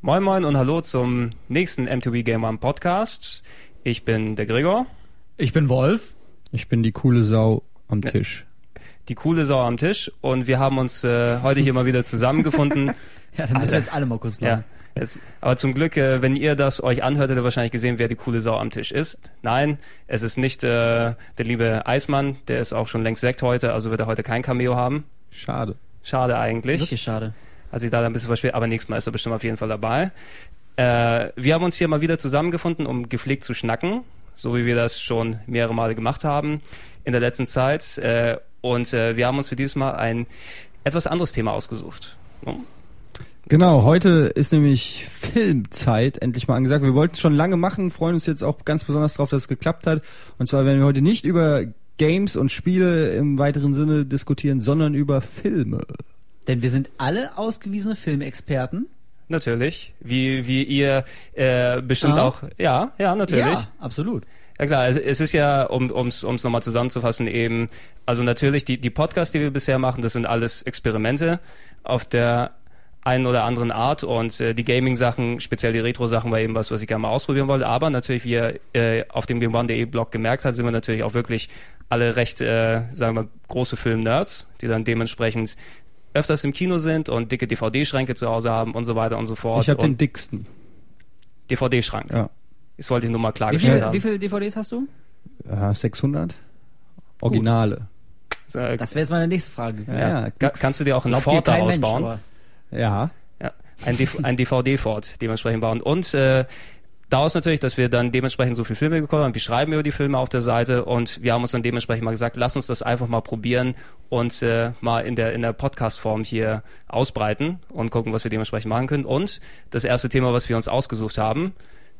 Moin Moin und hallo zum nächsten MTV Game One Podcast. Ich bin der Gregor. Ich bin Wolf. Ich bin die coole Sau am Tisch. Die coole Sau am Tisch und wir haben uns äh, heute hier mal wieder zusammengefunden. Ja, dann müssen wir jetzt alle mal kurz Ja. lachen. Es, aber zum Glück, äh, wenn ihr das euch anhört, hättet ihr wahrscheinlich gesehen, wer die coole Sau am Tisch ist. Nein, es ist nicht äh, der liebe Eismann, der ist auch schon längst weg heute, also wird er heute kein Cameo haben. Schade. Schade eigentlich. Wirklich schade. Hat sich da ein bisschen verspätet, aber nächstes Mal ist er bestimmt auf jeden Fall dabei. Äh, wir haben uns hier mal wieder zusammengefunden, um gepflegt zu schnacken, so wie wir das schon mehrere Male gemacht haben in der letzten Zeit. Äh, und äh, wir haben uns für dieses Mal ein etwas anderes Thema ausgesucht. Hm? Genau, heute ist nämlich Filmzeit endlich mal angesagt. Wir wollten es schon lange machen, freuen uns jetzt auch ganz besonders darauf, dass es geklappt hat. Und zwar werden wir heute nicht über Games und Spiele im weiteren Sinne diskutieren, sondern über Filme. Denn wir sind alle ausgewiesene Filmexperten. Natürlich, wie, wie ihr äh, bestimmt Ah. auch, ja, ja, natürlich. Ja, absolut. Ja klar, es, es ist ja, um ums ums nochmal zusammenzufassen, eben, also natürlich die, die Podcasts, die wir bisher machen, das sind alles Experimente auf der einen oder anderen Art und äh, die Gaming-Sachen, speziell die Retro-Sachen, war eben was, was ich gerne mal ausprobieren wollte. Aber natürlich, wie ihr äh, auf dem GameOne.de Blog gemerkt habt, sind wir natürlich auch wirklich alle recht, äh, sagen wir, große Film-Nerds, die dann dementsprechend öfters im Kino sind und dicke DVD-Schränke zu Hause haben und so weiter und so fort. Ich habe den dicksten. DVD-Schrank. Ja. Das wollte ich nur mal Wie klargestellt viele haben. wie viel DVDs hast du? ja 600. Originale. Äh, Das wäre jetzt meine nächste Frage gewesen. Ja, Ka- kannst du dir auch einen Ford daraus Mensch, bauen? aber Ja. Ja, ein, ein DVD-Ford dementsprechend bauen. Und äh, daraus natürlich, dass wir dann dementsprechend so viele Filme gekommen haben. Wir schreiben über die Filme auf der Seite und wir haben uns dann dementsprechend mal gesagt, lass uns das einfach mal probieren und äh, mal in der in der Podcast-Form hier ausbreiten und gucken, was wir dementsprechend machen können. Und das erste Thema, was wir uns ausgesucht haben,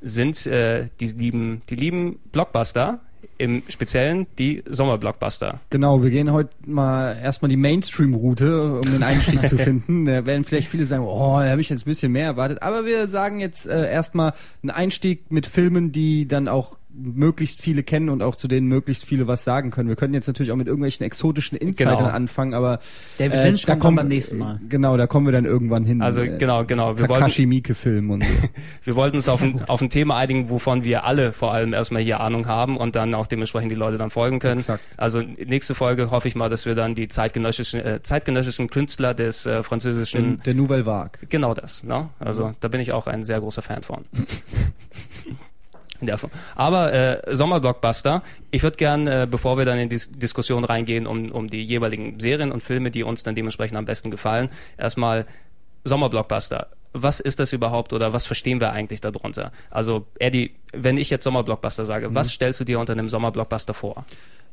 sind äh, die lieben die lieben Blockbuster. Im Speziellen die Sommerblockbuster. Genau, wir gehen heute mal erstmal die Mainstream-Route, um den Einstieg zu finden. Da werden vielleicht viele sagen, oh, da habe ich jetzt ein bisschen mehr erwartet. Aber wir sagen jetzt äh, erstmal einen Einstieg mit Filmen, die dann auch möglichst viele kennen und auch zu denen möglichst viele was sagen können. Wir können jetzt natürlich auch mit irgendwelchen exotischen Insidern Genau. anfangen, aber David äh, Lynch da kommt kommen beim nächsten Mal. Genau, da kommen wir dann irgendwann hin. Also Äh, genau, genau. Wir wollten, Takashi Miike Film und so. Wir wollten uns auf ein, auf ein Thema einigen, wovon wir alle vor allem erstmal hier Ahnung haben und dann auch dementsprechend die Leute dann folgen können. Exakt. Also nächste Folge hoffe ich mal, dass wir dann die zeitgenössischen, äh, zeitgenössischen Künstler des äh, französischen, der, der Nouvelle Vague. genau das. Ne? Also da bin ich auch ein sehr großer Fan von. In der Form. Aber äh, Sommerblockbuster, ich würde gern, äh, bevor wir dann in die Dis Diskussion reingehen um, um die jeweiligen Serien und Filme, die uns dann dementsprechend am besten gefallen, erstmal Sommerblockbuster. Was ist das überhaupt oder was verstehen wir eigentlich darunter? Also, Eddie, wenn ich jetzt Sommerblockbuster sage, was stellst du dir unter einem Sommerblockbuster vor?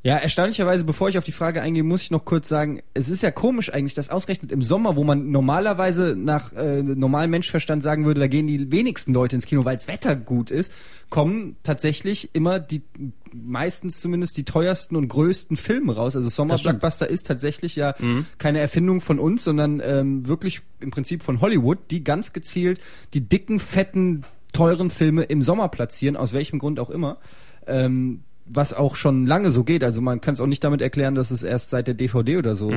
Ja, erstaunlicherweise, bevor ich auf die Frage eingehe, muss ich noch kurz sagen, es ist ja komisch eigentlich, dass ausgerechnet im Sommer, wo man normalerweise nach äh, normalem Menschverstand sagen würde, da gehen die wenigsten Leute ins Kino, weil das Wetter gut ist, kommen tatsächlich immer die meistens zumindest die teuersten und größten Filme raus. Also Sommerblockbuster ist tatsächlich ja keine Erfindung von uns, sondern ähm, wirklich im Prinzip von Hollywood, die ganz gezielt die dicken, fetten, teuren Filme im Sommer platzieren, aus welchem Grund auch immer. Ähm, was auch schon lange so geht. Also man kann es auch nicht damit erklären, dass es erst seit der DVD oder so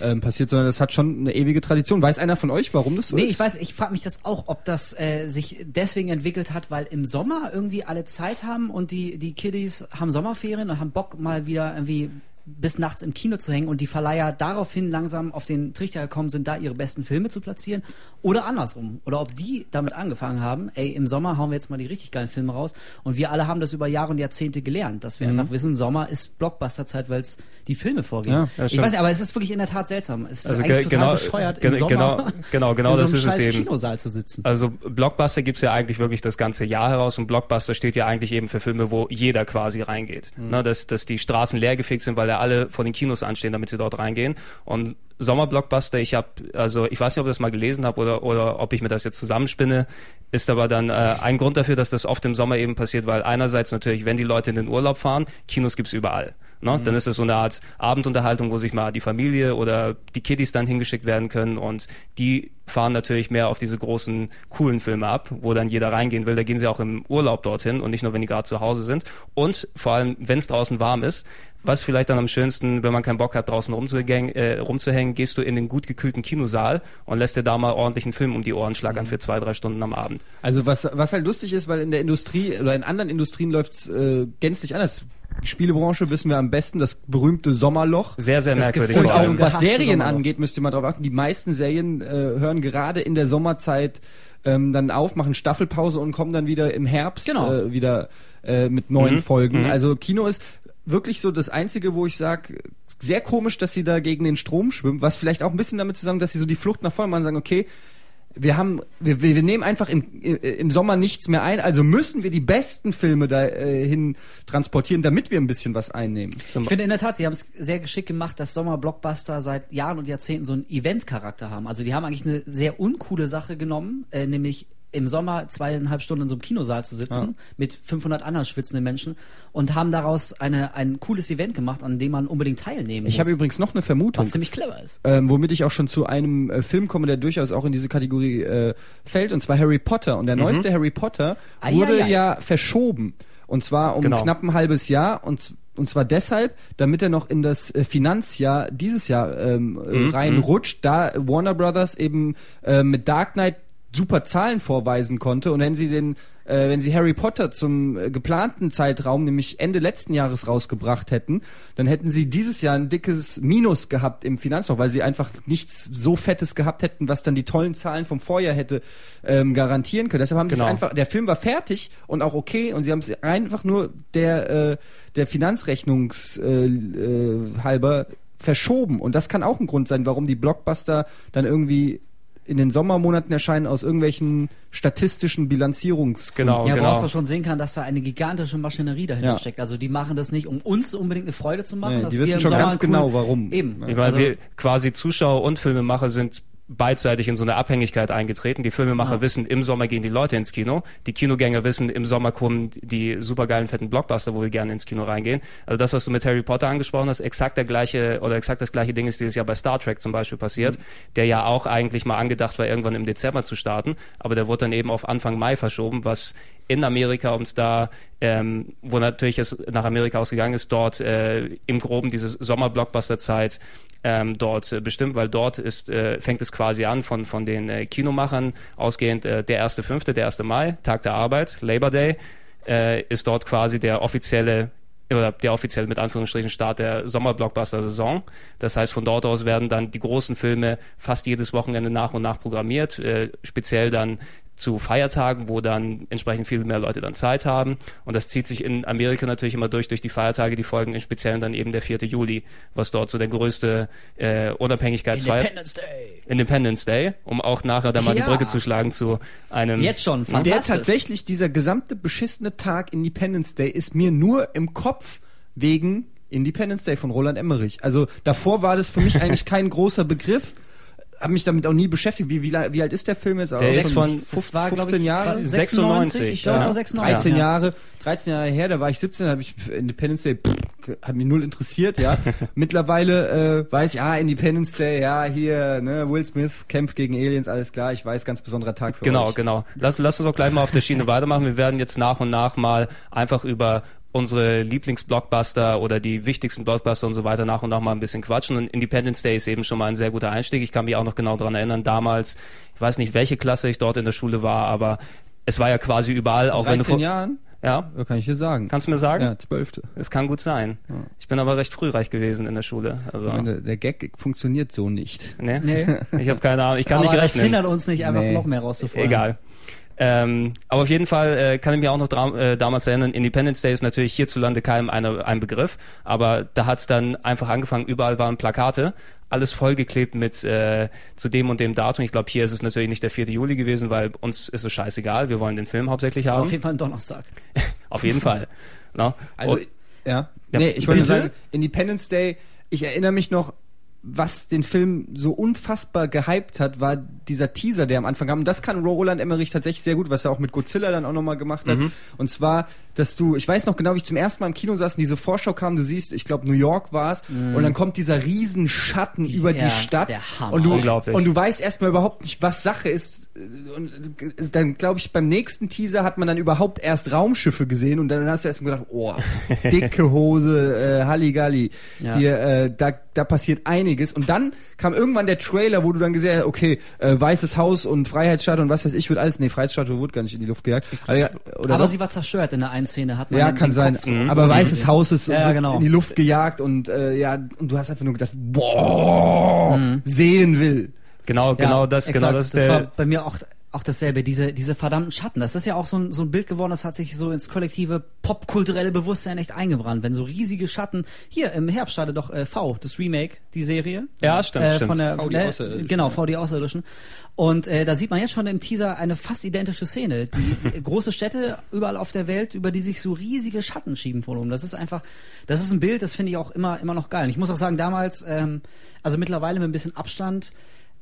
ähm, passiert, sondern das hat schon eine ewige Tradition. Weiß einer von euch, warum das so Nee, ist? ich weiß, ich frage mich das auch, ob das äh, sich deswegen entwickelt hat, weil im Sommer irgendwie alle Zeit haben und die, die Kiddies haben Sommerferien und haben Bock mal wieder irgendwie bis nachts im Kino zu hängen und die Verleiher daraufhin langsam auf den Trichter gekommen sind, da ihre besten Filme zu platzieren oder andersrum. Oder ob die damit angefangen haben, ey, im Sommer hauen wir jetzt mal die richtig geilen Filme raus und wir alle haben das über Jahre und Jahrzehnte gelernt, dass wir einfach wissen, Sommer ist Blockbusterzeit, weil es die Filme vorgehen. Ja, ja, ich weiß nicht, aber es ist wirklich in der Tat seltsam. Es ist Also eigentlich ge- total genau- bescheuert, im Sommer genau- genau- genau in so das einem ist es eben. Kinosaal zu sitzen. Also Blockbuster gibt's ja eigentlich wirklich das ganze Jahr heraus und Blockbuster steht ja eigentlich eben für Filme, wo jeder quasi reingeht. Ne, dass, dass die Straßen leergefegt sind, weil ja alle vor den Kinos anstehen, damit sie dort reingehen. Und Sommerblockbuster, ich habe, also ich weiß nicht, ob ich das mal gelesen habe oder, oder ob ich mir das jetzt zusammenspinne, ist aber dann äh, ein Grund dafür, dass das oft im Sommer eben passiert, weil einerseits natürlich, wenn die Leute in den Urlaub fahren, Kinos gibt's überall. Ne? Dann ist es so eine Art Abendunterhaltung, wo sich mal die Familie oder die Kiddies dann hingeschickt werden können und die fahren natürlich mehr auf diese großen, coolen Filme ab, wo dann jeder reingehen will. Da gehen sie auch im Urlaub dorthin und nicht nur, wenn die gerade zu Hause sind. Und vor allem, wenn es draußen warm ist, was vielleicht dann am schönsten, wenn man keinen Bock hat, draußen rumzuhängen, äh, rumzuhängen, gehst du in den gut gekühlten Kinosaal und lässt dir da mal ordentlichen Film um die Ohren schlackern für zwei, drei Stunden am Abend. Also was, was halt lustig ist, weil in der Industrie oder in anderen Industrien läuft's äh, gänzlich anders. Die Spielebranche wissen wir am besten, das berühmte Sommerloch. Sehr, sehr merkwürdig. Und auch was Serien Sommerloch. angeht, müsst ihr mal drauf achten. Die meisten Serien äh, hören gerade in der Sommerzeit ähm, dann auf, machen Staffelpause und kommen dann wieder im Herbst Genau. äh, wieder äh, mit neuen Mhm. Folgen. Mhm. Also Kino ist wirklich so das Einzige, wo ich sage, sehr komisch, dass sie da gegen den Strom schwimmen, was vielleicht auch ein bisschen damit zusammen, dass sie so die Flucht nach vorne machen und sagen, okay, wir haben, wir, wir nehmen einfach im, im Sommer nichts mehr ein, also müssen wir die besten Filme dahin transportieren, damit wir ein bisschen was einnehmen. Ich finde in der Tat, sie haben es sehr geschickt gemacht, dass Sommer-Blockbuster seit Jahren und Jahrzehnten so einen Event-Charakter haben. Also die haben eigentlich eine sehr uncoole Sache genommen, äh, nämlich im Sommer zweieinhalb Stunden in so einem Kinosaal zu sitzen mit 500 anderen schwitzenden Menschen und haben daraus eine, ein cooles Event gemacht, an dem man unbedingt teilnehmen Ich muss. habe übrigens noch eine Vermutung. was ziemlich clever ist. ähm, womit ich auch schon zu einem äh, Film komme, der durchaus auch in diese Kategorie äh, fällt, und zwar Harry Potter. Und der neueste Harry Potter Ei, wurde ei, ei. ja verschoben. Und zwar um Genau. knapp ein halbes Jahr. Und, und zwar deshalb, damit er noch in das äh, Finanzjahr dieses Jahr ähm, äh, reinrutscht, da Warner Brothers eben äh, mit Dark Knight super Zahlen vorweisen konnte. Und wenn sie den äh, wenn sie Harry Potter zum äh, geplanten Zeitraum, nämlich Ende letzten Jahres rausgebracht hätten, dann hätten sie dieses Jahr ein dickes Minus gehabt im Finanzloch, weil sie einfach nichts so Fettes gehabt hätten, was dann die tollen Zahlen vom Vorjahr hätte ähm, garantieren können. Deshalb haben sie Genau. es einfach, der Film war fertig und auch okay und sie haben es einfach nur der, äh, der Finanzrechnungs äh, äh, halber verschoben. Und das kann auch ein Grund sein, warum die Blockbuster dann irgendwie in den Sommermonaten erscheinen aus irgendwelchen statistischen Bilanzierungsgründen. Genau, ja, woraus genau. man schon sehen kann, dass da eine gigantische Maschinerie dahinter Ja. steckt. Also die machen das nicht, um uns unbedingt eine Freude zu machen. Nee, dass die wissen schon Sommer ganz coolen- genau, warum. Eben. Ich meine, Also- wir quasi Zuschauer und Filmemacher sind beidseitig in so eine Abhängigkeit eingetreten. Die Filmemacher Ja. wissen, im Sommer gehen die Leute ins Kino. Die Kinogänger wissen, im Sommer kommen die supergeilen fetten Blockbuster, wo wir gerne ins Kino reingehen. Also das, was du mit Harry Potter angesprochen hast, exakt der gleiche oder exakt das gleiche Ding ist dieses Jahr bei Star Trek zum Beispiel passiert, der ja auch eigentlich mal angedacht war, irgendwann im Dezember zu starten, aber der wurde dann eben auf Anfang Mai verschoben, was in Amerika uns da, ähm, wo natürlich es nach Amerika ausgegangen ist, dort äh, im Groben diese Sommer-Blockbuster-Zeit ähm, dort äh, bestimmt, weil dort ist, äh, fängt es quasi an von, von den äh, Kinomachern ausgehend äh, der erste fünfte, der erste Mai, Tag der Arbeit, Labor Day, äh, ist dort quasi der offizielle oder der offiziell mit Anführungsstrichen Start der Sommerblockbuster-Saison. Das heißt, von dort aus werden dann die großen Filme fast jedes Wochenende nach und nach programmiert, äh, speziell dann zu Feiertagen, wo dann entsprechend viel mehr Leute dann Zeit haben. Und das zieht sich in Amerika natürlich immer durch, durch die Feiertage, die folgen im Speziellen dann eben der 4. Juli, was dort so der größte äh, Unabhängigkeitsfeier Independence Day. Independence Day, um auch nachher dann mal Ja. die Brücke zu schlagen zu einem Jetzt schon, Der fantastisch. tatsächlich, dieser gesamte beschissene Tag Independence Day ist mir nur im Kopf wegen Independence Day von Roland Emmerich. Also davor war das für mich eigentlich kein großer Begriff. Habe mich damit auch nie beschäftigt. Wie, wie, wie alt ist der Film jetzt? Der Auch ist von- fuf- Das war, glaub 15 ich, Jahre? 96, Ich glaube, es ja. war 96. 13 ja. Jahre, 13 Jahre her, da war ich 17, da habe ich Independence Day, pff, hat mich null interessiert, ja. Mittlerweile äh, weiß ich, ah, Independence Day, ja, hier, ne, Will Smith kämpft gegen Aliens, alles klar, ich weiß, ganz besonderer Tag für Genau, euch. genau. Lass, lass uns doch gleich mal auf der Schiene weitermachen. Wir werden jetzt nach und nach mal einfach über unsere Lieblingsblockbuster oder die wichtigsten Blockbuster und so weiter nach und nach mal ein bisschen quatschen. Und Independence Day ist eben schon mal ein sehr guter Einstieg. Ich kann mich auch noch genau daran erinnern, damals, ich weiß nicht, welche Klasse ich dort in der Schule war, aber es war ja quasi überall, auch wenn du 13 vor, Jahren? ja, Ja, kann ich dir sagen. kannst du mir sagen? Ja, zwölfte. Es kann gut sein. Ich bin aber recht frühreich gewesen in der Schule. Also, meine, der Gag funktioniert so nicht. nee, Nee. ich habe keine Ahnung. Ich kann Aber nicht das rechnen. hindert uns nicht, einfach Nee. noch mehr rauszufordern. Egal. Ähm, aber auf jeden Fall äh, kann ich mich auch noch äh, damals erinnern, Independence Day ist natürlich hierzulande keinem eine, ein Begriff, aber da hat's dann einfach angefangen, überall waren Plakate, alles vollgeklebt mit äh, zu dem und dem Datum. Ich glaube, hier ist es natürlich nicht der 4. Juli gewesen, weil uns ist es scheißegal, wir wollen den Film hauptsächlich haben. auf jeden Fall ein Donnerstag. Auf jeden Fall. No? Also, Und- ja. Ja, nee, ich wollte sagen, Independence Day, ich erinnere mich noch was den Film so unfassbar gehypt hat, war dieser Teaser, der am Anfang kam. Und das kann Roland Emmerich tatsächlich sehr gut, was er auch mit Godzilla dann auch nochmal gemacht hat. Mhm. Und zwar, dass du, ich weiß noch genau, wie ich zum ersten Mal im Kino saß und diese Vorschau kam, du siehst, ich glaube New York war es, und dann kommt dieser riesen Schatten über Mhm. ja, die Stadt. der Hammer. Und du, Unglaublich. und du weißt erstmal überhaupt nicht, was Sache ist. Und dann glaube ich, beim nächsten Teaser hat man dann überhaupt erst Raumschiffe gesehen und dann hast du erstmal gedacht, oh, dicke Hose, äh, Halligalli. Ja. Hier, äh, da, da passiert einiges. Und dann kam irgendwann der Trailer, wo du dann gesehen hast, okay, äh, Weißes Haus und Freiheitsstatue und was weiß ich, wird alles, nee, Freiheitsstatue wurde gar nicht in die Luft gejagt. Aber, ja, oder Aber doch? sie war zerstört in der einen Szene, hat man ja, kann sein. Kopf- Aber Weißes Haus ist Ja, ja, genau. in die Luft gejagt und äh, ja, und du hast einfach nur gedacht, boah, sehen will. Genau, genau das, exakt. genau das ist das war der. bei mir auch auch dasselbe, diese, diese verdammten Schatten. Das ist ja auch so ein, so ein Bild geworden, das hat sich so ins kollektive popkulturelle Bewusstsein echt eingebrannt. Wenn so riesige Schatten, hier im Herbst startet doch äh, V, das Remake, die Serie. Ja, stimmt, äh, stimmt. Von der, V, von die der, Außerirdischen, genau. V, die Außerirdischen. Und äh, da sieht man jetzt schon im Teaser eine fast identische Szene. Die äh, große Städte überall auf der Welt, über die sich so riesige Schatten schieben von oben. Das ist einfach, das ist ein Bild, das finde ich auch immer, immer noch geil. Und ich muss auch sagen, damals, ähm, also mittlerweile mit ein bisschen Abstand,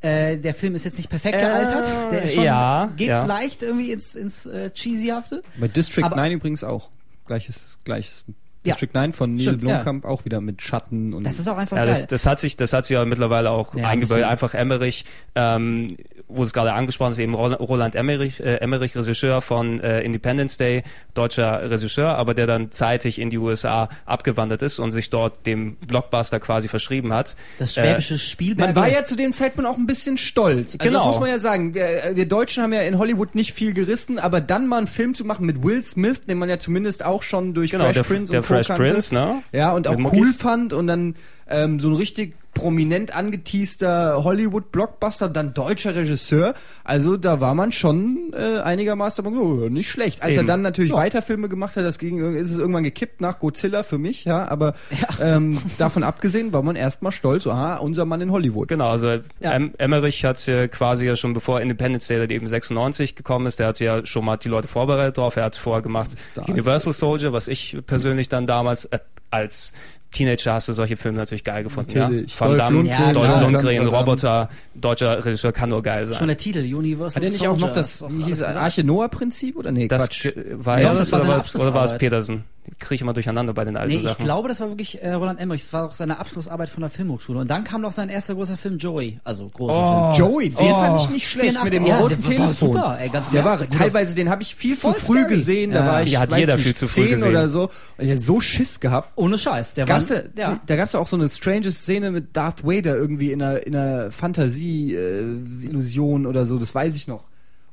äh, der Film ist jetzt nicht perfekt Äh, gealtert. Der ist schon, ja, geht ja. leicht irgendwie ins, ins äh, Cheesyhafte. Bei District Aber- 9 übrigens auch. Gleiches, gleiches. Ja. District 9 von Neil Stimmt, Blomkamp auch wieder mit Schatten und Das ist auch einfach Ja, geil. das, das hat sich, das hat sich ja mittlerweile auch Ja, ein eingebaut. bisschen. Einfach Emmerich, ähm, wo es gerade angesprochen ist, eben Roland Emmerich, äh, Emmerich, Regisseur von äh, Independence Day, deutscher Regisseur, aber der dann zeitig in die USA abgewandert ist und sich dort dem Blockbuster quasi verschrieben hat. das Äh, schwäbische Spielberg. Man war ja zu dem Zeitpunkt auch ein bisschen stolz. Also Genau. das muss man ja sagen. Wir, äh, wir Deutschen haben ja in Hollywood nicht viel gerissen, aber dann mal einen Film zu machen mit Will Smith, den man ja zumindest auch schon durch Genau, Fresh der, Prince der und Co. Fresh. Prince, ne? Ja, und auch Mit cool Muckis. fand und dann ähm, so ein richtig prominent angeteaster Hollywood-Blockbuster, dann deutscher Regisseur. Also da war man schon äh, einigermaßen oh, nicht schlecht. Als Eben. er dann natürlich Ja. weiter Filme gemacht hat, das ging, ist es irgendwann gekippt nach Godzilla für mich, ja, aber Ähm, davon abgesehen war man erstmal stolz, aha, unser Mann in Hollywood. Genau, also Ja. em Emmerich hat äh, quasi ja schon bevor Independence Day dann eben 96 gekommen ist, der hat sich ja schon mal die Leute vorbereitet drauf. Er hat vorher gemacht Star. Universal Soldier, was ich persönlich dann damals äh, als Teenager hast du solche Filme natürlich geil gefunden. Natürlich. Ja? Van Damme, Lundgren, Dolph ja. Lundgren. Roboter, deutscher Regisseur kann nur geil sein. Schon der Titel, Universal Hat er nicht auch Soldier, noch das, auch wie alles hieß es, gesagt. Arche Noah-Prinzip oder nee, das Quatsch. war er das das war oder war es- oder war es? Ich kriege ich immer durcheinander bei den alten Nee, ich Sachen. glaube, das war wirklich äh, Roland Emmerich. Das war auch seine Abschlussarbeit von der Filmhochschule. Und dann kam noch sein erster großer Film Joey. Also großer Oh. Film. Joey, den Oh. fand ich nicht schlecht 84, mit dem ja, roten der war Telefon. super, ey, ganz der war teilweise, den habe ich viel zu Voll früh scary. gesehen. Da Ja. war ich, Ja, hat weiß jeder nicht, viel zu früh 10 gesehen. oder so. Und ich hatte so Schiss gehabt. Ohne Scheiß. Der Gab's war, da, ja. da gab's ja auch so eine strange Szene mit Darth Vader irgendwie in einer, in einer Fantasie-Illusion oder so, das weiß ich noch.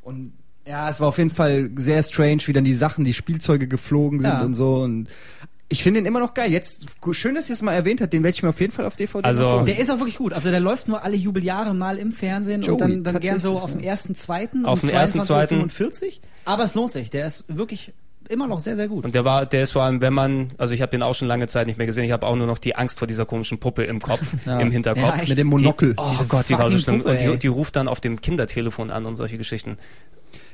Und ja, es war auf jeden Fall sehr strange, wie dann die Sachen, die Spielzeuge geflogen sind Ja. und so. Und ich finde den immer noch geil. Jetzt schön, dass ihr es mal erwähnt habt, den werde ich mir auf jeden Fall auf DVD Also-. Der ist auch wirklich gut. Also der läuft nur alle Jubeljahre mal im Fernsehen Joey, und dann, dann gern so auf dem ersten, zweiten Auf dem ersten, 22.45 Aber es lohnt sich. Der ist wirklich immer noch sehr, sehr gut. Und der war, der ist vor allem, wenn man, also ich habe den auch schon lange Zeit nicht mehr gesehen, ich habe auch nur noch die Angst vor dieser komischen Puppe im Kopf, Ja. im Hinterkopf. Ja, mit dem Monokel. Die, oh Diese Gott, die war so schlimm. Puppe, und die, die ruft dann auf dem Kindertelefon an und solche Geschichten.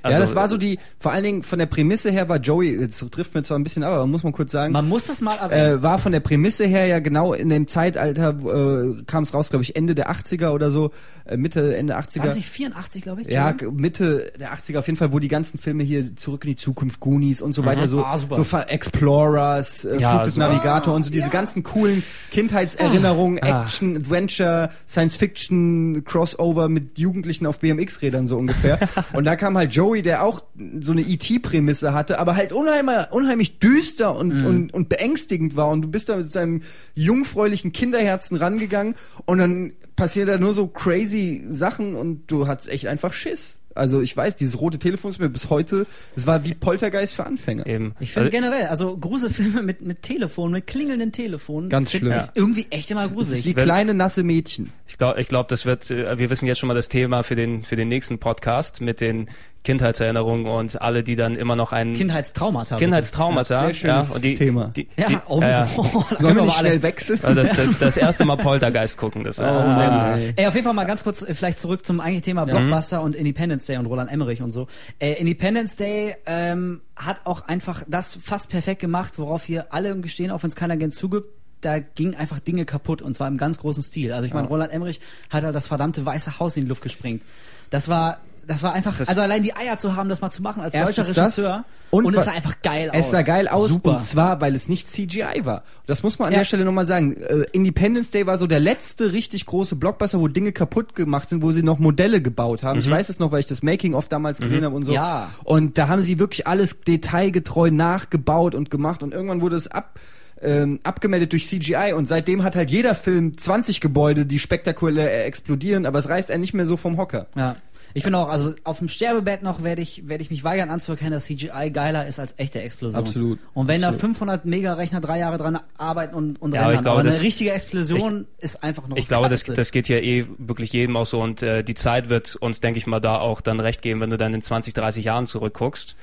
Ja, Also, das war so die, vor allen Dingen von der Prämisse her war Joey, jetzt trifft mir zwar ein bisschen ab, aber muss man kurz sagen, Man muss das mal erwähnen. äh, war von der Prämisse her ja genau in dem Zeitalter, äh, kam es raus, glaube ich, Ende der 80er oder so, äh, Mitte, Ende 80er. war das nicht 84, glaube ich? Ja, Mitte der 80er auf jeden Fall, wo die ganzen Filme hier Zurück in die Zukunft, Goonies und so weiter, so, Ah, so Explorers, äh, Ja, Flug des super. Navigator und so diese ganzen coolen Kindheitserinnerungen, Ah. Action, Adventure, Science-Fiction, Crossover mit Jugendlichen auf BMX-Rädern so ungefähr. und da kam halt Joey, der auch so eine E.T.-Prämisse hatte, aber halt unheimlich, unheimlich düster und, Mhm. und, und beängstigend war. Und du bist da mit seinem jungfräulichen Kinderherzen rangegangen und dann passieren da nur so crazy Sachen und du hattest echt einfach Schiss. Also ich weiß, dieses rote Telefon ist mir bis heute, es war wie Poltergeist für Anfänger. eben. Ich finde Also, generell, also Gruselfilme mit, mit Telefon, mit klingelnden Telefonen, Ganz schlimm. ist irgendwie echt immer Das ist gruselig. wie kleine nasse Mädchen. ich glaube, ich glaub, das wird, äh, wir wissen jetzt schon mal das Thema für den, für den nächsten Podcast mit den Kindheitserinnerungen und alle, die dann immer noch einen Kindheitstraumata. Kindheitstraumata, Ja, sehr schönes und die, Thema. Die, Ja, die, oh, ja, ja. oh, da Sollen wir mal alle- schnell wechseln? Also das, das, das erste Mal Poltergeist gucken, das. Oh, ah. ey. Ey, auf jeden Fall mal ganz kurz äh, vielleicht zurück zum eigentlichen Thema Blockbuster und Independence Day und Roland Emmerich und so. Äh, Independence Day ähm, hat auch einfach das fast perfekt gemacht, worauf wir alle irgendwie stehen, auch wenn es keiner gern zugibt. da ging einfach Dinge kaputt und zwar im ganz großen Stil. Also ich meine, Roland Emmerich hat halt das verdammte Weiße Haus in die Luft gesprengt. Das war, das war einfach, also allein die Eier zu haben, das mal zu machen als deutscher das Regisseur und und, es sah einfach geil aus. Es sah geil aus Super. und zwar, weil es nicht CGI war. Das muss man an Ja. der Stelle nochmal sagen. Äh, Independence Day war so der letzte richtig große Blockbuster, wo Dinge kaputt gemacht sind, wo sie noch Modelle gebaut haben. Ich weiß es noch, weil ich das Making-of damals gesehen habe und so. Ja. Und da haben sie wirklich alles detailgetreu nachgebaut und gemacht und irgendwann wurde es ab ähm, abgemeldet durch CGI und seitdem hat halt jeder Film 20 Gebäude, die spektakulär explodieren, aber es reißt einen nicht mehr so vom Hocker. Ja. Ich finde auch, also auf dem Sterbebett noch werde ich, werde ich mich weigern anzuerkennen, dass CGI geiler ist als echte Explosion. Absolut. Und wenn da 500 Mega-Rechner drei Jahre dran arbeiten und, und Ja, aber ich rendern, glaube, aber das- eine richtige Explosion ist einfach noch Ich glaube, das, das geht ja eh wirklich jedem auch so und äh, die Zeit wird uns, denke ich mal, da auch dann recht geben, wenn du dann in 20, 30 Jahren zurückguckst.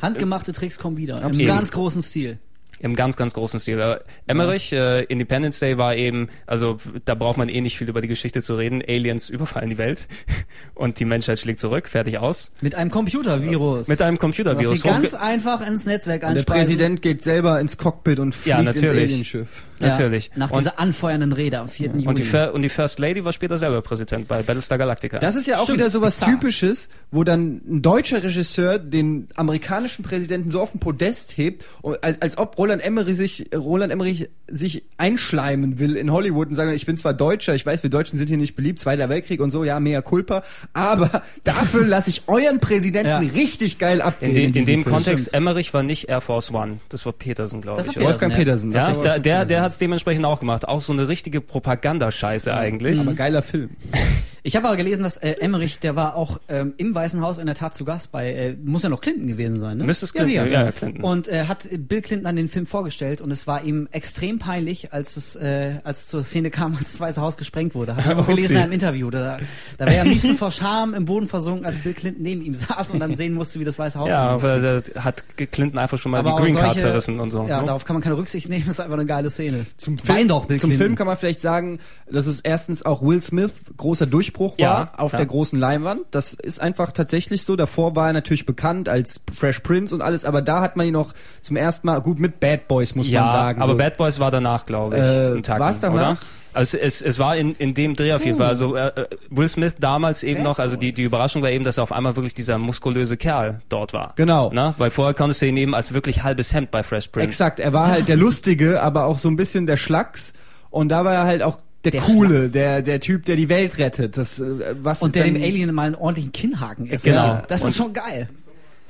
Handgemachte Tricks kommen wieder. Im Absolut. ganz großen Stil. Im ganz, ganz großen Stil. Aber Emmerich, äh, Independence Day war eben, also da braucht man eh nicht viel über die Geschichte zu reden. Aliens überfallen die Welt und die Menschheit schlägt zurück, fertig aus. Mit einem Computervirus. Mit einem Was Computervirus. sie ganz einfach ins Netzwerk Und der einspeisen. Präsident geht selber ins Cockpit und fliegt Ja, ins natürlich. Alienschiff. Ja, Natürlich. Nach Und- dieser anfeuernden Rede am 4. Juli. Und die, und die First Lady war später selber Präsident bei Battlestar Galactica. Das ist ja auch Stimmt, wieder sowas bizarr. Typisches, wo dann ein deutscher Regisseur den amerikanischen Präsidenten so auf den Podest hebt, als, als ob Roland Emmerich sich Roland Emmerich sich einschleimen will in Hollywood und sagen, ich bin zwar Deutscher, ich weiß, wir Deutschen sind hier nicht beliebt, Zweiter Weltkrieg und so, ja, mea culpa, aber dafür lasse ich euren Präsidenten Ja. richtig geil abgehen. in, de in dem Film. Kontext, Emmerich war nicht Air Force One. Das war Peterson, glaube ich. oder? Wolfgang Peterson, Petersen. Ja, der, der, der hat es dementsprechend auch gemacht. Auch so eine richtige Propagandascheiße eigentlich. aber geiler Film. Ich habe aber gelesen, dass äh, Emmerich, der war auch ähm, im Weißen Haus in der Tat zu Gast bei, äh, muss ja noch Clinton gewesen sein, ne? Müsste es ja, Clinton- sicher. ja, ja, Clinton. Und äh, hat Bill Clinton an den Film vorgestellt und es war ihm extrem peinlich, als es, äh, als zur Szene kam, als das Weiße Haus gesprengt wurde. Habe ich auch gelesen in einem Interview. Da, da wäre er am liebsten vor Scham im Boden versunken, als Bill Clinton neben ihm saß und dann sehen musste, wie das Weiße Haus Ja, aber da hat Clinton einfach schon mal Aber die Green Card zerrissen und so. Ja, ne? darauf kann man keine Rücksicht nehmen, das ist einfach eine geile Szene. Zum Wein doch, Bill zum Clinton. Film kann man vielleicht sagen, dass es erstens auch Will Smith großer Durchbruch war Ja, auf klar. der großen Leinwand. Das ist einfach tatsächlich so. Davor war er natürlich bekannt als Fresh Prince und alles, aber da hat man ihn noch zum ersten Mal gut mit Bad Boys muss ja, man sagen. aber so. Bad Boys war danach, glaube ich. Äh, Tacken, war's danach? Oder? Also es, es war in, in dem Dreh auf jeden Fall. Also äh, äh, Will Smith damals eben noch, also die, die Überraschung war eben, dass er auf einmal wirklich dieser muskulöse Kerl dort war. Genau. Na? Weil vorher konntest du ihn eben als wirklich halbes Hemd bei Fresh Prince. Exakt, er war halt der Lustige, aber auch so ein bisschen der Schlacks und da war er halt auch der, Der Coole, der der Typ, der die Welt rettet. Das äh, was Und der dem Alien mal einen ordentlichen Kinnhaken ist. Genau. Das ist schon geil.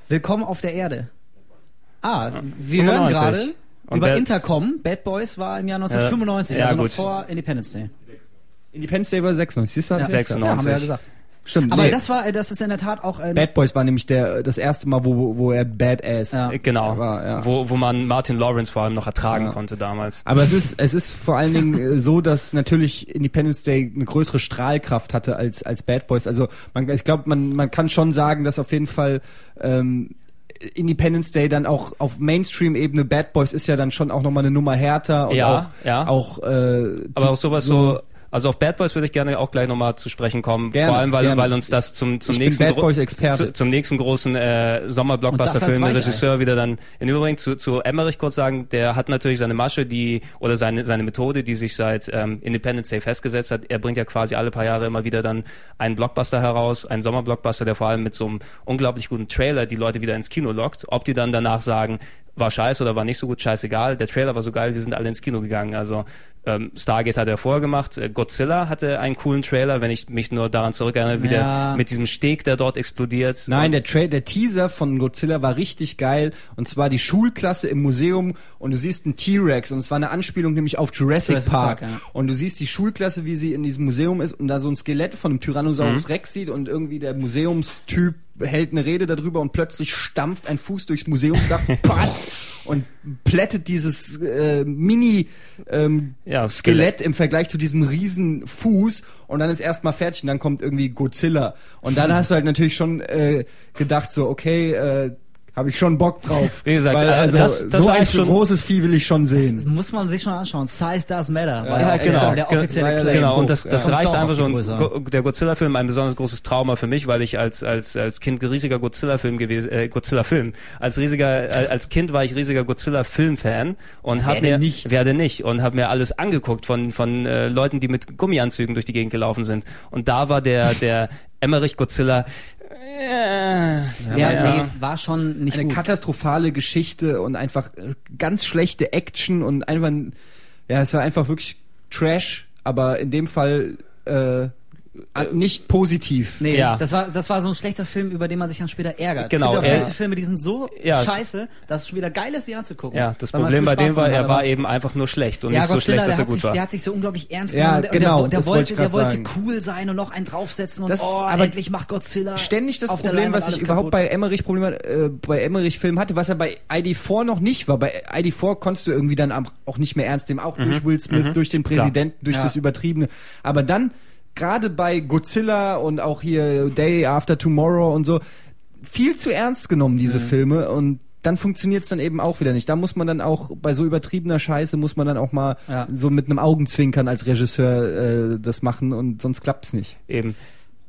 Willkommen auf der Erde. Ah, wir hören 95. gerade Und über Intercom. Bad Boys war im Jahr 1995, Ja, also noch gut. vor Independence Day. Independence Day war 96. Siehst du? Ja, Hab ich recht 96. Ja, haben wir ja gesagt. Stimmt. Aber nee. das war, äh, das ist in der Tat auch äh, Bad Boys war nämlich der das erste Mal, wo wo er Badass Ja. Äh, Genau. war. Ja. Wo, wo man Martin Lawrence vor allem noch ertragen Ja. konnte damals. Aber es ist, es ist vor allen Dingen äh, so, dass natürlich Independence Day eine größere Strahlkraft hatte als, als Bad Boys. Also man, ich glaube, man, man kann schon sagen, dass auf jeden Fall ähm, Independence Day dann auch auf Mainstream-Ebene Bad Boys ist ja dann schon auch nochmal eine Nummer härter und Ja, auch, ja. auch äh, Aber auch sowas so, also auf Bad Boys würde ich gerne auch gleich nochmal zu sprechen kommen. Gerne, Vor allem, weil, gerne. weil uns das zum, zum Ich nächsten Bad Boys Experte. Zu, zum nächsten großen äh, Und das Sommer-Blockbuster-Film als der Weichei. Regisseur wieder dann in Übrigen zu, zu Emmerich kurz sagen, der hat natürlich seine Masche, die oder seine seine Methode, die sich seit ähm, Independence Day festgesetzt hat. Er bringt ja quasi alle paar Jahre immer wieder dann einen Blockbuster heraus, einen Sommerblockbuster, der vor allem mit so einem unglaublich guten Trailer die Leute wieder ins Kino lockt. Ob die dann danach sagen, war scheiße oder war nicht so gut, scheißegal. Der Trailer war so geil, wir sind alle ins Kino gegangen. Also ähm, Stargate hat er vorher gemacht, äh, Godzilla hatte einen coolen Trailer, wenn ich mich nur daran zurückerinnere, wie Ja. der mit diesem Steg, der dort explodiert. Nein, der, Tra der Teaser von Godzilla war richtig geil. Und zwar die Schulklasse im Museum und du siehst einen T-Rex und es war eine Anspielung nämlich auf Jurassic, Jurassic Park. Park, ja. Und du siehst die Schulklasse, wie sie in diesem Museum ist und da so ein Skelett von einem Mhm. Tyrannosaurus Rex sieht und irgendwie der Museumstyp hält eine Rede darüber und plötzlich stampft ein Fuß durchs Museumsdach, patz, und plättet dieses äh, Mini ähm, Ja, Skelett im Vergleich zu diesem riesen Fuß und dann ist erstmal fertig und dann kommt irgendwie Godzilla. Und dann hast du halt natürlich schon äh, gedacht so okay äh, habe ich schon Bock drauf. Wie gesagt, Weil, äh, also das- das so ein schon- großes Vieh will ich schon Das sehen. muss man sich schon anschauen. Size does matter. Ja, ja, genau. Der offizielle Genau, Claim. Genau, und das, das reicht einfach schon. Der Godzilla-Film ein besonders großes Trauma für mich, weil ich als als als Kind riesiger Godzilla-Film gewesen, äh, Godzilla-Film. Als riesiger, äh, als Kind war ich riesiger Godzilla-Film-Fan und hab Wer mir nicht? wer denn nicht und habe mir alles angeguckt von von äh, Leuten, die mit Gummianzügen durch die Gegend gelaufen sind. Und da war der der Emmerich Godzilla. Äh, Ja, ja. nee, war schon nicht Eine gut. katastrophale Geschichte und einfach äh, ganz schlechte Action und einfach, ein- ja, es war einfach wirklich Trash, aber in dem Fall äh, nicht positiv. Nee, Ja. das war das war so ein schlechter Film, über den man sich dann später ärgert. Genau, Es gibt auch schlechte Filme, die sind so Ja. scheiße, dass es schon wieder geil ist, sie anzugucken. Ja, das Problem bei dem war, er war eben einfach nur schlecht und ja, nicht so Godzilla, schlecht, dass der er gut sich, war. der hat sich so unglaublich ernst genommen. Der- genau, der, der, das wollte der wollte sagen. cool sein und noch einen draufsetzen und Das- oh, aber endlich macht Godzilla ständig das auf der Problem, was ich überhaupt kaputt. bei Emmerich Problem äh, bei Emmerich Filmen hatte, was er bei ID4 noch nicht war. Bei ID4 konntest du irgendwie dann auch nicht mehr ernst nehmen, auch durch Will Smith, durch den Präsidenten, durch das Übertriebene. Aber dann gerade bei Godzilla und auch hier Day After Tomorrow und so viel zu ernst genommen diese Filme und dann funktioniert's dann eben auch wieder nicht. Da muss man dann auch bei so übertriebener Scheiße muss man dann auch mal Ja. so mit einem Augenzwinkern als Regisseur äh, das machen und sonst klappt's nicht. Eben.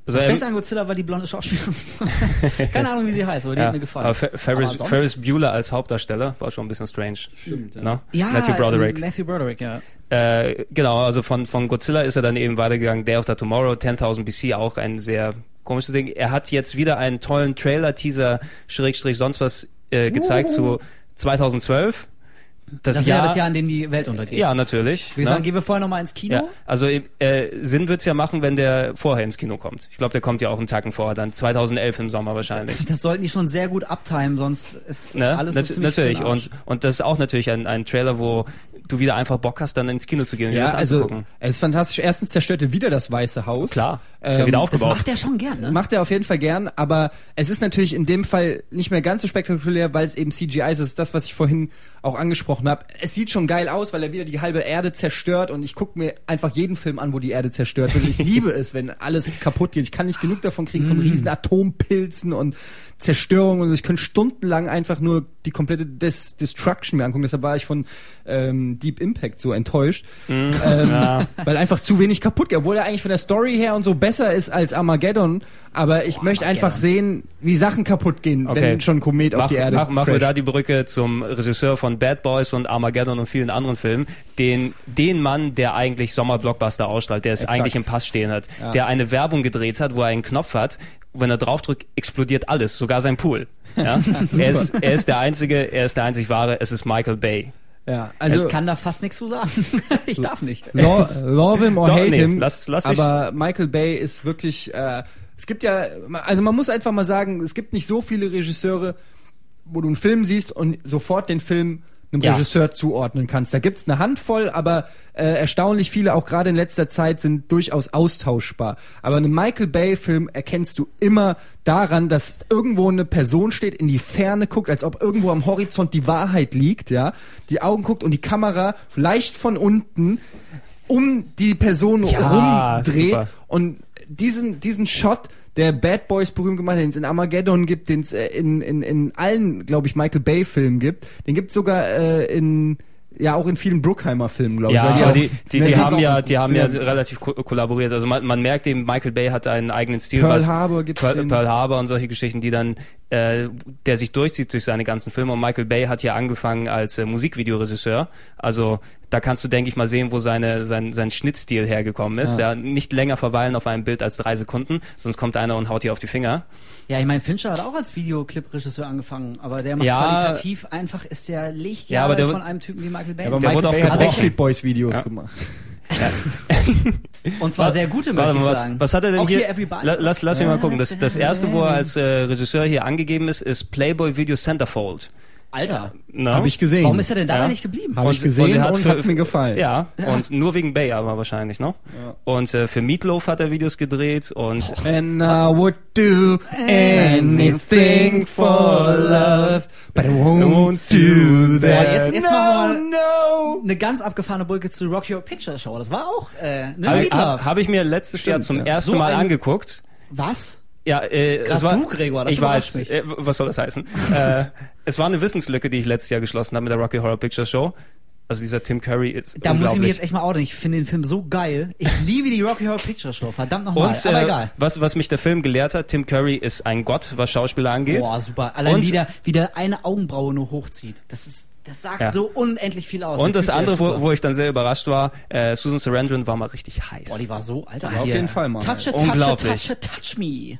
Also, Das Beste an Godzilla war die blonde Schauspielerin. Keine Ahnung, wie sie heißt, aber die ja, hat mir gefallen. aber Fer- Ferris, Ferris Bueller als Hauptdarsteller war schon ein bisschen strange. Stimmt, Ne? ja, Matthew Broderick. ähm, Matthew Broderick, ja. Äh, genau, also von, von Godzilla ist er dann eben weitergegangen. Day After Tomorrow, 10.000 BC, auch ein sehr komisches Ding. Er hat jetzt wieder einen tollen Trailer, Teaser, Schrägstrich, sonst was äh, gezeigt zu 2012. Das, Das ist ja Jahr, das Jahr, in dem die Welt untergeht. ja, natürlich. Wir ne? sagen, gehen wir vorher nochmal ins Kino. ja, also äh, Sinn wird's ja machen, wenn der vorher ins Kino kommt. Ich glaube, der kommt ja auch einen Tacken vorher, dann 2011 im Sommer wahrscheinlich. Das sollten die schon sehr gut abtimen, sonst ist Ne? alles so Nat ziemlich natürlich. Und, und das ist auch natürlich ein, ein Trailer, wo du wieder einfach Bock hast, dann ins Kino zu gehen und dir Ja, das also anzugucken. es ist fantastisch. Erstens zerstört er wieder das Weiße Haus. Klar, ist ja Ähm, wieder das aufgebaut. macht er schon gern, ne? Macht er auf jeden Fall gern, aber es ist natürlich in dem Fall nicht mehr ganz so spektakulär, weil es eben CGI ist. Das ist das, was ich vorhin auch angesprochen habe. Es sieht schon geil aus, weil er wieder die halbe Erde zerstört und ich gucke mir einfach jeden Film an, wo die Erde zerstört wird. Ich liebe es, wenn alles kaputt geht. Ich kann nicht genug davon kriegen, Mm. von riesen Atompilzen und Zerstörung und ich könnte stundenlang einfach nur die komplette Des Destruction mir angucken. Deshalb war ich von ähm, Deep Impact so enttäuscht. Mm. Ähm, Weil einfach zu wenig kaputt geht, obwohl er eigentlich von der Story her und so besser ist als Armageddon. Aber ich möchte einfach sehen, wie Sachen kaputt gehen, Okay. wenn schon ein Komet auf Mach, die Erde mach, machen wir da die Brücke zum Regisseur von Bad Boys und Armageddon und vielen anderen Filmen, den, den Mann, der eigentlich Sommerblockbuster ausstrahlt, der es Exakt. eigentlich im Pass stehen hat, Ja. der eine Werbung gedreht hat, wo er einen Knopf hat, wenn er draufdrückt, explodiert alles, sogar sein Pool. Ja? er, ist, er ist der einzige, er ist der einzig wahre, es ist Michael Bay. Ja, also ich kann da fast nichts zu sagen. ich darf nicht. lo love him or Doch, hate nee, him. lass- lass aber Michael Bay ist wirklich. Äh, es gibt ja, also man muss einfach mal sagen, es gibt nicht so viele Regisseure, wo du einen Film siehst und sofort den Film einem Ja. Regisseur zuordnen kannst. Da gibt's eine Handvoll, aber äh, erstaunlich viele, auch gerade in letzter Zeit, sind durchaus austauschbar. Aber einen Michael Bay-Film erkennst du immer daran, dass irgendwo eine Person steht, in die Ferne guckt, als ob irgendwo am Horizont die Wahrheit liegt, ja, die Augen guckt und die Kamera leicht von unten um die Person Ja, rumdreht super. und diesen, diesen Shot, der Bad Boys berühmt gemacht hat, den es in Armageddon gibt, den es äh, in, in, in allen, glaube ich, Michael Bay-Filmen gibt, den gibt es sogar äh, in ja auch in vielen Bruckheimer-Filmen, glaube ich. Ja, die, die, die haben ja, die haben ja relativ ko kollaboriert. Also man, man merkt eben, Michael Bay hat einen eigenen Stil. Pearl Harbor gibt's Pearl. Pearl Harbor und solche Geschichten, die dann, äh, der sich durchzieht durch seine ganzen Filme. Und Michael Bay hat ja angefangen als äh, Musikvideoregisseur. Also da kannst du, denke ich mal, sehen, wo seine, sein, sein Schnittstil hergekommen ist. Ja. Ja. nicht länger verweilen auf einem Bild als drei Sekunden, sonst kommt einer und haut dir auf die Finger. Ja, ich meine, Fincher hat auch als Videoclip-Regisseur angefangen, aber der macht Ja. qualitativ einfach, ist der Lichtjahre Ja, aber der von einem Typen wie Michael Bay. Ja, aber Der Michael wurde auch Bay hat gebrochen. Backstreet Boys Videos Ja. gemacht. Und zwar sehr gute, möchte ich was, sagen. was hat er denn auch hier? hier lass lass mich mal gucken. Das, das erste, wo er als äh, Regisseur hier angegeben ist, ist Playboy Video Centerfold. Alter, No? Habe ich gesehen. warum ist er denn dabei Ja. nicht geblieben? Hab ich gesehen er und hat mir gefallen. Ja, und nur wegen Bay aber wahrscheinlich, ne? Und äh, für Meatloaf hat er Videos gedreht und And I would do anything for love, but I won't do that. Boah, jetzt- jetzt no, no. Eine ganz abgefahrene Brücke zu Rock Your Picture Show. Das war auch äh, ne habe ich, hab, hab ich mir letztes Jahr Stimmt, zum ja. ersten So Mal angeguckt. Was? Ja, äh, Grad es war, du, Gregor, das ich weiß. mich. Äh, was soll das heißen? äh, es war eine Wissenslücke, die ich letztes Jahr geschlossen habe mit der Rocky Horror Picture Show. Also dieser Tim Curry ist Da muss ich mir jetzt echt mal outen. Ich finde den Film so geil. Ich liebe die Rocky Horror Picture Show. Verdammt nochmal. und Aber äh, egal. was was mich der Film gelehrt hat, Tim Curry ist ein Gott, was Schauspieler angeht. Boah, super. Allein Und- wie der, wie der eine Augenbraue nur hochzieht. Das ist, das sagt Ja. so unendlich viel aus. Und das andere, wo, wo ich dann sehr überrascht war, äh, Susan Sarandon war mal richtig heiß. Boah, die war so, Alter. Ja, auf jeden Fall mal. Touch it, touch Unglaublich. it, touch it, touch me.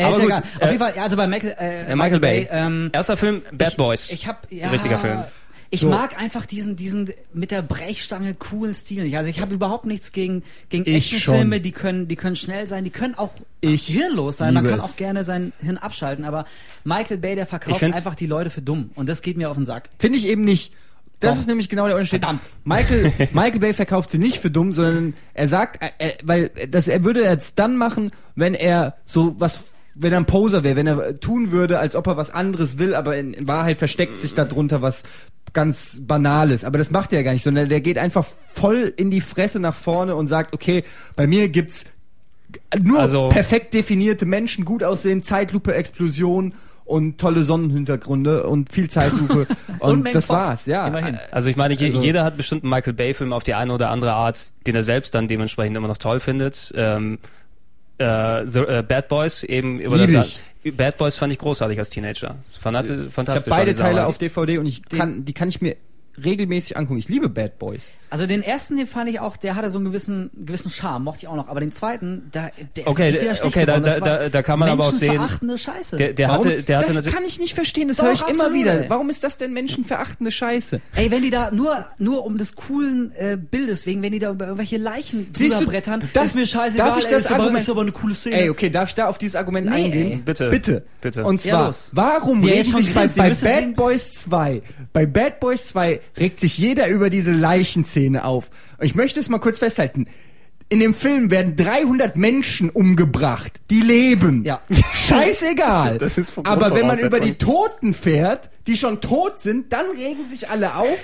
Äh, Aber gut, egal. äh, Auf jeden Fall, also bei Michael, äh, äh, Michael Bay. ähm, Erster Film, Bad ich, Boys. Ich hab, ja, Richtiger Film. Ich So. mag einfach diesen, diesen mit der Brechstange coolen Stil nicht. Also ich habe überhaupt nichts gegen, gegen Ich Actionfilme, schon. die können, die können schnell sein, die können auch Ich hirnlos sein. Man kann es. auch gerne sein Hirn abschalten, aber Michael Bay, der verkauft einfach die Leute für dumm. Und das geht mir auf den Sack. Finde ich eben nicht. Das Doch. ist nämlich genau der Unterschied. Verdammt. Michael, Michael Bay verkauft sie nicht für dumm, sondern er sagt, äh, äh, weil das, er würde jetzt dann machen, wenn er so was, wenn er ein Poser wäre, wenn er tun würde, als ob er was anderes will, aber in, in Wahrheit versteckt sich darunter was ganz Banales. Aber das macht er ja gar nicht, sondern der geht einfach voll in die Fresse nach vorne und sagt, okay, bei mir gibt's nur Also- perfekt definierte Menschen, gut aussehen, Zeitlupe, Explosion und tolle Sonnenhintergründe und viel Zeitlupe. und Megan das Fox. war's, ja. Immerhin. Also ich meine, je, Also- jeder hat bestimmt einen Michael Bay-Film auf die eine oder andere Art, den er selbst dann dementsprechend immer noch toll findet. Ähm, äh, The, äh, Bad Boys eben über Lieb das ich. Bad Boys fand ich großartig als Teenager. Fanat Ich habe fantastisch. beide Teile damals. auf DVD und ich kann, die kann ich mir regelmäßig angucken. Ich liebe Bad Boys. Also den ersten, den fand ich auch, der hatte so einen gewissen, gewissen Charme, mochte ich auch noch. Aber den zweiten, da, der ist Okay, schlecht okay, da- da- da- da kann man aber auch sehen- menschenverachtende Scheiße. Der, der Warum? hatte, der hatte das kann ich nicht verstehen, das höre ich immer absolut, wieder. ey. Warum ist das denn menschenverachtende Scheiße? Ey, wenn die da nur, nur um des coolen äh, Bildes wegen, wenn die da über irgendwelche Leichen Siehst du, brettern, das- ist mir scheißegal. darf ich das ist aber, Argument- ist aber eine coole Szene. Ey, okay, darf ich da auf dieses Argument Nee, eingehen? ey. Bitte. Bitte. Bitte. Und Ja, zwar, los. warum Ja, schon sich bei, Bad sehen- Boys 2, bei Bad Boys 2 regt sich jeder über diese Leichenszene auf. Und ich möchte es mal kurz festhalten. In dem Film werden 300 Menschen umgebracht, die leben. Ja. Scheißegal. Das ist Aber wenn man über die Toten fährt, die schon tot sind, dann regen sich alle auf.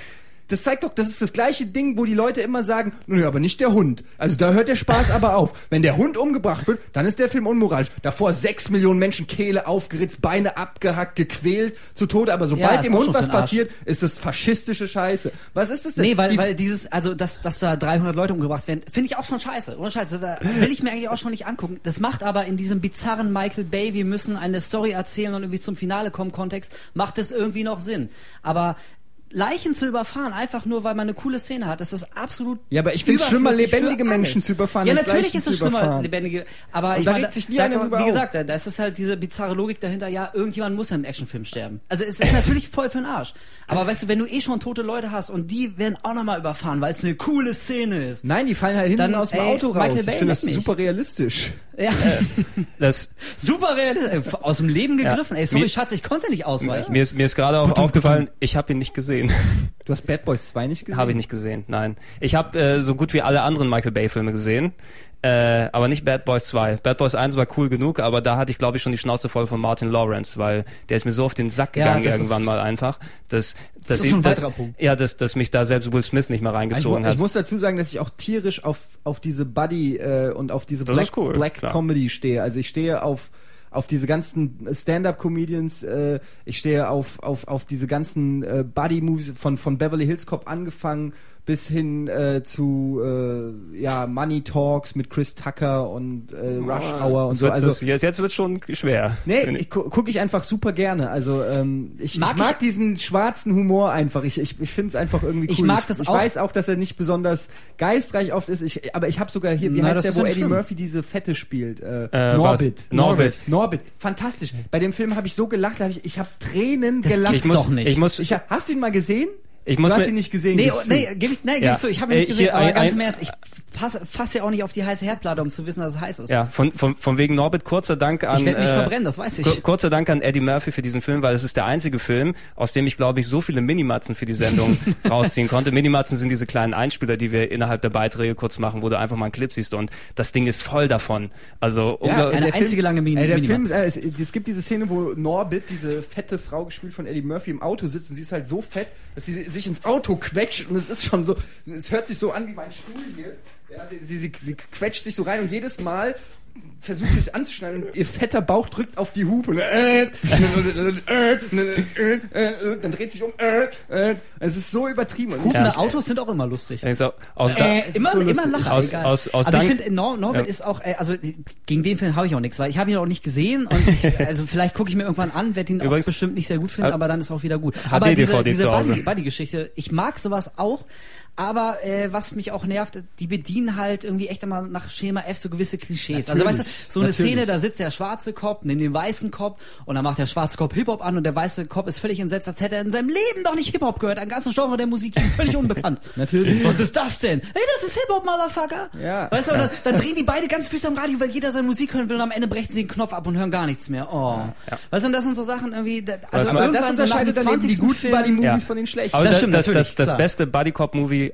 Das zeigt doch, das ist das gleiche Ding, wo die Leute immer sagen, nö, aber nicht der Hund. Also da hört der Spaß aber auf. Wenn der Hund umgebracht wird, dann ist der Film unmoralisch. Davor sechs Millionen Menschen Kehle aufgeritzt, Beine abgehackt, gequält, zu Tode. Aber Ja, sobald ist dem Hund was passiert, ist das faschistische Scheiße. Was ist das denn? Nee, weil, Die- weil dieses, also dass, dass da 300 Leute umgebracht werden, finde ich auch schon scheiße. Ohne Scheiße, da will ich mir eigentlich auch schon nicht angucken. Das macht aber in diesem bizarren Michael Bay, wir müssen eine Story erzählen und irgendwie zum Finale kommen Kontext, macht es irgendwie noch Sinn. Aber Leichen zu überfahren, einfach nur weil man eine coole Szene hat, das ist absolut. Ja, aber ich find's schlimmer, überflüssig für lebendige. Menschen zu überfahren, Ja, natürlich ist es schlimmer, lebendige. Aber Und ich meine, wie gesagt, da, ist es halt diese bizarre Logik dahinter, ja, irgendjemand muss ja im Actionfilm sterben. Also es ist natürlich voll für den Arsch. Aber weißt du, wenn du eh schon tote Leute hast und die werden auch nochmal überfahren, weil es eine coole Szene ist. Nein, die fallen halt hinten Dann, aus dem ey, Auto raus. Michael ich finde das super realistisch. Ja, Das, super realistisch. Äh, Aus dem Leben gegriffen. Ey, sorry, Mir- Schatz, ich konnte nicht ausweichen. mir ist, mir ist gerade auch aufgefallen, ich habe ihn nicht gesehen. Du hast Bad Boys 2 nicht gesehen? Habe ich nicht gesehen, nein. Ich habe äh, so gut wie alle anderen Michael Bay Filme gesehen, äh, aber nicht Bad Boys 2. Bad Boys 1 war cool genug, aber da hatte ich glaube ich schon die Schnauze voll von Martin Lawrence, weil der ist mir so auf den Sack Ja, gegangen das irgendwann ist- mal einfach, dass dass ist ich, dass, ja, dass dass mich da selbst Will Smith nicht Ich, reingezogen mu- hat. ich muss dazu sagen, dass ich auch tierisch auf, auf diese Buddy äh, und auf diese Das Black, cool, Black klar. Comedy stehe. Also ich stehe auf auf diese ganzen Stand-up-Comedians, äh, ich stehe auf, auf, auf diese ganzen äh, Buddy-Movies von, von Beverly Hills Cop angefangen bis hin äh, zu äh, ja, Money Talks mit Chris Tucker und äh, Rush Hour und so. Also das, jetzt jetzt wird schon schwer. Nee, ich gu gucke ich einfach super gerne. Also ähm, ich, Mag ich mag ich- diesen schwarzen Humor einfach. Ich, ich, ich finde es einfach irgendwie cool. Ich mag das ich auch. weiß auch, dass er nicht besonders geistreich oft ist. Ich, aber ich habe sogar hier, wie Na, heißt der, wo Eddie schlimm. Murphy diese Fette spielt? Äh, Äh, Norbit. was? Norbit. Norbit. Fantastisch. Bei dem Film habe ich so gelacht, hab ich, ich habe Tränen Das gelacht. ich muss, doch nicht. Ich muss, Ich, hast du ihn mal gesehen? Ich muss du hast ihn nicht gesehen. Nee, nee, geb ich, nee, Ja. ich zu, ich habe ihn Äh, nicht gesehen, hier aber ein- ganz im Ernst, ich fasse fass ja auch nicht auf die heiße Herdplatte, um zu wissen, dass es heiß ist. ja, von, von, von wegen Norbit, kurzer Dank an. Ich werde mich äh, verbrennen, das weiß ich. Kur- Kurzer Dank an Eddie Murphy für diesen Film, weil es ist der einzige Film, aus dem ich, glaube ich, so viele Minimatzen für die Sendung rausziehen konnte. Minimatzen sind diese kleinen Einspieler, die wir innerhalb der Beiträge kurz machen, wo du einfach mal einen Clip siehst und das Ding ist voll davon. Also Ja, eine der einzige lange Mini- Ey, der. Film, äh, es, es gibt diese Szene, wo Norbit, diese fette Frau gespielt von Eddie Murphy, im Auto sitzt und sie ist halt so fett, dass sie sich ins Auto quetscht und es ist schon so, es hört sich so an wie mein Stuhl hier. Ja, sie, sie, sie, sie quetscht sich so rein und jedes Mal versucht es anzuschneiden und ihr fetter Bauch drückt auf die Hupe. Äh, äh, äh, äh, dann dreht sich um. Äh, äh. Es ist so übertrieben. Und Hupende Ja. Autos sind auch immer lustig. Ich so, aus Äh, immer, so immer lustig. Lacher. Aus- aus- aus also ich finde, Nor Norbert Ja. ist auch, äh, also gegen den Film habe ich auch nichts, weil ich habe ihn auch nicht gesehen und ich, also vielleicht gucke ich mir irgendwann an, werde ihn auch Übrigens- bestimmt nicht sehr gut finden, aber dann ist auch wieder gut. Aber diese, DVD diese zu Hause. Buddy- Buddy-Geschichte, ich mag sowas auch, aber äh, was mich auch nervt, die bedienen halt irgendwie echt immer nach Schema F so gewisse Klischees. also weißt du, so eine natürlich. Szene, da sitzt der schwarze Cop neben dem weißen Cop und dann macht der schwarze Cop Hip-Hop an und der weiße Cop ist völlig entsetzt, als hätte er in seinem Leben doch nicht Hip-Hop gehört, ein ganzes Genre der Musik, ihm völlig unbekannt. Natürlich. Was ist das denn? Hey, das ist Hip-Hop, Motherfucker. Ja. Weißt du, dann, dann drehen die beide ganz füße am Radio, weil jeder seine Musik hören will und am Ende brechen sie den Knopf ab und hören gar nichts mehr. Oh. Weißt du, und das sind so Sachen irgendwie, da- also Aber Aber das irgendwann so nach dem unterscheidet dann die 20. guten Film- Buddy-Movies Ja. von den schlechten. Aber Das das, stimmt das, natürlich, das, das beste Buddy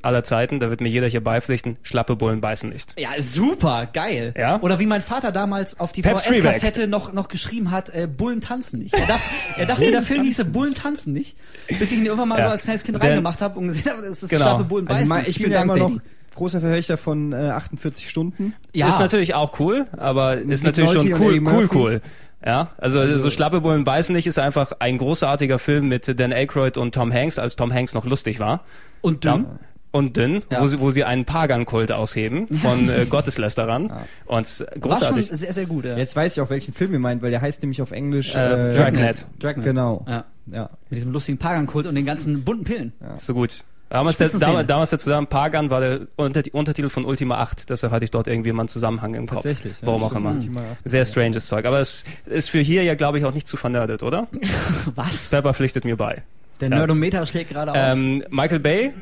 Aller Zeiten, da wird mir jeder hier beipflichten, schlappe Bullen beißen nicht. Ja, super, geil. Ja? Oder wie mein Vater damals auf die VHS-Kassette noch, noch geschrieben hat, äh, Bullen tanzen nicht. Er dachte, er dachte der Film hieße Bullen tanzen nicht, bis ich ihn irgendwann mal Ja. so als kleines Kind Der- reingemacht habe und gesehen habe, es ist Genau. schlappe Bullen Also beißen mein, nicht. ich bin Vielen ja Dank, immer noch Daddy. großer Verfechter von äh, 48 Stunden. Ja. Ist natürlich auch cool, aber ist Nick natürlich schon Nolte und cool, cool, cool. Ja, also, so schlappe Bullen beißen nicht ist einfach ein großartiger Film mit Dan Aykroyd und Tom Hanks, als Tom Hanks noch lustig war. Und dünn. Ja. Und dünn, Ja. wo, sie, wo sie einen Pagan-Kult ausheben von äh, Gotteslästerern. Und War schon großartig. sehr, sehr gut. Ja. Jetzt weiß ich auch, welchen Film ihr meint, weil der heißt nämlich auf Englisch Äh, Dragnet. Dragnet. Genau. Ja. Ja. Mit diesem lustigen Pagan-Kult und den ganzen bunten Pillen. So gut. Damals, der, damals, damals der Zusammen Pagan war der Unter Untertitel von Ultima 8, deshalb hatte ich dort irgendwie mal einen Zusammenhang im Kopf. Tatsächlich, ja, Warum auch immer. Ultima 8, Sehr stranges Zeug. Aber es ist für hier ja, glaube ich, auch nicht zu vernördet, oder? Was? Pepper pflichtet mir bei. Der Ja. Nerdometer schlägt gerade aus. Ähm, Michael Bay,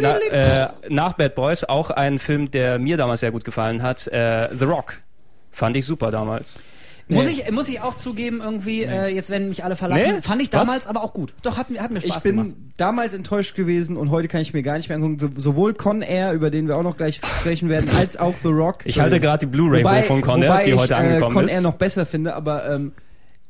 na, äh, nach Bad Boys, auch ein Film, der mir damals sehr gut gefallen hat. Äh, The Rock. Fand ich super damals. Muss Nee. ich, muss ich auch zugeben, irgendwie, äh, jetzt werden mich alle verlachen. Nee? Fand ich Was? damals aber auch gut. Doch, hat, mir- hat mir Ich Spaß bin gemacht. damals enttäuscht gewesen und heute kann ich mir gar nicht mehr angucken. So, sowohl Con Air, über den wir auch noch gleich sprechen werden, als auch The Rock. Ich halte gerade die Blu-ray von Con Air, die heute ich, angekommen äh, Con ist. Air noch besser finde, aber ähm,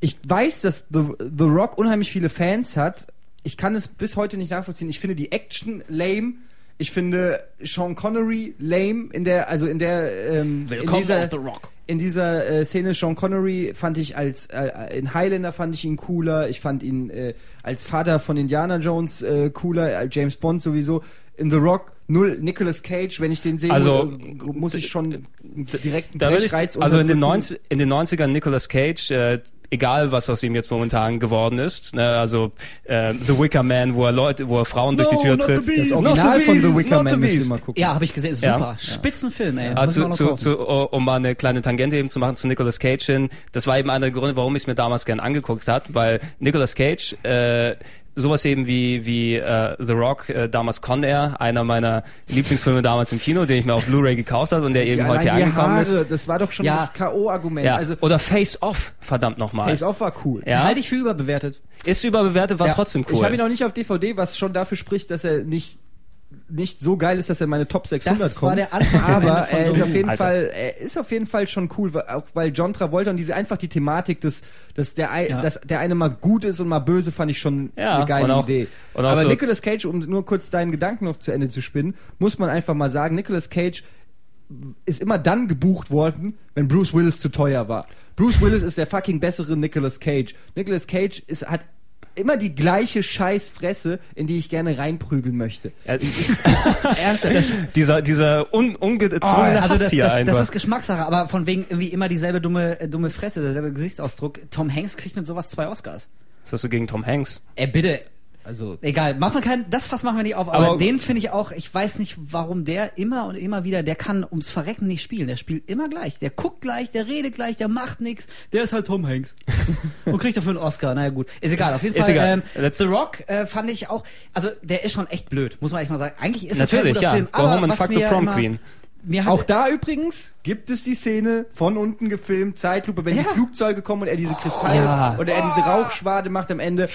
ich weiß, dass The, The Rock unheimlich viele Fans hat. Ich kann es bis heute nicht nachvollziehen. Ich finde die Action lame. Ich finde Sean Connery lame in der, also in der, ähm, in dieser, Rock. in dieser äh, Szene Sean Connery fand ich als äh, in Highlander fand ich ihn cooler. Ich fand ihn äh, als Vater von Indiana Jones äh, cooler, als James Bond sowieso. In The Rock null Nicolas Cage, wenn ich den sehe, Also, äh, muss ich schon direkt einen Da will ich, Brechreiz also in den, unterdrücken. 90, in den 90ern Nicolas Cage, äh, egal was aus ihm jetzt momentan geworden ist, ne, also äh, The Wicker Man, wo er Leute, wo er Frauen durch die Tür tritt. Das Not Original von The Wicker not Man the müsst ihr mal gucken. Ja, habe ich gesehen. Ja. Super. Spitzenfilm, ey. Ah, zu, zu, zu, um mal eine kleine Tangente eben zu machen zu Nicolas Cage hin. Das war eben einer der Gründe, warum ich es mir damals gern angeguckt hat, weil Nicolas Cage äh, sowas eben wie wie äh, The Rock, äh, damals Con Air, einer meiner Lieblingsfilme damals im Kino, den ich mir auf Blu-ray gekauft habe und der eben Ja, heute hier angekommen ist. Haare, das war doch schon Ja. das K.O.-Argument. Ja. Also Oder Face Off, verdammt nochmal. Face Off war cool. Ja. Halte ich für überbewertet. Ist überbewertet, war Ja. trotzdem cool. Ich habe ihn noch nicht auf DVD, was schon dafür spricht, dass er nicht nicht so geil ist, dass er in meine Top 600 Das kommt. war der Anfang aber er ist auf jeden Alter. Fall, er ist auf jeden Fall schon cool, weil- auch weil John Travolta und diese einfach die Thematik, dass, dass der, ein, Ja. dass der eine mal gut ist und mal böse, fand ich schon Ja, eine geile und auch- Idee. und auch aber so- Nicolas Cage, um nur kurz deinen Gedanken noch zu Ende zu spinnen, muss man einfach mal sagen, Nicolas Cage ist immer dann gebucht worden, wenn Bruce Willis zu teuer war. Bruce Willis ist der fucking bessere Nicolas Cage. Nicolas Cage ist, hat immer die gleiche Scheißfresse, in die ich gerne reinprügeln möchte. Ernsthaft. Das ist, dieser dieser un, ungezwungene Also Hass das, hier das, einfach. das ist Geschmackssache, aber von wegen irgendwie immer dieselbe dumme, äh, dumme Fresse, derselbe Gesichtsausdruck. Tom Hanks kriegt mit sowas zwei Oscars. Was hast du gegen Tom Hanks? Ey, bitte. Also, Egal, machen wir kein, das Fass machen wir nicht auf, aber, Aber- den finde ich auch, ich weiß nicht, warum der immer und immer wieder, der kann ums Verrecken nicht spielen. Der spielt immer gleich. Der guckt gleich, der redet gleich, der macht nix. Der ist halt Tom Hanks. und kriegt dafür einen Oscar. Naja, gut. Ist egal, auf jeden Ist Fall. Ähm, Let's- The Rock äh, fand ich auch, also der ist schon echt blöd, muss man echt mal sagen. Eigentlich ist es Natürlich, guter ja. Film, Go aber home and fuck the prom queen. Auch da übrigens gibt es die Szene von unten gefilmt, Zeitlupe, wenn Ja. die Flugzeuge kommen und er diese Kristalle Ja. oder er diese Rauchschwade macht am Ende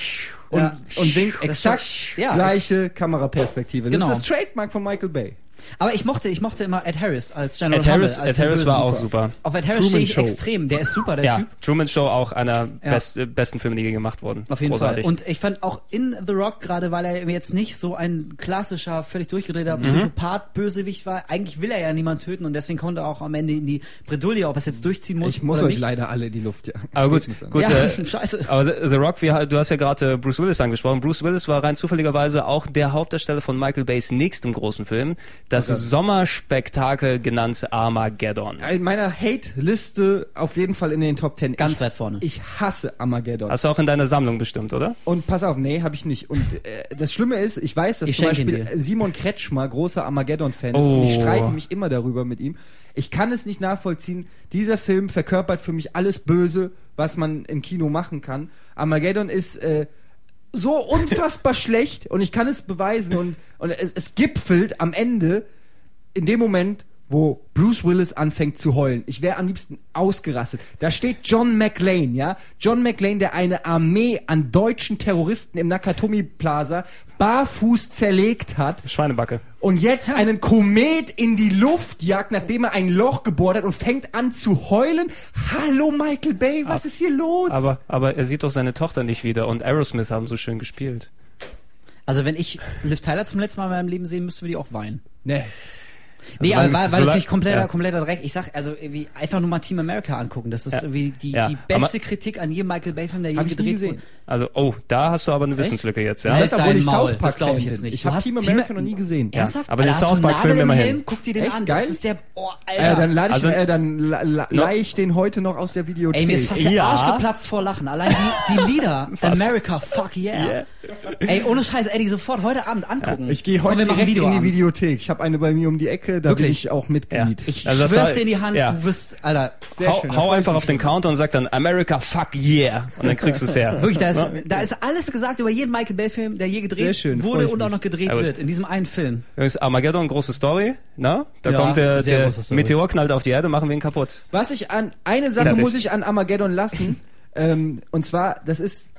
und, Ja. und winkt Das exakt gleiche Kameraperspektive. Das Genau. ist das Trademark von Michael Bay. Aber ich mochte, ich mochte immer Ed Harris als General Ed Harris, Hubble, als Ed Harris war auch super. Auf Ed Harris Truman stehe ich Show. extrem. Der ist super, der Ja, Typ. Truman Show auch einer Ja. best, äh, besten Filme, die je gemacht wurden. Auf jeden Großartig. Fall. Und ich fand auch in The Rock, gerade weil er jetzt nicht so ein klassischer, völlig durchgedrehter Mhm. Psychopath-Bösewicht war, eigentlich will er ja niemanden töten und deswegen kommt er auch am Ende in die Bredouille, ob er es jetzt durchziehen muss Ich muss oder euch nicht. leider alle in die Luft jagen. Aber gut, gut. ja, äh, scheiße. Aber The, Rock, wie, halt- du hast ja gerade äh, Bruce Willis angesprochen. Bruce Willis war rein zufälligerweise auch der Hauptdarsteller von Michael Bays nächstem großen Film, das Sommerspektakel genannte Armageddon. In meiner Hate-Liste auf jeden Fall in den Top 10. Ganz ich, weit vorne. Ich hasse Armageddon. Hast du auch in deiner Sammlung bestimmt, oder? Und pass auf, nee, habe ich nicht. Und äh, das Schlimme ist, ich weiß, dass Ich zum Beispiel. Simon Kretschmer großer Armageddon-Fan ist und ich Oh. streite mich immer darüber mit ihm. Ich kann es nicht nachvollziehen. Dieser Film verkörpert für mich alles Böse, was man im Kino machen kann. Armageddon ist äh, so unfassbar schlecht und ich kann es beweisen und, und es, es gipfelt am Ende in dem Moment, wo Bruce Willis anfängt zu heulen. Ich wäre am liebsten ausgerastet. Da steht John McLean, ja? John McLean, der eine Armee an deutschen Terroristen im Nakatomi Plaza barfuß zerlegt hat Schweinebacke. und jetzt einen Komet in die Luft jagt, nachdem er ein Loch gebohrt hat und fängt an zu heulen. Hallo Michael Bay, was ist hier los? Aber, aber er sieht doch seine Tochter nicht wieder und Aerosmith haben so schön gespielt. Also wenn ich Liv Tyler zum letzten Mal in meinem Leben sehen, müssten wir die auch weinen. nee. Nee, Also aber weil- war, war natürlich kompletter, ja. kompletter Dreck. Ich sag, also irgendwie einfach nur mal Team America angucken. Das ist Ja. irgendwie die, Ja. die Aber- beste Kritik an jedem Michael Bay-Film, der je ich gedreht gesehen. wurde. Also, oh, da hast du aber eine Wissenslücke jetzt, ja? Halt Das, obwohl dein ich Maul, South Park ich Fan jetzt nicht. Ich habe Team America noch nie gesehen. Ernsthaft? aber den South du Park einen Film Nagel im immerhin. Guck dir den Echt? an. Geil? Das ist der, oh, Äh, Alter. dann lade ich, Also- äh, dann la, la, No. leih ich den heute noch aus der Videothek. Ey, mir ist fast der. Arsch geplatzt vor Lachen. Allein die, die Lieder, America, fuck yeah. Ey, ohne Scheiß, Eddie, sofort heute Abend angucken. ich gehe heute direkt in die. Videothek. Ich habe eine bei mir um die Ecke, da bin Wirklich? ich auch Mitglied. Ich Also das schwör's dir in die Hand, ja. du wirst, Alter, Sehr hau schön, da hau einfach auf den Counter und sag dann America, fuck yeah. Und dann kriegst du es her. wirklich, da ist, da ist alles gesagt über jeden Michael Bay-Film, der je gedreht schön, wurde und auch noch gedreht Ja, wird, in diesem einen Film. Übrigens, Armageddon, große Story, ne? Da Ja, kommt der, der. Meteor knallt auf die Erde, machen wir ihn kaputt. Was ich an, eine Sache muss ich an Armageddon lassen, ähm, und zwar, das ist,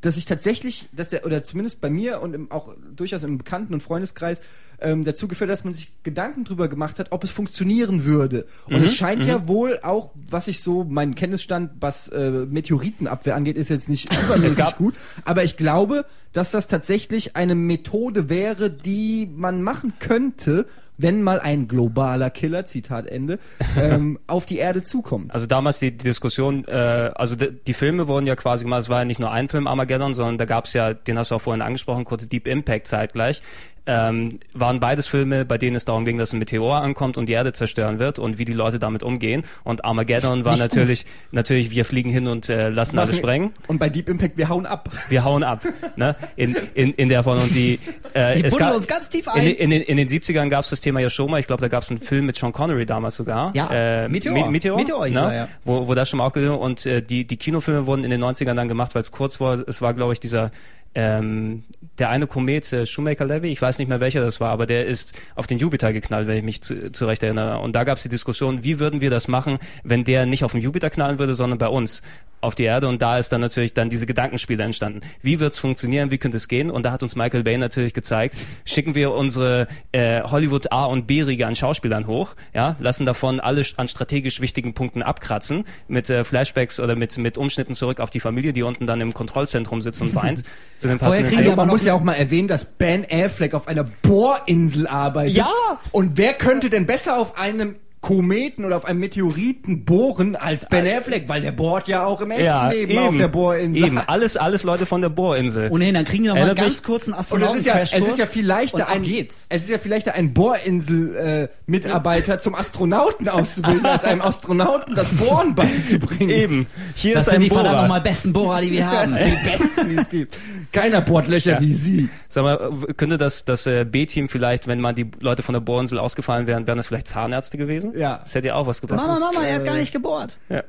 dass ich tatsächlich, dass der, oder zumindest bei mir und im, auch durchaus im Bekannten- und Freundeskreis ähm, dazu geführt, dass man sich Gedanken drüber gemacht hat, ob es funktionieren würde. Und Mhm, es scheint ja wohl auch, was ich so, mein Kenntnisstand, was äh, Meteoritenabwehr angeht, ist jetzt nicht übermäßig gab- gut. Aber ich glaube, dass das tatsächlich eine Methode wäre, die man machen könnte, wenn mal ein globaler Killer, Zitat Ende, ähm, auf die Erde zukommt. Also damals die, die Diskussion, äh, also die, die Filme wurden ja quasi gemacht, es war ja nicht nur ein Film Armageddon, sondern da gab's ja, den hast du auch vorhin angesprochen, kurz Deep Impact zeitgleich. Ähm, waren beides Filme, bei denen es darum ging, dass ein Meteor ankommt und die Erde zerstören wird und wie die Leute damit umgehen. Und Armageddon war Nicht natürlich, natürlich, wir fliegen hin und äh, lassen alle sprengen. Und bei Deep Impact, wir hauen ab. wir hauen ab, ne? In, in, in der Form und die, äh, Die gab, uns ganz tief in, ein. den- in, den, in den 70ern gab es das Thema ja schon mal, ich glaube, da gab es einen Film mit Sean Connery damals sogar. Ja, äh, Meteor. Me Meteor, Meteor ne? er, ja. wo, wo das schon mal aufgenommen und äh, die, die Kinofilme wurden in den 90ern dann gemacht, weil es kurz war, es war, glaube ich, dieser ähm, der eine Komet, äh, Shoemaker Levy, ich weiß nicht mehr welcher das war, aber der ist auf den Jupiter geknallt, wenn ich mich zu, zurecht erinnere. Und da gab es die Diskussion, wie würden wir das machen, wenn der nicht auf den Jupiter knallen würde, sondern bei uns auf die Erde. Und da ist dann natürlich dann diese Gedankenspiele entstanden. Wie wird's funktionieren, wie könnte es gehen? Und da hat uns Michael Bay natürlich gezeigt, schicken wir unsere äh, Hollywood A und B-Riege an Schauspielern hoch, ja, lassen davon alle an strategisch wichtigen Punkten abkratzen, mit äh, Flashbacks oder mit, mit Umschnitten zurück auf die Familie, die unten dann im Kontrollzentrum sitzt und weint. zu den Vorher kriegen wir man muss ja auch mal erwähnen, dass Ben Affleck auf einer Bohrinsel arbeitet. Ja! Und wer könnte denn besser auf einem Kometen oder auf einem Meteoriten bohren als Ben Affleck? Weil der bohrt ja auch im echten ja, Leben eben, auf der Bohrinsel. Eben, alles, alles Leute von der Bohrinsel. Ohnehin, dann kriegen die noch mal einen ganz kurzen Und es ist ja, es ist ja viel leichter, und ein, geht's. es ist ja viel leichter, einen Bohrinsel-Mitarbeiter zum Astronauten auszubilden, als einem Astronauten das Bohren beizubringen. Eben, hier Das ist sind ein die verdammt Bohrer. nochmal besten Bohrer, die wir haben. Die besten, die es gibt. Keiner bohrt Löcher Ja. wie sie. Sag mal, könnte das, das äh, B-Team vielleicht, wenn mal die Leute von der Bohrinsel ausgefallen wären, wären das vielleicht Zahnärzte gewesen? Ja. Das hätte ja auch was gebracht. Mama, Mama, er hat gar nicht gebohrt. Ja.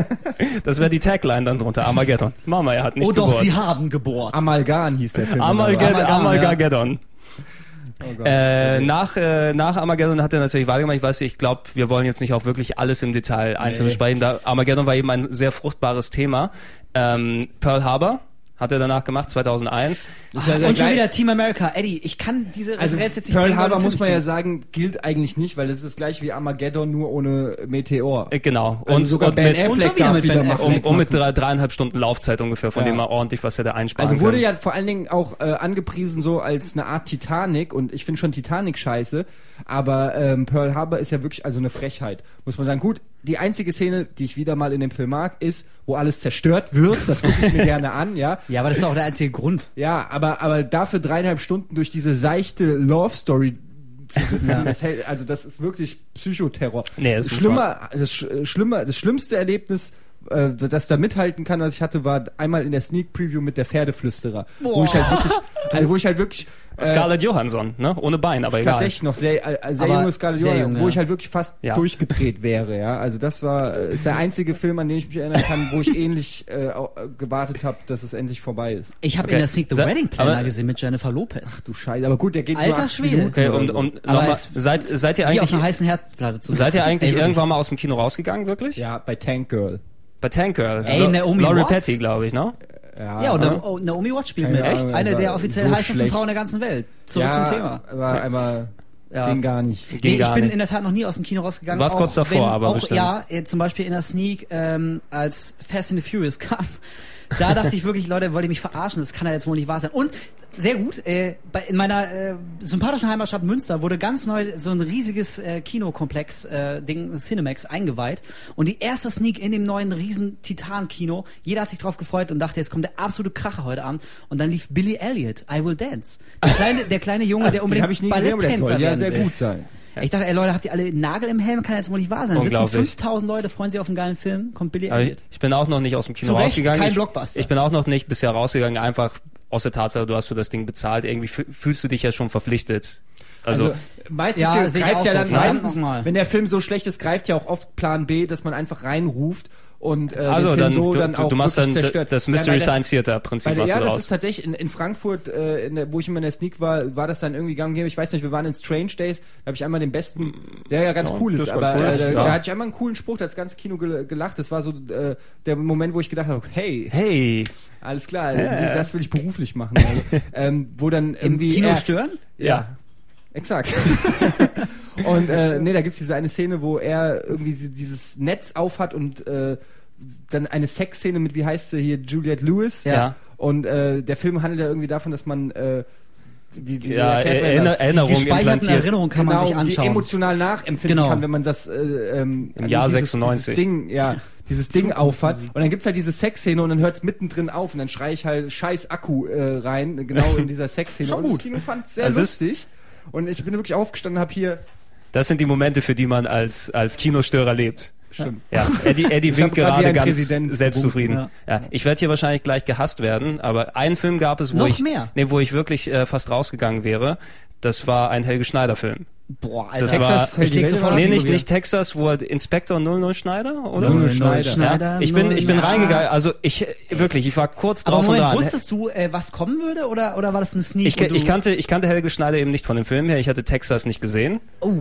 das wäre die Tagline dann drunter, Armageddon. Mama, er hat nicht oh doch, gebohrt. sie haben gebohrt. Amalgan hieß der Film. Amalged Amalgam, Amalgageddon. Oh. Äh, nach, äh, nach Armageddon hat er natürlich weitergemacht. Ich weiß nicht, ich glaube, wir wollen jetzt nicht auch wirklich alles im Detail einzeln Nee. besprechen. Da Armageddon war eben ein sehr fruchtbares Thema. Ähm, Pearl Harbor hat er danach gemacht, 2001. Ist ja der Und schon wieder Team America. Eddie, ich kann diese Also Referenz jetzt nicht Pearl Harbor muss man ja sagen, gilt eigentlich nicht, weil es ist gleich wie Armageddon, nur ohne Meteor. Äh, Genau. Also sogar Ben mit, Und Affleck schon wieder mit wieder Ben machen. um, um mit drei, dreieinhalb Stunden Laufzeit ungefähr, von Ja. dem man ordentlich was hätte einsparen Also wurde können. ja vor allen Dingen auch äh, angepriesen so als eine Art Titanic und ich finde schon Titanic scheiße, aber ähm, Pearl Harbor ist ja wirklich also eine Frechheit, muss man sagen. Gut, die einzige Szene, die ich wieder mal in dem Film mag, ist, wo alles zerstört wird. Das gucke ich mir gerne an, ja. Ja, aber das ist auch der einzige Grund. Ja, aber aber dafür dreieinhalb Stunden durch diese seichte Love Story zu sitzen, das hält, also das ist wirklich Psychoterror. Nee, das muss schlimmer, das Sch- schlimmer, das schlimmste Erlebnis, äh, das da mithalten kann, was ich hatte, war einmal in der Sneak Preview mit der Pferdeflüsterer, wo ich halt wirklich, also wo ich halt wirklich äh, Scarlett Johansson, ne? Ohne Bein, aber egal. tatsächlich noch sehr, äh, sehr Aber junge Scarlett sehr Johansson, jung, wo ich halt wirklich fast Ja. durchgedreht wäre, ja. Also das war äh, ist der einzige Film, an den ich mich erinnern kann, wo ich ähnlich äh, äh, gewartet habe, dass es endlich vorbei ist. Ich habe Okay. in der Sneak the Sa- Wedding Planner aber- gesehen mit Jennifer Lopez. Du Scheiße, aber gut, der geht Alter Schwede. Okay, oder um, um nochmal, seid, seid ihr Wie auf eigentlich, einer heißen Herdplatte zu seid ihr eigentlich irgendwann mal aus dem Kino rausgegangen, wirklich? Ja, bei Tank Girl. Bei Tank Girl. Ey, Naomi Laurie Watts? Petty, glaube ich, ne? Ja, und Ja. Na- Naomi Watts spielt Keine mit. Ahnung, Echt? Eine der offiziell so heißesten schlecht. Frauen der ganzen Welt. Zurück ja, zum Thema. Aber einmal Ja. ging gar nicht. Ging nee, ich gar bin nicht. in der Tat noch nie aus dem Kino rausgegangen. Warst kurz davor, wenn, aber auch, bestimmt. Ja, zum Beispiel in der Sneak, ähm, als Fast and the Furious kam. Da dachte ich wirklich, Leute, wollt ihr mich verarschen? Das kann ja jetzt wohl nicht wahr sein. Und sehr gut, äh, bei, in meiner äh, sympathischen Heimatstadt Münster wurde ganz neu so ein riesiges äh, Kinokomplex, äh, Ding, Cinemax, eingeweiht. Und die erste Sneak in dem neuen riesen Titan-Kino, jeder hat sich drauf gefreut und dachte, jetzt kommt der absolute Kracher heute Abend. Und dann lief Billy Elliot, I Will Dance. Der kleine, der kleine Junge, der Den unbedingt habe ich nie gesehen, aber der Balletttänzer soll ja werden sehr will. gut sein. Ich dachte, ey Leute, habt ihr alle Nagel im Helm? Kann jetzt wohl nicht wahr sein. Da sitzen Unglaublich. 5000 Leute, freuen sich auf einen geilen Film, kommt Billy ich, Elliot. ich bin auch noch nicht aus dem Kino Zu Recht, rausgegangen. kein ich, Blockbuster. Ich bin auch noch nicht bisher rausgegangen, einfach aus der Tatsache, du hast für das Ding bezahlt. Irgendwie fü- fühlst du dich ja schon verpflichtet. Also, Also, meistens Ja, ich greift auch ja so. dann Verdammt meistens, wenn der Film so schlecht ist, greift ja auch oft Plan B, dass man einfach reinruft und äh, also dann, so du, dann auch du machst dann zerstört. das Ja, Mystery das- Science Theater Prinzip Weil, ja, das raus. ist tatsächlich in, in Frankfurt, äh, in der, wo ich immer in der Sneak war, war das dann irgendwie gang gäbe. Ich weiß nicht, wir waren in Strange Days, da habe ich einmal den besten, der ja ganz Ja, cool ist, aber cool. äh, da, Ja. da hatte ich einmal einen coolen Spruch, da hat das ganze Kino gel gelacht. Das war so äh, der Moment, wo ich gedacht habe, hey, Hey, alles klar, das will ich beruflich machen. Also, ähm, wo dann Im irgendwie Kino er- stören? ja. Exakt. und äh, nee, da gibt's diese eine Szene, wo er irgendwie sie- dieses Netz aufhat und äh, dann eine Sexszene mit, wie heißt sie hier, Juliette Lewis. Ja. Und äh, der Film handelt ja irgendwie davon, dass man äh, wie, wie ja, erklärt man Erinner das? Erinnerung Gespeicherten implantiert. Erinnerungen kann man genau, sich anschauen. die emotional nachempfinden Genau. kann, wenn man das äh, ähm, Im Jahr dieses, 96. Dieses Ding, ja, dieses Ding aufhat. Und dann gibt's halt diese Sexszene und dann hört's mittendrin auf und dann schrei ich halt scheiß Akku äh, rein, genau in dieser Sexszene. Schon und gut. das Kino fand sehr Also es- lustig. Und ich bin wirklich aufgestanden, habe hier Das sind die Momente, für die man als, als Kinostörer lebt. Stimmt. Ja, Eddie, Eddie winkt gerade ganz Präsident selbstzufrieden. gewunken, Ja. ich werde hier wahrscheinlich gleich gehasst werden, aber einen Film gab es, wo Noch ich, mehr? nee, wo ich wirklich äh, fast rausgegangen wäre. Das war ein Helge Schneider Film. Boah, Alter. Das Texas, war, ich leg sofort nee, nicht, nicht Texas, wo Inspektor 00 Schneider, oder? 00 Null Schneider. Schneider. Ja, ich bin, ich bin reingegangen, also ich, wirklich, ich war kurz Aber drauf und Moment, dran. wusstest du, äh, was kommen würde oder, oder war das ein Sneak? Ich, und ich, kannte, ich kannte Helge Schneider eben nicht von dem Film her, ich hatte Texas nicht gesehen. Oh.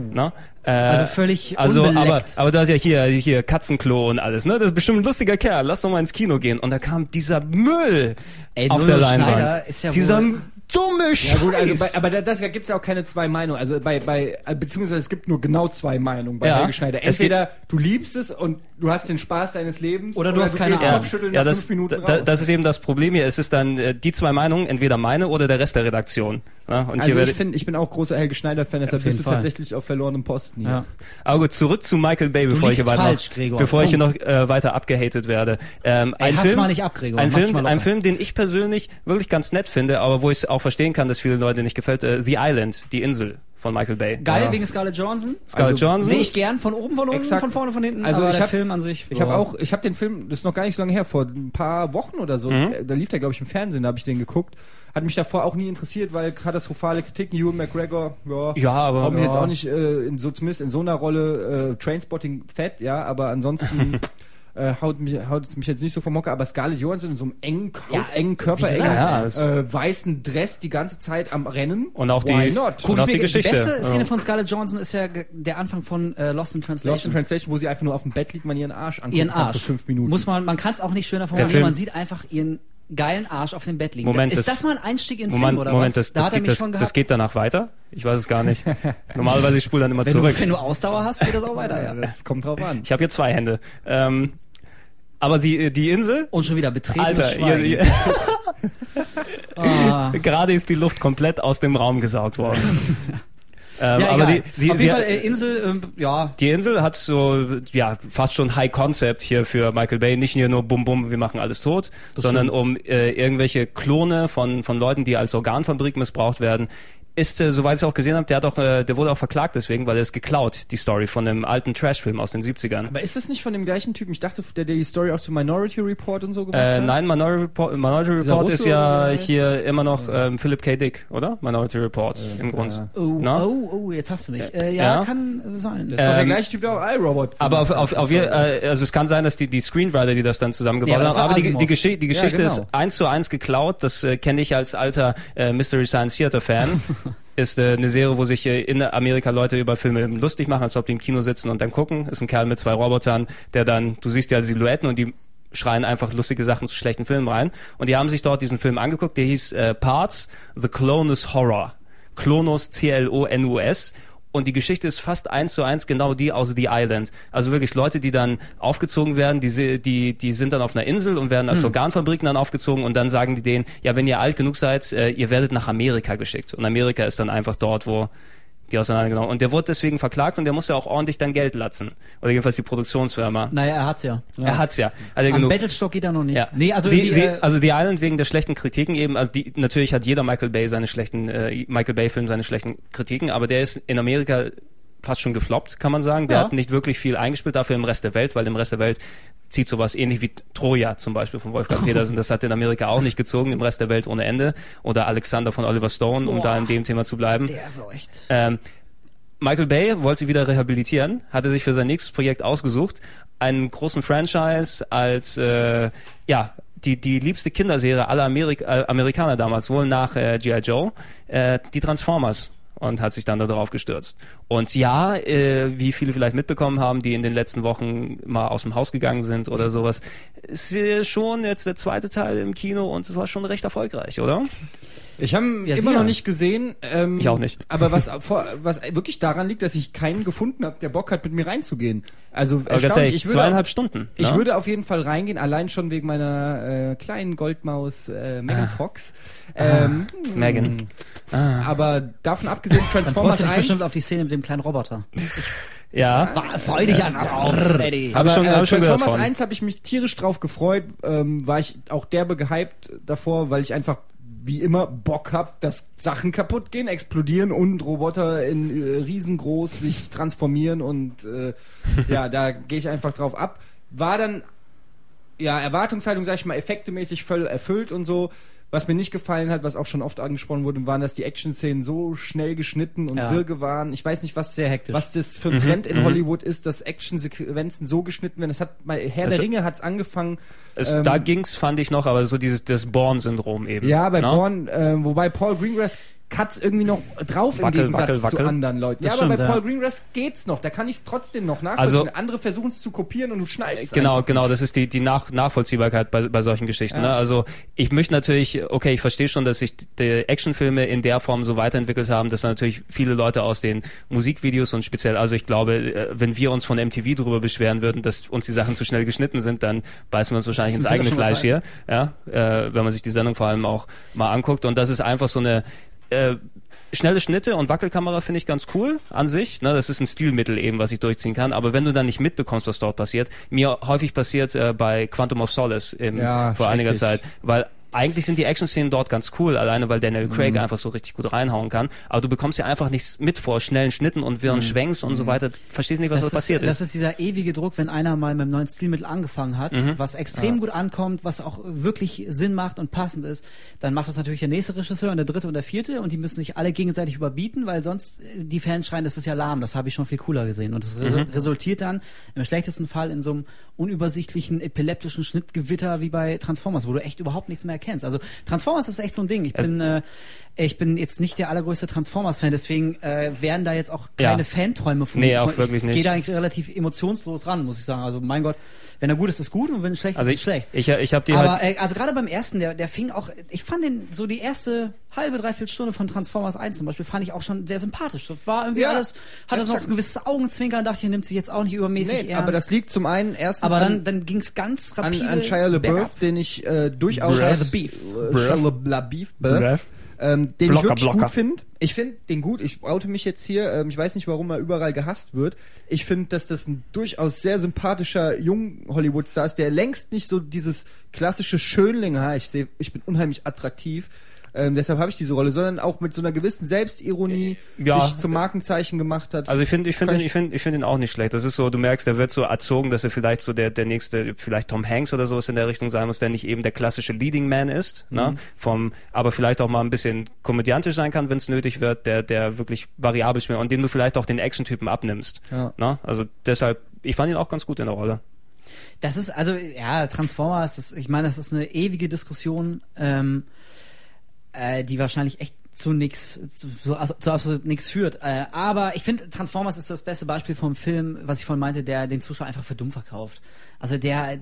Äh, Also völlig also, aber, unbeleckt. aber du hast ja hier, hier Katzenklo und alles, ne? Das ist bestimmt ein lustiger Kerl, lass doch mal ins Kino gehen. Und da kam dieser Müll Ey, auf der Leinwand. ist ja dieser wohl- dumme Scheiß. Ja gut, also bei, aber da, das, da gibt's ja auch keine zwei Meinungen. Also bei, bei äh, beziehungsweise es gibt nur genau zwei Meinungen bei Ja. Helge Schneider. Es gibt- Entweder du liebst es und du hast den Spaß deines Lebens Oder du hast keine gehst Ahnung. Ja, nach das, fünf Minuten da, raus. das ist eben das Problem hier. Es ist dann äh, die zwei Meinungen, entweder meine oder der Rest der Redaktion. Ja, und also hier ich finde, ich bin auch großer Helge Schneider-Fan, deshalb jeden bist du Fall. tatsächlich auf verlorenem Posten hier. Ja. aber gut, zurück zu Michael Bay, bevor ich hier weiter, falsch, Gregor. bevor ich hier noch äh, weiter abgehatet werde. Ähm, Ey, ein hass Film, mal nicht ab, Gregor. Ein Film, ein Film, den ich persönlich wirklich ganz nett finde, aber wo ich auch verstehen kann, dass viele Leute nicht gefällt. Äh, The Island, die Insel von Michael Bay. Geil, Ja. wegen Scarlett Johansson. Scarlett Also, Johansson. Sehe ich gern von oben, von unten, Exakt. von vorne, von hinten. Also aber ich der hab- Film an sich. Ich habe auch, ich habe den Film, das ist noch gar nicht so lange her, vor ein paar Wochen oder so, Mhm. äh, da lief der glaube ich im Fernsehen, da habe ich den geguckt. Hat mich davor auch nie interessiert, weil katastrophale Kritiken, Ewan McGregor, ja, Ja, aber- auch mir jetzt ja. auch nicht äh, in so zumindest in so einer Rolle äh, Trainspotting fett, ja, aber ansonsten äh, haut mich haut es mich jetzt nicht so vom Hocker, aber Scarlett Johansson in so einem engen, Ja, engen Körper, engen, ja, äh, weißen Dress die ganze Zeit am Rennen. Und auch die- Why not? Und auch die Geschichte. Die beste Szene von Scarlett Johansson ist ja der Anfang von äh, Lost in Translation. Lost in Translation, wo sie einfach nur auf dem Bett liegt, man ihren Arsch anguckt ihren Arsch. für fünf Minuten. Muss man, man kann es auch nicht schöner formulieren. Man sieht einfach ihren geilen Arsch auf dem Bett liegen. Moment, ist das- das mal ein Einstieg in den Moment, Film oder Moment, was? das, da das, hat er geht, mich das, schon das geht danach weiter? Ich weiß es gar nicht. Normalerweise ich spule dann immer wenn, du, zurück. wenn du Ausdauer hast, geht das auch weiter, ja. Das kommt drauf an. Ich habe hier zwei Hände. Ähm, aber die, die Insel, Und schon wieder betreten. Alter, ihr, ihr, Ah. gerade ist die Luft komplett aus dem Raum gesaugt worden. ähm, Ja, aber die, die, Auf jeden Fall, äh, Insel, ähm, ja, die Insel hat so, ja, fast schon High Concept hier für Michael Bay. Nicht hier nur bum bum, wir machen alles tot, sondern um äh, irgendwelche Klone von, von Leuten, die als Organfabrik missbraucht werden, ist, äh, soweit ich auch gesehen habe, der hat auch, äh, der wurde auch verklagt deswegen, weil er ist geklaut, die Story von einem alten Trashfilm aus den 70ern. Aber ist das nicht von dem gleichen Typen? Ich dachte, der die Story auch zu Minority Report und so gemacht Äh, hat. nein, Minority Report, Minority Report ist ja oder- hier immer noch ähm, Philip K. Dick, oder? Minority Report im Grund. ja. oh, Na? oh, oh, jetzt hast du mich. Äh, ja, Ja. kann äh, sein. Das ist doch der Ähm, gleiche Typ, der auch iRobot Aber auf, auf, auf ihr, äh, also es kann sein, dass die, die Screenwriter, die das dann zusammengebaut Ja, haben, aber die, die, Geschichte, die Ja, Geschichte genau. ist eins zu eins geklaut. Das äh, kenne ich als alter äh, Mystery Science Theater Fan. ist äh, eine Serie, wo sich äh, in Amerika Leute über Filme lustig machen, als ob die im Kino sitzen und dann gucken. Ist ein Kerl mit zwei Robotern, der dann, du siehst ja Silhouetten und die schreien einfach lustige Sachen zu schlechten Filmen rein. Und die haben sich dort diesen Film angeguckt, der hieß äh, Parts, The Clonus Horror. Clonus, C-L-O-N-U-S. Und die Geschichte ist fast eins zu eins genau die aus The Island. Also wirklich Leute, die dann aufgezogen werden, die, die, die sind dann auf einer Insel und werden als Organfabriken dann aufgezogen und dann sagen die denen, ja, wenn ihr alt genug seid, äh, ihr werdet nach Amerika geschickt. Und Amerika ist dann einfach dort, wo die auseinandergenommen. Und der wurde deswegen verklagt und der musste auch ordentlich dann Geld latzen. Oder jedenfalls die Produktionsfirma. Naja, er hat's ja. Er hat's ja. Hat er Am genug. Battlestok geht er noch nicht. Ja. Nee, also die, die, äh, also die Island wegen der schlechten Kritiken eben, also die, natürlich hat jeder Michael Bay seine schlechten, äh, Michael Bay Film seine schlechten Kritiken, aber der ist in Amerika fast schon gefloppt, kann man sagen. Der Ja. hat nicht wirklich viel eingespielt, dafür im Rest der Welt, weil im Rest der Welt zieht sowas ähnlich wie Troja zum Beispiel von Wolfgang Petersen. Das hat in Amerika auch nicht gezogen, im Rest der Welt ohne Ende. Oder Alexander von Oliver Stone, um Boah. da in dem Thema zu bleiben. der ist echt. Ähm, Michael Bay wollte sie wieder rehabilitieren, hatte sich für sein nächstes Projekt ausgesucht, einen großen Franchise als äh, ja die die liebste Kinderserie aller Amerik äh, Amerikaner damals wohl nach äh, GI Joe, äh, die Transformers und hat sich dann darauf gestürzt. Und ja, äh, wie viele vielleicht mitbekommen haben, die in den letzten Wochen mal aus dem Haus gegangen sind oder sowas, ist schon jetzt der zweite Teil im Kino und es war schon recht erfolgreich, oder? Ich habe ihn Ja, immer noch nicht gesehen. Ähm, Ich auch nicht. Aber was, was wirklich daran liegt, dass ich keinen gefunden habe, der Bock hat, mit mir reinzugehen. Also Aber ganz ehrlich, ich würde, zweieinhalb Stunden. ich ne? würde auf jeden Fall reingehen, allein schon wegen meiner äh, kleinen Goldmaus äh, Megan Fox. Ähm, Megan. Ah. Aber davon abgesehen, Dann Transformers dich 1. bestimmt auf die Szene mit dem kleinen Roboter. Ja. War, freu dich einfach drauf, Eddie. Hab ich schon- äh, hab ich schon Transformers von. 1 habe ich mich tierisch drauf gefreut, ähm, war ich auch derbe gehypt davor, weil ich einfach wie immer Bock hab, dass Sachen kaputt gehen, explodieren und Roboter in äh, riesengroß sich transformieren und äh, ja, da gehe ich einfach drauf ab. War dann ja Erwartungshaltung, sag ich mal, effektemäßig voll erfüllt und so. Was mir nicht gefallen hat, was auch schon oft angesprochen wurde, waren, dass die Action-Szenen so schnell geschnitten und Ja. wirge waren. Ich weiß nicht, was Sehr hektisch. was das für ein Mhm, Trend in mhm. Hollywood ist, dass Actionsequenzen so geschnitten werden. Das hat mal Herr Das- der Ringe hat's angefangen. Es, Ähm, da ging's, fand ich noch, aber so dieses das Born-Syndrom eben. Ja, bei ne? Bourne, äh, wobei Paul Greengrass Cuts irgendwie noch drauf im Wackel, Gegensatz wackel, wackel. zu anderen Leuten. Das ja, aber stimmt, bei ja. Paul Greengrass geht's noch. Da kann ich's trotzdem noch nachvollziehen. Also- Andere versuchen es zu kopieren und du schneidest Genau, einfach. genau, das ist die, die Nach Nachvollziehbarkeit bei, bei solchen Geschichten. Ja. Ne? Also ich möchte natürlich, okay, ich verstehe schon, dass sich die Actionfilme in der Form so weiterentwickelt haben, dass natürlich viele Leute aus den Musikvideos und speziell, also ich glaube, äh, wenn wir uns von MTV darüber beschweren würden, dass uns die Sachen zu schnell geschnitten sind, dann beißen wir uns wahrscheinlich ins eigene Fleisch hier, ja, äh, wenn man sich die Sendung vor allem auch mal anguckt. Und das ist einfach so eine äh, schnelle Schnitte und Wackelkamera finde ich ganz cool an sich. Ne? Das ist ein Stilmittel eben, was ich durchziehen kann. Aber wenn du dann nicht mitbekommst, was dort passiert, mir häufig passiert äh, bei Quantum of Solace im, Ja, vor einiger Zeit, weil eigentlich sind die Action-Szenen dort ganz cool, alleine weil Daniel Mhm. Craig einfach so richtig gut reinhauen kann. Aber du bekommst ja einfach nichts mit vor schnellen Schnitten und wirren Schwenks und so weiter. Verstehst nicht, was da Mhm. das passiert ist. Das ist dieser ewige Druck, wenn einer mal mit einem neuen Stilmittel angefangen hat, Mhm. was extrem gut ankommt, was auch wirklich Sinn macht und passend ist, dann macht das natürlich der nächste Regisseur und der dritte und der vierte und die müssen sich alle gegenseitig überbieten, weil sonst äh, die Fans schreien, das ist ja lahm, das habe ich schon viel cooler gesehen. Und das Mhm. re resultiert dann im schlechtesten Fall in so einem unübersichtlichen, epileptischen Schnittgewitter wie bei Transformers, wo du echt überhaupt nichts mehr erkennst. Also Transformers ist echt so ein Ding. Ich Es- bin, äh, ich bin jetzt nicht der allergrößte Transformers-Fan, deswegen äh, werden da jetzt auch keine Ja. Fanträume von Nee, mir. auch ich wirklich nicht. gehe da eigentlich relativ emotionslos ran, muss ich sagen. Also mein Gott, wenn er gut ist, ist gut und wenn er schlecht Also ist, ich, ist schlecht. ich, ich habe die Aber halt, äh, also gerade beim ersten, der, der fing auch, ich fand den so die erste halbe, dreiviertel Stunde von Transformers 1 zum Beispiel, fand ich auch schon sehr sympathisch. Das war irgendwie Ja, alles, hatte so noch exakt. ein gewisses Augenzwinkern, dachte ich, er nimmt sich jetzt auch nicht übermäßig Nee, ernst. aber das liegt zum einen erstens aber an, dann, dann ging es ganz an, rapide an Shia LaBeouf, den ich äh, durchaus Shia LaBeouf. äh, Shia LaBeouf, Beouf. Ähm, den Blocker, ich wirklich Blocker. gut finde. Ich finde den gut. Ich oute mich jetzt hier. Ähm, ich weiß nicht, warum er überall gehasst wird. Ich finde, dass das ein durchaus sehr sympathischer jung Hollywood-Star ist, der längst nicht so dieses klassische Schönling, ha, ich sehe, ich bin unheimlich attraktiv. Ähm, deshalb habe ich diese Rolle, sondern auch mit so einer gewissen Selbstironie Ja. sich zum Markenzeichen gemacht hat. also ich finde, ich finde, ich finde, ich finde ihn auch nicht schlecht. Das ist so, du merkst, der wird so erzogen, dass er vielleicht so der, der nächste, vielleicht Tom Hanks oder sowas in der Richtung sein muss, der nicht eben der klassische Leading Man ist, Mhm. ne? Vom, aber vielleicht auch mal ein bisschen komödiantisch sein kann, wenn es nötig wird, der, der wirklich variabel spielt und dem du vielleicht auch den Action-Typen abnimmst, Ja. ne? Also deshalb, ich fand ihn auch ganz gut in der Rolle. Das ist also, ja, Transformers, das, ich meine, das ist eine ewige Diskussion, ähm, äh, die wahrscheinlich echt zu nix, zu, zu, zu absolut nichts führt. Äh, aber ich finde, Transformers ist das beste Beispiel vom Film, was ich vorhin meinte, der den Zuschauer einfach für dumm verkauft. Also der,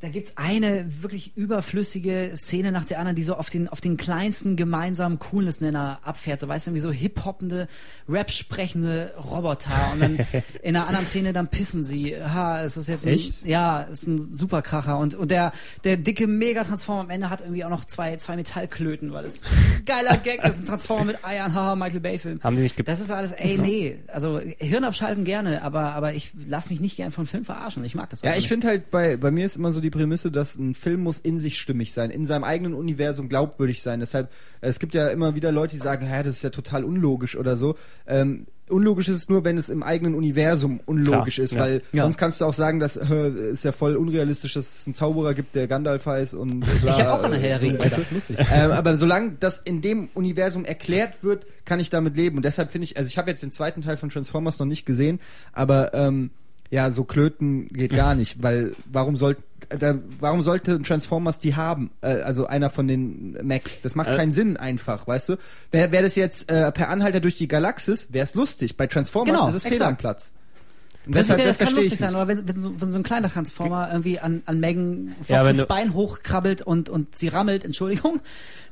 da gibt's eine wirklich überflüssige Szene nach der anderen, die so auf den, auf den kleinsten gemeinsamen Coolness-Nenner abfährt. So weißt du, wie so hip-hoppende, rap-sprechende Roboter. Und dann in einer anderen Szene dann pissen sie. Ha, es ist jetzt ein, Echt? ja, ist ein Superkracher. Und, und der, der dicke Megatransformer am Ende hat irgendwie auch noch zwei, zwei Metallklöten, weil es geiler Gag ist. Ein Transformer mit Eiern, haha, Michael Bay-Film. Haben die nicht Das ist alles, ey, nee. Also Hirn abschalten gerne, aber, aber ich lass mich nicht gern von Film verarschen. Ich mag das Ja, ich finde halt, bei, bei mir ist immer so die Prämisse, dass ein Film muss in sich stimmig sein, in seinem eigenen Universum glaubwürdig sein. Deshalb, äh, es gibt ja immer wieder Leute, die sagen, hä, das ist ja total unlogisch oder so. Ähm, unlogisch ist es nur, wenn es im eigenen Universum unlogisch Klar, ist, ja. weil Ja. sonst kannst du auch sagen, dass äh, ist ja voll unrealistisch, dass es einen Zauberer gibt, der Gandalf heißt und bla, Ich hab auch an der äh, Herr der so, ähm, aber solange das in dem Universum erklärt wird, kann ich damit leben. Und deshalb finde ich, also ich habe jetzt den zweiten Teil von Transformers noch nicht gesehen, aber ähm, ja, so Klöten geht gar nicht, weil warum soll, da, warum sollte Transformers die haben? Äh, also einer von den Max. Das macht Äh. keinen Sinn einfach, weißt du? Wäre wär das jetzt äh, per Anhalter durch die Galaxis, wäre es lustig. Bei Transformers Genau, ist es fehl exakt. am Platz. Und Prinzipiell, deshalb, das das kann lustig ich sein, aber wenn, wenn, so, wenn so ein kleiner Transformer irgendwie an, an Megan Ja, Foxes du- Bein hochkrabbelt und, und sie rammelt, Entschuldigung,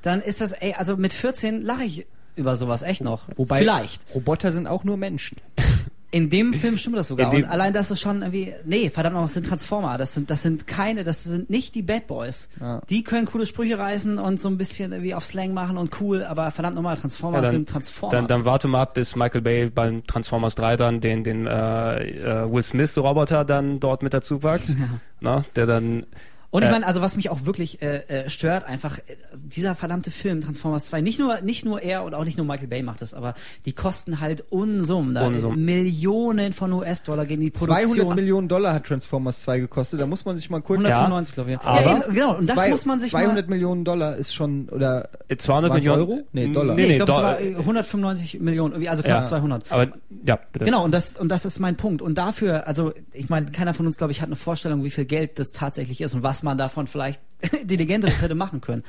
dann ist das, ey, also mit 14 lache ich über sowas echt noch. Wobei Vielleicht. Roboter sind auch nur Menschen. In dem Film stimmt das sogar. Und allein das ist schon irgendwie, nee, verdammt noch, das sind Transformer. Das sind, das sind keine, das sind nicht die Bad Boys. Ja. Die können coole Sprüche reißen und so ein bisschen irgendwie auf Slang machen und cool, aber verdammt nochmal, Transformers Ja, dann- sind Transformers. Dann, dann warte mal ab, bis Michael Bay beim Transformers 3 dann den, den äh, äh, Will Smith Roboter dann dort mit dazu packt, ne? der dann Und ich Äh, meine, also was mich auch wirklich äh, äh, stört, einfach äh, dieser verdammte Film Transformers 2, nicht nur nicht nur er und auch nicht nur Michael Bay macht das, aber die kosten halt Unsummen, da Unsummen. Millionen von US-Dollar gehen die 200 Produktion. Millionen Dollar hat Transformers 2 gekostet. Da muss man sich mal kurz... 195, glaube ich. Aber ja, eben, genau, und das Zwei- muss man sich 200 mal Millionen Dollar ist schon, oder 200 Waren's Millionen Euro? Nee, Dollar. Nee, Nee, ich glaube, es war äh, 195 Millionen, irgendwie, also knapp Ja. 200. Aber ja, bitte. Genau, und das, und das ist mein Punkt. Und dafür, also ich meine, keiner von uns, glaube ich, hat eine Vorstellung, wie viel Geld das tatsächlich ist und was man davon vielleicht intelligenteres hätte machen können.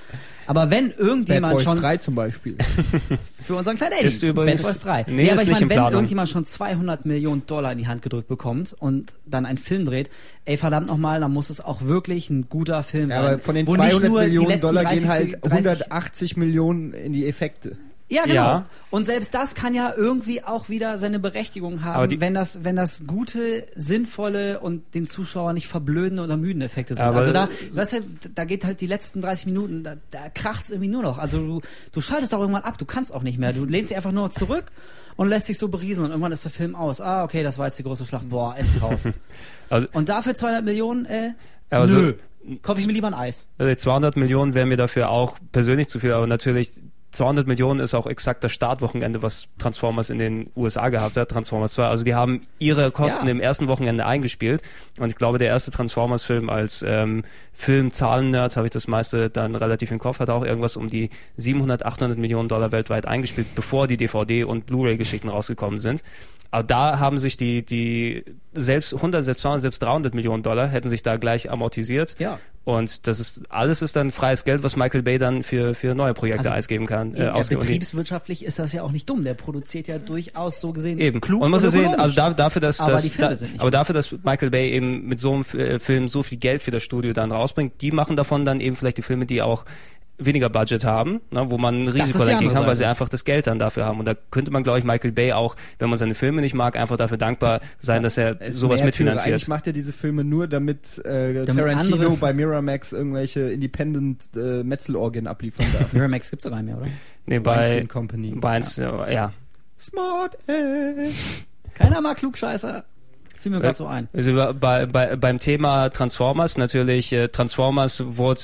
Aber wenn Bad irgendjemand Boys schon 3 zum Beispiel. für unseren kleinen Eddie, Ist übrigens- Bad Boys 3. Nee, ist aber ich meine, in wenn Planung. irgendjemand schon 200 Millionen Dollar in die Hand gedrückt bekommt und dann einen Film dreht, ey, verdammt nochmal, dann muss es auch wirklich ein guter Film Ja, sein. aber von den wo nicht 200 nur die Millionen Dollar 30, gehen halt 30 180 Millionen in die Effekte. Ja, genau. Ja. Und selbst das kann ja irgendwie auch wieder seine Berechtigung haben, wenn das, wenn das gute, sinnvolle und den Zuschauer nicht verblödende oder müden Effekte sind. Also da, weißt du, da geht halt die letzten 30 Minuten, da, da kracht's irgendwie nur noch. Also du, du schaltest auch irgendwann ab, du kannst auch nicht mehr. Du lehnst dich einfach nur zurück und lässt dich so berieseln und irgendwann ist der Film aus. Ah, okay, das war jetzt die große Schlacht. Boah, endlich raus. Also, und dafür 200 Millionen, äh, aber so- nö. Kaufe ich mir lieber ein Eis. Also 200 Millionen wären mir dafür auch persönlich zu viel, aber natürlich 200 Millionen ist auch exakt das Startwochenende, was Transformers in den USA gehabt hat, Transformers 2. Also die haben ihre Kosten Ja. im ersten Wochenende eingespielt und ich glaube, der erste Transformers-Film als ähm, Film-Zahlen-Nerd habe ich das meiste dann relativ im Kopf, hat auch irgendwas um die 700, 800 Millionen Dollar weltweit eingespielt, bevor die DVD- und Blu-ray-Geschichten rausgekommen sind. Aber da haben sich die, die selbst 100, selbst 200, selbst 300 Millionen Dollar hätten sich da gleich amortisiert. Ja. Und das ist, alles ist dann freies Geld, was Michael Bay dann für, für neue Projekte Also, ausgeben kann. Äh, ausgeben. Betriebswirtschaftlich ist das ja auch nicht dumm. Der produziert ja durchaus so gesehen Eben. klug und muss ja und sehen, also da, dafür, dass, Aber dass die Filme da, sind nicht aber dafür, dass Michael Bay eben mit so einem äh, Film so viel Geld für das Studio dann rausbringt, die machen davon dann eben vielleicht die Filme, die auch weniger Budget haben, ne, wo man ein Risiko dagegen haben, weil sie einfach das Geld dann dafür haben. Und da könnte man, glaube ich, Michael Bay auch, wenn man seine Filme nicht mag, einfach dafür dankbar sein, dass er Es sowas mitfinanziert. Eigentlich macht er diese Filme nur, damit, äh, Damit Tarantino bei Miramax irgendwelche Independent äh, Metzelorgien abliefern darf. Miramax gibt's doch gar nicht mehr, oder? Nee, bei, Weinstein Company. bei eins, ja. ja. Smart Ass. Keiner mag Klugscheißer. Fiel mir gerade so ein. Also bei, bei, beim Thema Transformers natürlich, äh, Transformers wurde,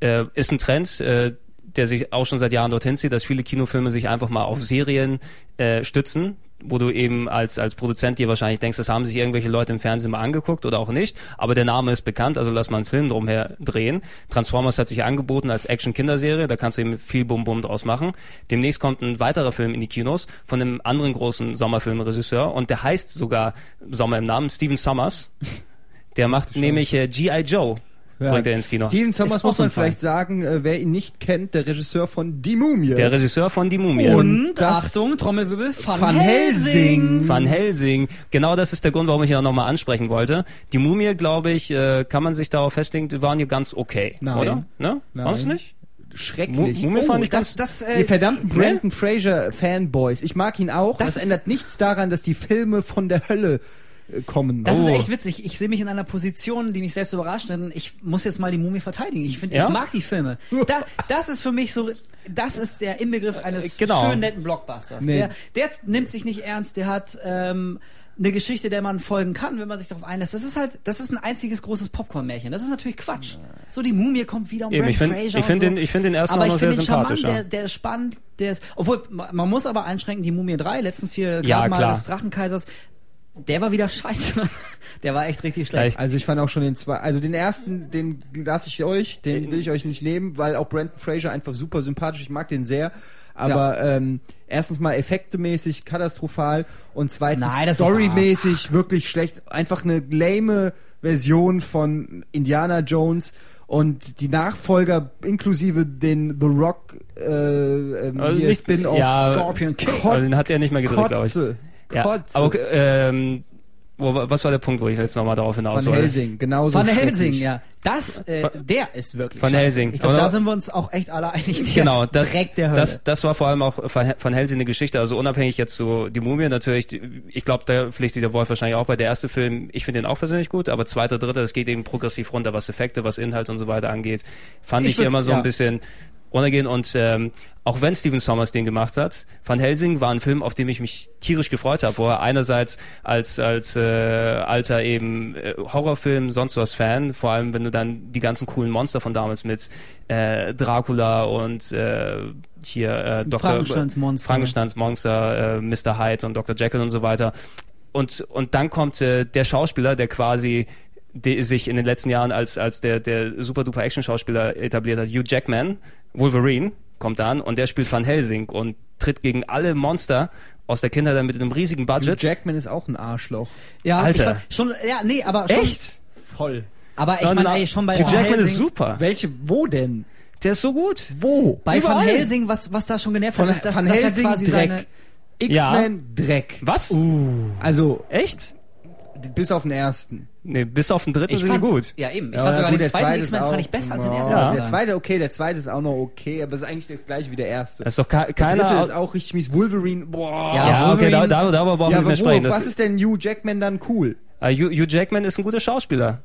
äh, ist ein Trend, äh, der sich auch schon seit Jahren dorthin zieht, dass viele Kinofilme sich einfach mal auf Serien äh, stützen, wo du eben als, als Produzent dir wahrscheinlich denkst, das haben sich irgendwelche Leute im Fernsehen mal angeguckt oder auch nicht, aber der Name ist bekannt, also lass mal einen Film drumher drehen. Transformers hat sich angeboten als Action-Kinderserie, da kannst du eben viel Bum-Bum draus machen. Demnächst kommt ein weiterer Film in die Kinos von einem anderen großen Sommerfilmregisseur und der heißt sogar Sommer im Namen, Steven Summers. Der macht nämlich äh, G.I. Joe, bringt er ins Kino. Steven auch muss man vielleicht sagen, äh, wer ihn nicht kennt, der Regisseur von Die Mumie. Der Regisseur von Die Mumie. Und, das- Achtung, Trommelwirbel, Van, Van Helsing. Van Helsing. Genau das ist der Grund, warum ich ihn auch nochmal ansprechen wollte. Die Mumie, glaube ich, äh, kann man sich darauf festlegen, die waren ja ganz okay. Nein. Oder? Ne? Nein. War's nicht? Schrecklich. Mu- Mumie fand Oh, ich das, das, äh, Die verdammten Brandon Fraser Fanboys. Ich mag ihn auch. Das, Das ändert nichts daran, dass die Filme von der Hölle kommen. Das Oh. ist echt witzig. Ich sehe mich in einer Position, die mich selbst überrascht, denn ich muss jetzt mal die Mumie verteidigen. Ich finde, Ja? ich mag die Filme. Da, das ist für mich so, das ist der Inbegriff eines Genau. schönen, netten Blockbusters. Nee. Der, der nimmt sich nicht ernst, der hat ähm, eine Geschichte, der man folgen kann, wenn man sich darauf einlässt. Das ist halt, das ist ein einziges großes Popcorn-Märchen. Das ist natürlich Quatsch. So, die Mumie kommt wieder um Eben, ich Brandon find- Fraser ich find und so. den- ich find den ersten aber noch ich sehr den charmant, sympathisch, ja. Der, der ist spannend, der ist, obwohl, man muss aber einschränken, die Mumie 3, letztens hier Ja, gerade mal des Drachenkaisers, der war wieder scheiße. Der war echt richtig schlecht. Also ich fand auch schon den zwei, also den ersten, den lasse ich euch, den will ich euch nicht nehmen, weil auch Brandon Fraser einfach super sympathisch, ich mag den sehr. Aber ähm, erstens mal effektemäßig katastrophal und zweitens storymäßig wirklich schlecht. Einfach eine lame Version von Indiana Jones und die Nachfolger inklusive den The Rock äh, ähm, Also hier Spin-off ja, Scorpion King. Also den hat er nicht mehr gedreht, glaube ich. Kotze. Ja, aber ähm, wo, was war der Punkt, wo ich jetzt nochmal darauf hinaus Van wollte? Helsing, genauso Van schrecklich. Helsing, ja. Das, äh, der ist wirklich Van scheiße. Helsing. Ich glaube, da sind wir uns auch echt alle einig. Der Genau, ist das, Dreck der Hölle. das, das war vor allem auch Van Van Helsing eine Geschichte, also unabhängig jetzt so die Mumie natürlich, ich glaube, da pflichtet sich der Wolf wahrscheinlich auch bei der erste Film, ich finde den auch persönlich gut, aber zweiter, dritter, das geht eben progressiv runter, was Effekte, was Inhalt und so weiter angeht, fand Ich ich, immer so ja. ein bisschen runtergehen und ähm, auch wenn Steven Sommers den gemacht hat, Van Helsing war ein Film, auf den ich mich tierisch gefreut habe, wo er einerseits als als äh, alter eben äh, Horrorfilm sonst was Fan, vor allem wenn du dann die ganzen coolen Monster von damals mit äh, Dracula und äh, hier äh, Dr. Frankensteins Monster. Frankensteins Monster, äh, Mr. Hyde und Dr. Jekyll und so weiter. Und und dann kommt äh, der Schauspieler, der quasi die sich in den letzten Jahren als als der der super duper Action Schauspieler etabliert hat, Hugh Jackman, Wolverine kommt an und der spielt Van Helsing und tritt gegen alle Monster aus der Kindheit dann mit einem riesigen Hugh Budget. Jackman ist auch ein Arschloch. ja, Alter. Ich, war- schon, ja, nee, aber schon, Echt? Voll. aber ich meine, ey, schon bei Hugh Van Jackman Helsing, ist super. Welche, wo denn? Der ist so gut. Wo? bei Van Überall. Helsing, was, was da schon genervt Von, hat, ist, dass, Van dass er Helsing quasi Dreck. seine, X-Men Dreck. Was? Also, Echt? bis auf den ersten. Nee, bis auf den dritten ich sind fand, die gut. ja eben, ich Ja, fand sogar gut, den der zweiten zweite X-Men ist fand auch- ich besser als den ersten. Ja. Der zweite, okay, der zweite ist auch noch okay, aber es ist eigentlich das gleiche wie der erste. Das ist doch ke- Der keiner. dritte ist auch richtig mies. Wolverine, boah. Ja, ja, okay, da, Wolverine- da, darüber brauchen Ja, wir nicht mehr sprechen. wo, Das, was ist denn Hugh Jackman dann cool? Hugh, Hugh Jackman ist ein guter Schauspieler.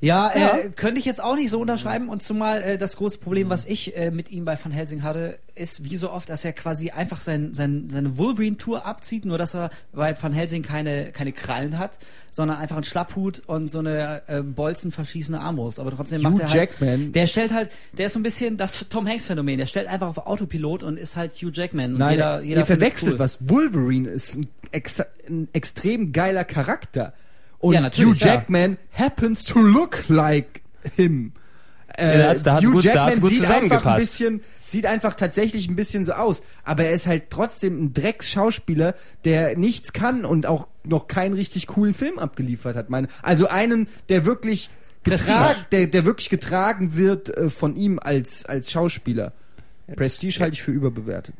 Ja, äh, Ja. könnte ich jetzt auch nicht so unterschreiben. Und zumal äh, das große Problem, was ich äh, mit ihm bei Van Helsing hatte, ist wie so oft, dass er quasi einfach sein, sein, seine Wolverine-Tour abzieht, nur dass er bei Van Helsing keine, keine Krallen hat, sondern einfach einen Schlapphut und so eine äh, Bolzen verschießene Armbrust. Aber trotzdem Hugh macht er halt, Jackman. Der stellt halt, der ist so ein bisschen das Tom Hanks-Phänomen. Der stellt einfach auf Autopilot und ist halt Hugh Jackman. Und Nein, jeder, jeder ihr verwechselt cool. was. Wolverine ist ein, ex ein extrem geiler Charakter. Und Ja, natürlich, Hugh ja. Jackman happens to look like him. Äh, da hat's- da hat's Hugh gut- da Jackman hat's gut sieht einfach ein bisschen, sieht einfach tatsächlich ein bisschen so aus, aber er ist halt trotzdem ein Drecksschauspieler, der nichts kann und auch noch keinen richtig coolen Film abgeliefert hat. Meine, also einen, der wirklich getragen, der, der wirklich getragen wird äh, von ihm als als Schauspieler. Prestige halte ich für überbewertet.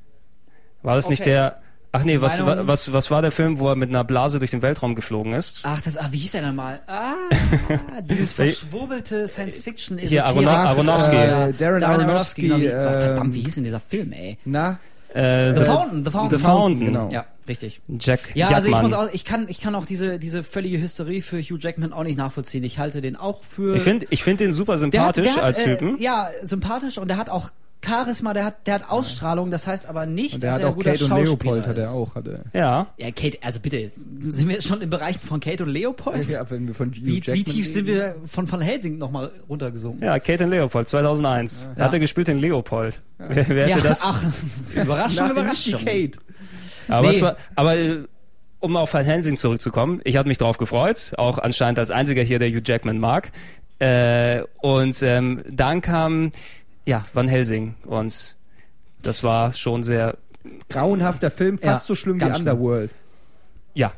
War das nicht Okay. der. Ach nee, was, Meinung? was, was war der Film, wo er mit einer Blase durch den Weltraum geflogen ist? Ach, das, ah, wie hieß er denn mal? Ah, dieses verschwurbelte Science-Fiction Hier, Arono- Aronofsky. Äh, Darren Aronofsky, genau, wie, ähm, verdammt, wie hieß denn dieser Film, ey? Na, Äh, The Fountain, The Fountain. The Fountain. genau. Ja, richtig. Jack Ja, also ich Jackman. muss auch, ich kann, ich kann auch diese, diese völlige Hysterie für Hugh Jackman auch nicht nachvollziehen. Ich halte den auch für. Ich finde ich find den super der hat, sympathisch der hat, als äh, Typen. Ja, sympathisch und der hat auch Charisma, der hat, der hat Ausstrahlung. Das heißt aber nicht, und der dass hat er ein auch guter Kate und Leopold hat er auch, hat er. Ja. Ja, Kate, also bitte, sind wir schon im Bereich von Kate und Leopold? Ja, wenn wir von Hugh wie, Jackman wie tief sind wir von Van Helsing nochmal runtergesunken? Ja, Kate und Leopold, 2001. Ja. Hat er gespielt den Leopold. Wer, wer hätte das? ach, Überraschung, Nein, nicht die Überraschung. Kate. Aber, Nee. es war, aber äh, um auf Van Helsing zurückzukommen, ich habe mich drauf gefreut, auch anscheinend als einziger hier, der Hugh Jackman mag. Äh, und ähm, dann kam ja Van Helsing und das war schon sehr Grauenhafter Film, fast Ja, so schlimm wie schlimm. Underworld. ja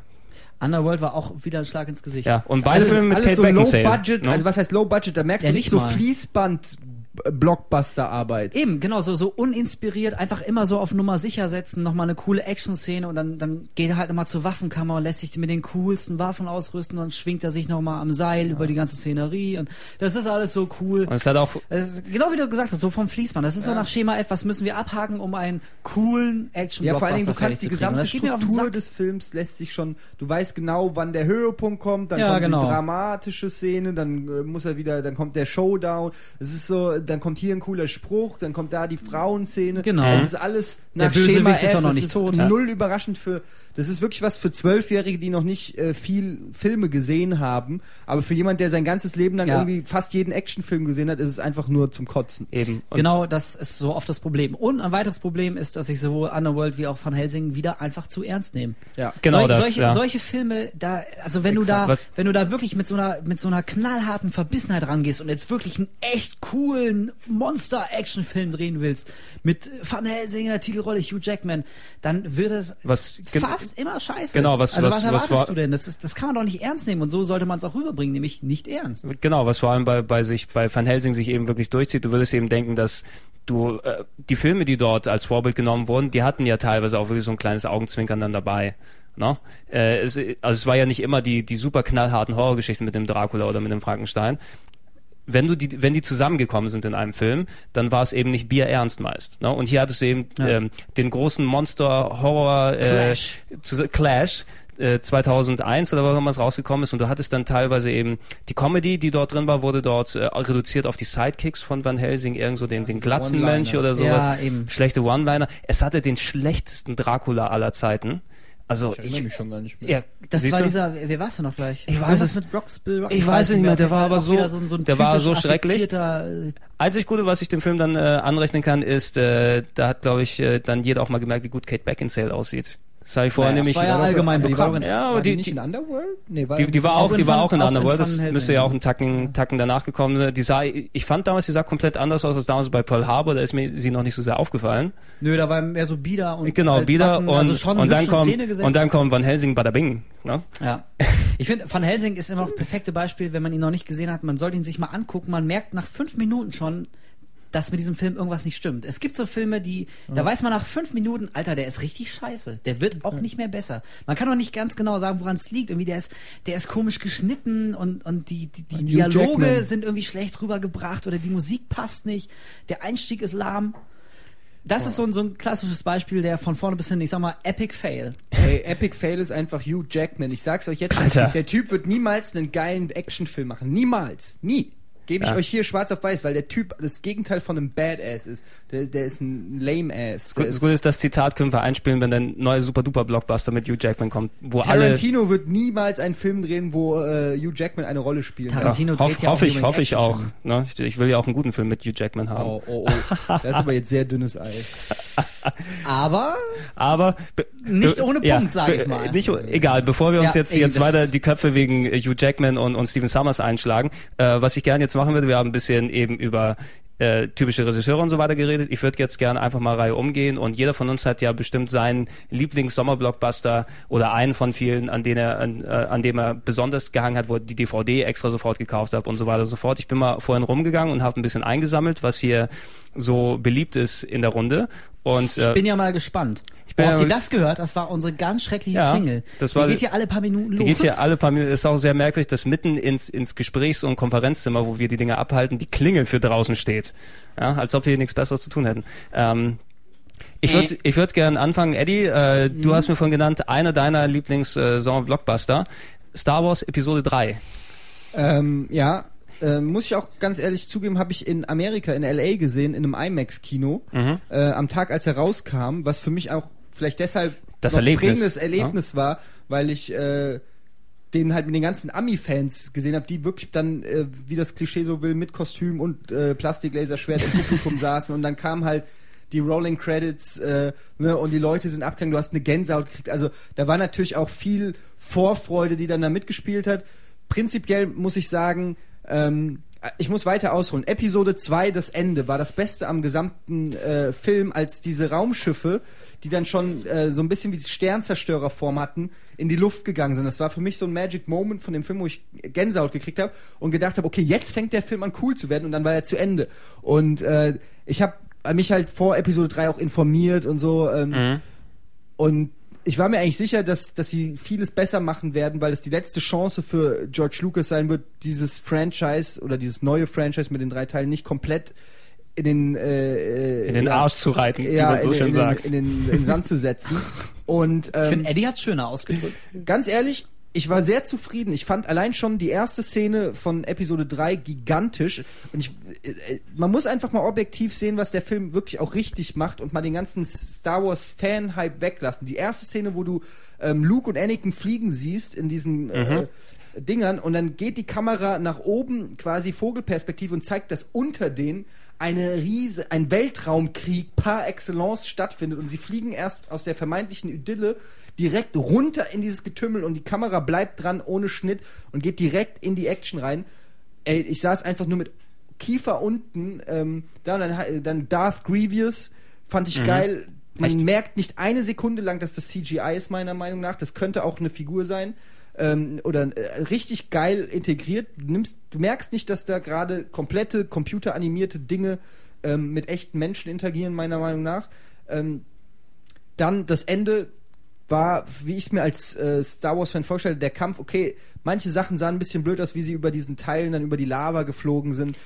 Underworld war auch wieder ein Schlag ins Gesicht. ja und beide alles, Filme mit alles Kate so low Beckinsale. budget, ne? also was heißt low budget? Da merkst Ja, du nicht nicht so. Fließband äh, Blockbuster Arbeit. Eben, genau, so, so uninspiriert, einfach immer so auf Nummer sicher setzen, nochmal eine coole Action-Szene und dann, dann geht er halt nochmal zur Waffenkammer und lässt sich mit den coolsten Waffen ausrüsten und schwingt er sich nochmal am Seil über die ganze Szenerie und das ist alles so cool. und es hat auch Das ist, genau wie du gesagt hast, so vom Fließband. Das ist so nach Schema F, was müssen wir abhaken, um einen coolen action Ja, vor allen Dingen, du kannst die gesamte das geht mir auf den Struktur des Films lässt sich schon, du weißt genau, wann der Höhepunkt kommt, dann Ja, kommt genau. die dramatische Szene, dann äh, muss er wieder, dann kommt der Showdown, es ist so, dann kommt hier ein cooler Spruch, dann kommt da die Frauenszene. Genau. Es ist alles Der nach Bösewicht Schema ist F, auch noch nicht ist tot. null überraschend für, das ist wirklich was für Zwölfjährige, die noch nicht äh, viel Filme gesehen haben, aber für jemand, der sein ganzes Leben lang Ja. irgendwie fast jeden Actionfilm gesehen hat, ist es einfach nur zum Kotzen. eben und Genau, das ist so oft das Problem. Und ein weiteres Problem ist, dass ich sowohl Underworld wie auch Van Helsing wieder einfach zu ernst nehme. Ja. Genau Sol- das, solche, ja. solche Filme, da, also wenn du Exakt. da, Was- wenn du da wirklich mit so einer, mit so einer knallharten Verbissenheit rangehst und jetzt wirklich einen echt coolen Monster-Action-Film drehen willst, mit Van Helsing in der Titelrolle Hugh Jackman, dann wird es Was- gen- fast immer scheiße. Genau, was- also was- was, was erwartest war- du denn? Das, ist, das kann man doch nicht ernst nehmen und so sollte man es auch rüberbringen, nämlich nicht ernst. Genau, was vor allem bei, bei sich, bei Van Helsing sich eben wirklich durchzieht. Du würdest eben denken, dass du, äh, die Filme, die dort als Vorbild genommen wurden, die hatten ja teilweise auch wirklich so ein kleines Augenzwinkern dann dabei. Ne? Äh, es, also es war ja nicht immer die, die super knallharten Horrorgeschichten mit dem Dracula oder mit dem Frankenstein. Wenn du die, wenn die zusammengekommen sind in einem Film, dann war es eben nicht bierernst meist. Ne? Und hier hattest du eben Ja. ähm, den großen Monster-Horror äh, Clash. zu, Clash äh, 2001 oder wann es rausgekommen ist und du hattest dann teilweise eben die Comedy, die dort drin war, wurde dort äh, reduziert auf die Sidekicks von Van Helsing, irgend so den, den Glatzenmönch oder sowas. Ja, eben. Schlechte One-Liner. Es hatte den schlechtesten Dracula aller Zeiten. Also Ich erinnere mich schon gar nicht mehr. ja, Das siehst war du? dieser, wer war's denn noch gleich? Ich weiß es- mit Rocks, Bill Rock, ich weiß es nicht mehr, der war aber auch so- wieder so, so ein der war so schrecklich. äh, Einzig Gute, was ich dem Film dann äh, anrechnen kann, ist, äh, da hat, glaube ich, äh, dann jeder auch mal gemerkt, wie gut Kate Beckinsale aussieht. Das habe ich vorher Naja, das war ja allgemein aber die war, doch bekannt. Ja, aber war die, die- nicht die- in Underworld? Nee, war Die, die war Auch die war auch in Underworld. Das müsste ja auch einen Tacken, Tacken danach gekommen sein. Die sah, ich fand damals, die sah komplett anders aus als damals bei Pearl Harbor. Da ist mir sie noch nicht so sehr aufgefallen. Nö, da war mehr so Bieder und Genau, Bieder altbacken, und, also und dann kommt und dann kommt Van Helsing Bada Bing. Ne? Ja. Ich finde, Van Helsing ist immer noch das perfekte Beispiel, wenn man ihn noch nicht gesehen hat. Man sollte ihn sich mal angucken. Man merkt nach fünf Minuten schon, dass mit diesem Film irgendwas nicht stimmt. Es gibt so Filme, die, da weiß man nach fünf Minuten, Alter, der ist richtig scheiße. Der wird auch nicht mehr besser. Man kann auch nicht ganz genau sagen, woran es liegt. Irgendwie, der ist, der ist komisch geschnitten und, und die, die, die Dialoge Jackman. sind irgendwie schlecht rübergebracht oder die Musik passt nicht. Der Einstieg ist lahm. Das ist so ein, so ein klassisches Beispiel, der von vorne bis hin, ich sag mal, Epic Fail. Ey, Epic Fail ist einfach Hugh Jackman. Ich sag's euch jetzt, Alter. der Typ wird niemals einen geilen Actionfilm machen. Niemals. Nie. Gebe ich Ja. euch hier schwarz auf weiß, weil der Typ das Gegenteil von einem Badass ist. Der, der ist ein Lame-Ass. Das ist- Gute ist, das Zitat können wir einspielen, wenn der neue Super-Duper-Blockbuster mit Hugh Jackman kommt, wo alle... Tarantino wird niemals einen Film drehen, wo äh, Hugh Jackman eine Rolle spielt. Tarantino Ja, dreht hoff, ja auch hoffe ich, hoffe ich auch. Ne? Ich, ich will ja auch einen guten Film mit Hugh Jackman haben. Oh, oh, oh. Das ist aber jetzt sehr dünnes Eis. Aber Aber be- Nicht ohne Punkt, sag ich mal. Nicht, egal, bevor wir uns Ja, jetzt, jetzt weiter die Köpfe wegen Hugh Jackman und, und Steven Summers einschlagen, äh, was ich gerne jetzt machen würde, wir haben ein bisschen eben über äh, typische Regisseure und so weiter geredet. Ich würde jetzt gerne einfach mal Reihe umgehen und jeder von uns hat ja bestimmt seinen Lieblings-Sommerblockbuster oder einen von vielen, an den er an, äh, an dem er besonders gehangen hat, wo er die DVD extra sofort gekauft hat und so weiter und so fort. Ich bin mal vorhin rumgegangen und habe ein bisschen eingesammelt, was hier so beliebt ist in der Runde. Und ich äh, bin ja mal gespannt. Ich bin oh, ja habt ihr das gehört? Das war unsere ganz schreckliche Ja, Klingel. das war- die geht hier alle paar Minuten los. Die geht hier alle paar Minuten. Ist auch sehr merkwürdig, dass mitten ins, ins Gesprächs- und Konferenzzimmer, wo wir die Dinge abhalten, die Klingel für draußen steht. Ja, als ob wir hier nichts Besseres zu tun hätten. Ähm, ich Äh. würde ich würd gerne anfangen. Eddie, äh, du Mhm. hast mir vorhin genannt, einer deiner Lieblings-Sommer-Blockbuster. Star Wars Episode 3. Ähm, ja, äh, muss ich auch ganz ehrlich zugeben, habe ich in Amerika, in LA gesehen, in einem IMAX-Kino, Mhm. äh, am Tag, als er rauskam, was für mich auch vielleicht deshalb Das ein prägendes Erlebnis war, weil ich äh, den halt mit den ganzen Ami-Fans gesehen habe, die wirklich dann, äh, wie das Klischee so will, mit Kostüm und äh, Plastiklaserschwert im Publikum saßen und dann kam halt die Rolling Credits äh, ne, und die Leute sind abgegangen, du hast eine Gänsehaut gekriegt. Also da war natürlich auch viel Vorfreude, die dann da mitgespielt hat. Prinzipiell muss ich sagen, ähm, ich muss weiter ausholen. Episode 2, das Ende, war das Beste am gesamten äh, Film, als diese Raumschiffe, die dann schon äh, so ein bisschen wie Sternzerstörerform hatten, in die Luft gegangen sind. Das war für mich so ein Magic Moment von dem Film, wo ich Gänsehaut gekriegt habe und gedacht habe, okay, jetzt fängt der Film an cool zu werden und dann war er zu Ende. Und äh, ich habe mich halt vor Episode 3 auch informiert und so. Ähm, und ich war mir eigentlich sicher, dass, dass sie vieles besser machen werden, weil es die letzte Chance für George Lucas sein wird, dieses Franchise oder dieses neue Franchise mit den drei Teilen nicht komplett in den, äh, In den ja, Arsch zu reiten, wie ja, man so in, schön in, sagt. In, in, den, in den Sand zu setzen. Und Ich ähm, finde, Eddie hat schöner ausgedrückt. ganz ehrlich, ich war sehr zufrieden. Ich fand allein schon die erste Szene von Episode 3 gigantisch. Und ich, äh, man muss einfach mal objektiv sehen, was der Film wirklich auch richtig macht und mal den ganzen Star Wars Fan-Hype weglassen. Die erste Szene, wo du ähm, Luke und Anakin fliegen siehst in diesen äh, Dingern und dann geht die Kamera nach oben, quasi Vogelperspektive und zeigt, dass unter denen eine riese, ein Weltraumkrieg par excellence stattfindet und sie fliegen erst aus der vermeintlichen Idylle direkt runter in dieses Getümmel und die Kamera bleibt dran ohne Schnitt und geht direkt in die Action rein. Ey, ich saß einfach nur mit Kiefer unten, ähm, da und dann, dann Darth Grievous fand ich geil. Man Echt? merkt nicht eine Sekunde lang, dass das CGI ist, meiner Meinung nach. Das könnte auch eine Figur sein. Ähm, oder äh, richtig geil integriert. Du, nimmst, du merkst nicht, dass da gerade komplette computeranimierte Dinge ähm, mit echten Menschen interagieren, meiner Meinung nach. Ähm, dann das Ende war, wie ich es mir als äh, Star Wars-Fan vorstelle, der Kampf, okay, manche Sachen sahen ein bisschen blöd aus, wie sie über diesen Teilen dann über die Lava geflogen sind.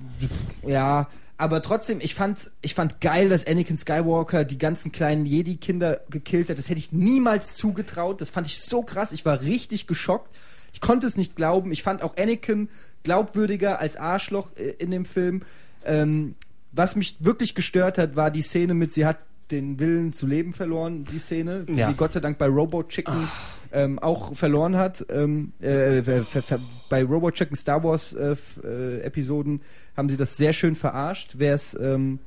ja, aber trotzdem, ich fand, ich fand geil, dass Anakin Skywalker die ganzen kleinen Jedi-Kinder gekillt hat. Das hätte ich niemals zugetraut. Das fand ich so krass. Ich war richtig geschockt. Ich konnte es nicht glauben. Ich fand auch Anakin glaubwürdiger als Arschloch äh, in dem Film. Ähm, was mich wirklich gestört hat, war die Szene mit, sie hat den Willen zu leben verloren, die Szene, die Ja. sie Gott sei Dank bei Robot Chicken ähm, auch verloren hat. Ähm, äh, bei Robot Chicken Star Wars äh, äh, Episoden haben sie das sehr schön verarscht. Wer es ähm,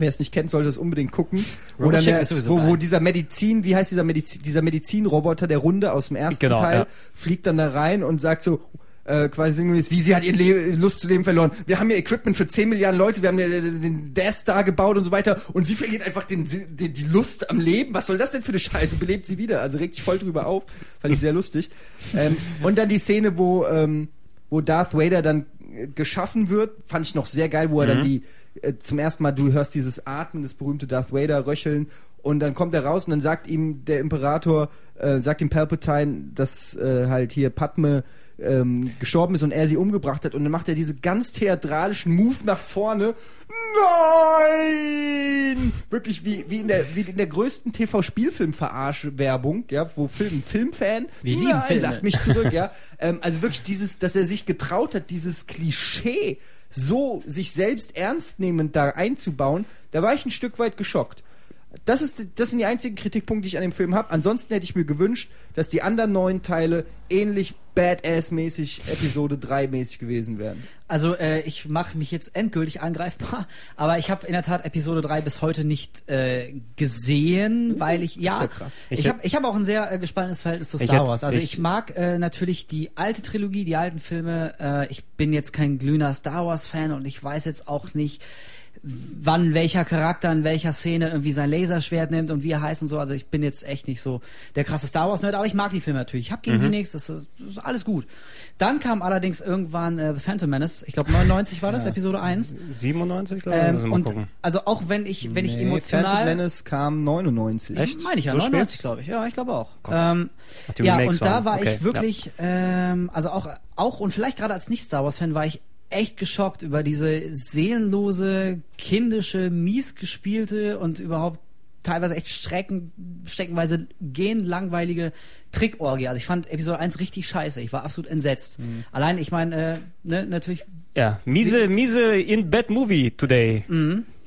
Wer es nicht kennt, sollte es unbedingt gucken. Wo, Robot dann Chicken der, ist sowieso wo, wo dieser Medizin, wie heißt dieser Medizin, dieser Medizinroboter, der Runde aus dem ersten Genau, Teil, ja. fliegt dann da rein und sagt so, äh, quasi sinngemäß, wie sie hat ihren Le Lust zu leben verloren. Wir haben hier Equipment für 10 Milliarden Leute, wir haben hier den Death Star gebaut und so weiter und sie verliert einfach den, den, die Lust am Leben. Was soll das denn für eine Scheiße? Belebt sie wieder. Also regt sich voll drüber auf. Fand ich sehr lustig. Ähm, und dann die Szene, wo, ähm, wo Darth Vader dann geschaffen wird, fand ich noch sehr geil, wo er dann die äh, zum ersten Mal, du hörst dieses Atmen, das berühmte Darth Vader röcheln und dann kommt er raus und dann sagt ihm der Imperator, äh, sagt ihm Palpatine, dass äh, halt hier Padme ähm, gestorben ist und er sie umgebracht hat und dann macht er diese ganz theatralischen Move nach vorne. Nein! Wirklich wie, wie, in der, wie in der größten TV-Spielfilm-Verarsch-Werbung, ja, wo Film, Filmfan, Wir lieben nein, Filme. lass mich zurück, ja. ähm, also wirklich dieses, dass er sich getraut hat, dieses Klischee so sich selbst ernst nehmend da einzubauen, da war ich ein Stück weit geschockt. Das, ist, das sind die einzigen Kritikpunkte, die ich an dem Film habe. Ansonsten hätte ich mir gewünscht, dass die anderen neun Teile ähnlich Badass-mäßig, Episode 3-mäßig gewesen wären. Also äh, ich mache mich jetzt endgültig angreifbar, aber ich habe in der Tat Episode 3 bis heute nicht äh, gesehen, weil ich ja, ja krass. ich Ich habe ich hab auch ein sehr äh, gespaltenes Verhältnis zu Star hätte- Wars. Also ich, ich- mag äh, natürlich die alte Trilogie, die alten Filme. Äh, ich bin jetzt kein glühender Star Wars Fan und ich weiß jetzt auch nicht wann welcher Charakter in welcher Szene irgendwie sein Laserschwert nimmt und wie er heißt und so. Also ich bin jetzt echt nicht so der krasse Star Wars Nerd, aber ich mag die Filme natürlich. Ich habe gegen die nichts, das ist, das ist alles gut. Dann kam allerdings irgendwann äh, The Phantom Menace. Ich glaube 99 war das, Episode 1. 97, glaube ich. Ähm, mal und gucken. also auch wenn ich, wenn ich Nee, Phantom emotional Menace kam 99. Echt? meine ich ja, So spät? 99 glaube ich. Ja, ich glaube auch. Ähm, ja, und da waren- war okay, ich wirklich, ähm, also auch, auch und vielleicht gerade als Nicht-Star Wars-Fan war ich echt geschockt über diese seelenlose, kindische, mies gespielte und überhaupt teilweise echt strecken, streckenweise gehend langweilige Trickorgie. Also ich fand Episode 1 richtig scheiße. Ich war absolut entsetzt. Mhm. Allein, ich meine, äh, ne, natürlich Ja, miese, miese In-Bed-Movie today.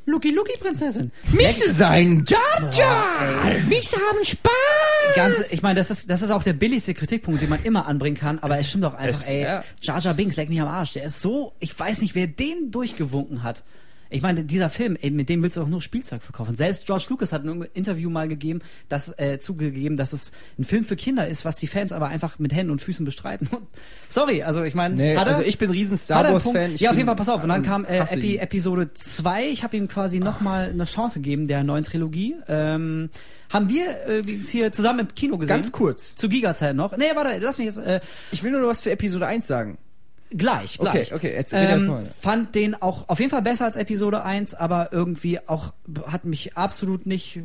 Lucky Lucky Prinzessin. Miese sein, Jar Jar! Miese haben Spaß! Ganz, ich meine, das ist, das ist auch der billigste Kritikpunkt, den man immer anbringen kann, aber es stimmt doch einfach, Es- ey, ja. Jar Jar Binks, leck mich am Arsch, der ist so, ich weiß nicht, wer den durchgewunken hat. Ich meine, dieser Film, ey, mit dem willst du doch nur Spielzeug verkaufen. Selbst George Lucas hat in einem Interview mal gegeben, dass, äh, zugegeben, dass es ein Film für Kinder ist, was die Fans aber einfach mit Händen und Füßen bestreiten. Sorry, also ich meine, Nee, also ich bin riesen Star Wars? Fan. Ja, auf jeden Fall, pass auf. Und dann kam äh, Epi. Episode 2. Ich habe ihm quasi nochmal eine Chance gegeben, der neuen Trilogie. Ähm, haben wir äh, jetzt hier zusammen im Kino gesehen. Ganz kurz. Zu Giga-Zeit noch. Nee, warte, lass mich jetzt äh, Ich will nur noch was zu Episode 1 sagen. Gleich, Okay, gleich. okay, jetzt red erst ähm, mal. Fand den auch auf jeden Fall besser als Episode 1, aber irgendwie auch hat mich absolut nicht äh,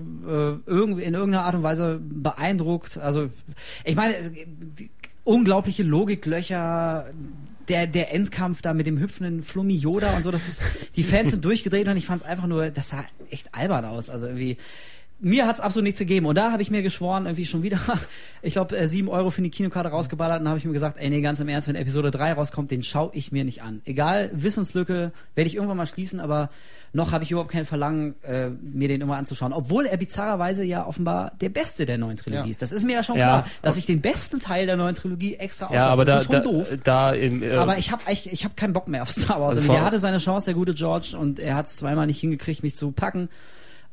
irgendwie in irgendeiner Art und Weise beeindruckt. Also ich meine, unglaubliche Logiklöcher, der, der Endkampf da mit dem hüpfenden Flummi Yoda und so, das ist, die Fans sind durchgedreht und ich fand es einfach nur, das sah echt albern aus. Also irgendwie, mir hat's absolut nichts gegeben. Und da habe ich mir geschworen, irgendwie schon wieder, ich glaube, äh, sieben Euro für die Kinokarte rausgeballert. Und dann habe ich mir gesagt, ey, nee, ganz im Ernst, wenn Episode 3 rauskommt, den schaue ich mir nicht an. Egal, Wissenslücke werde ich irgendwann mal schließen, aber noch habe ich überhaupt kein Verlangen, äh, mir den immer anzuschauen. Obwohl er bizarrerweise ja offenbar der beste der neuen Trilogie Ja. ist. Das ist mir ja schon Ja. klar, dass ich den besten Teil der neuen Trilogie extra auslasse. Ja, aber da, das ist da, schon doof. da im, äh, Aber ich habe ich, ich hab keinen Bock mehr auf Star Wars. Also der hatte seine Chance, der gute George, und er hat es zweimal nicht hingekriegt, mich zu packen.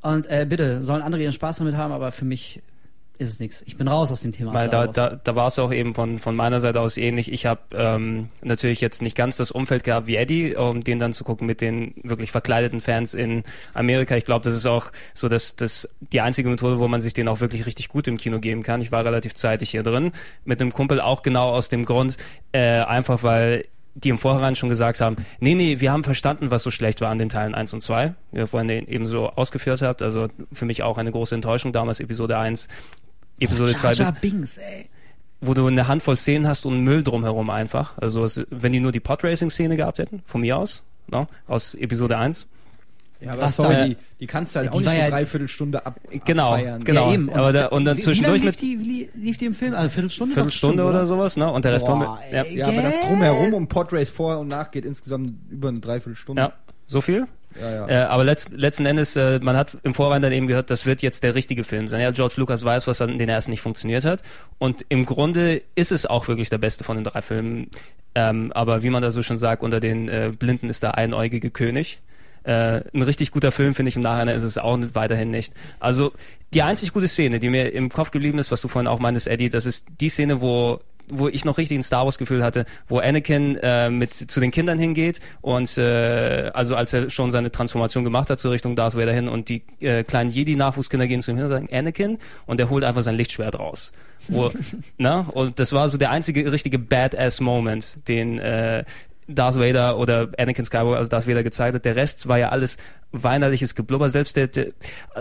Und äh, bitte, sollen andere ihren Spaß damit haben, aber für mich ist es nichts. Ich bin raus aus dem Thema Weil da, da, da war es auch eben von, von meiner Seite aus ähnlich. Ich habe ähm, natürlich jetzt nicht ganz das Umfeld gehabt wie Eddie, um den dann zu gucken mit den wirklich verkleideten Fans in Amerika. Ich glaube, das ist auch so dass das die einzige Methode, wo man sich den auch wirklich richtig gut im Kino geben kann. Ich war relativ zeitig hier drin mit einem Kumpel auch genau aus dem Grund, äh, einfach weil die im Vorhinein schon gesagt haben, nee, nee, wir haben verstanden, was so schlecht war an den Teilen 1 und 2, wie ihr vorhin eben so ausgeführt habt. Also für mich auch eine große Enttäuschung damals, Episode 1, Episode Jar 2 bis Jar Binks, ey. wo du eine Handvoll Szenen hast und Müll drumherum einfach. Also es, wenn die nur die Podracing-Szene gehabt hätten, von mir aus, no, aus Episode 1. Ja, aber Was sorry, da- die, die kannst du halt auch nicht eine ja- Dreiviertelstunde ab, Genau, abfeiern. genau. Ja, eben. Aber da- und dann wie- zwischendurch wie lief die, wie lief die im Film? Also Viertelstunde? Viertelstunde oder bestimmt, sowas, ne? Und der Rest Boah, war mit, ja. Ja, aber das drumherum um Podrace vor und nach geht insgesamt über eine Dreiviertelstunde. ja, so viel. ja. ja. Äh, aber letzt, letzten Endes, äh, man hat im Vorhinein dann eben gehört, das wird jetzt der richtige Film sein. Ja, George Lucas weiß, was an den ersten nicht funktioniert hat. Und im Grunde ist es auch wirklich der beste von den drei Filmen. Ähm, aber wie man da so schon sagt, unter den äh, Blinden ist der einäugige König. Äh, ein richtig guter Film, finde ich, im Nachhinein ist es auch weiterhin nicht. Also die einzig gute Szene, die mir im Kopf geblieben ist, was du vorhin auch meintest, Eddie, das ist die Szene, wo wo ich noch richtig ein Star Wars Gefühl hatte, wo Anakin äh, mit zu den Kindern hingeht und äh, also als er schon seine Transformation gemacht hat zur Richtung Darth Vader hin und die äh, kleinen Jedi Nachwuchskinder gehen zu ihm hin und sagen Anakin und er holt einfach sein Lichtschwert raus. Wo, na? Und das war so der einzige richtige Badass Moment, den äh, Darth Vader oder Anakin Skywalker, also Darth Vader gezeigt hat. Der Rest war ja alles weinerliches Geblubber. Selbst der, der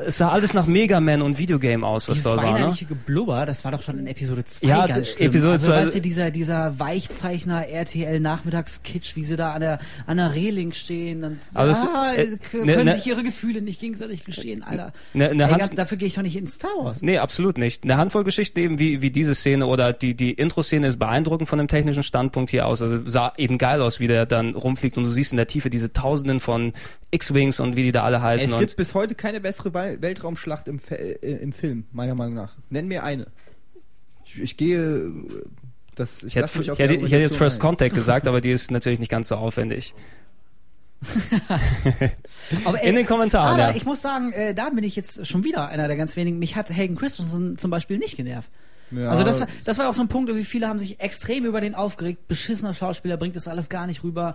es sah alles nach Mega Man und Videogame aus, was Dieses dort war. Ne? weinerliche Geblubber, das war doch schon in Episode 2 Ja, ganz schlimm. Episode also, 2 weißt du, dieser, dieser Weichzeichner RTL Nachmittagskitsch, wie sie da an der, an der Reling stehen und das- ah, äh, können ne- ne- sich ihre Gefühle nicht gegenseitig gestehen, Alter. Ne- ne Ey, Hand- dafür gehe ich doch nicht in Star Wars. Nee, absolut nicht. Eine Handvoll Geschichten eben wie, wie diese Szene oder die, die Intro-Szene ist beeindruckend von dem technischen Standpunkt hier aus. Also sah eben geil aus, wie der dann rumfliegt und du siehst in der Tiefe diese Tausenden von X-Wings und wie die da alle heißen. Es und gibt bis heute keine bessere Wel- Weltraumschlacht im, Fe- äh, im Film, meiner Meinung nach. Nenn mir eine. Ich, ich gehe. äh, Das, ich ich hätte, ich, hätte, jetzt First ein. Contact gesagt, aber die ist natürlich nicht ganz so aufwendig. Aber, In den Kommentaren, Aber ja. ich muss sagen, äh, da bin ich jetzt schon wieder einer der ganz wenigen. Mich hat Hagen Christensen zum Beispiel nicht genervt. Ja, also das war, das war auch so ein Punkt, irgendwie viele haben sich extrem über den aufgeregt. Beschissener Schauspieler bringt das alles gar nicht rüber.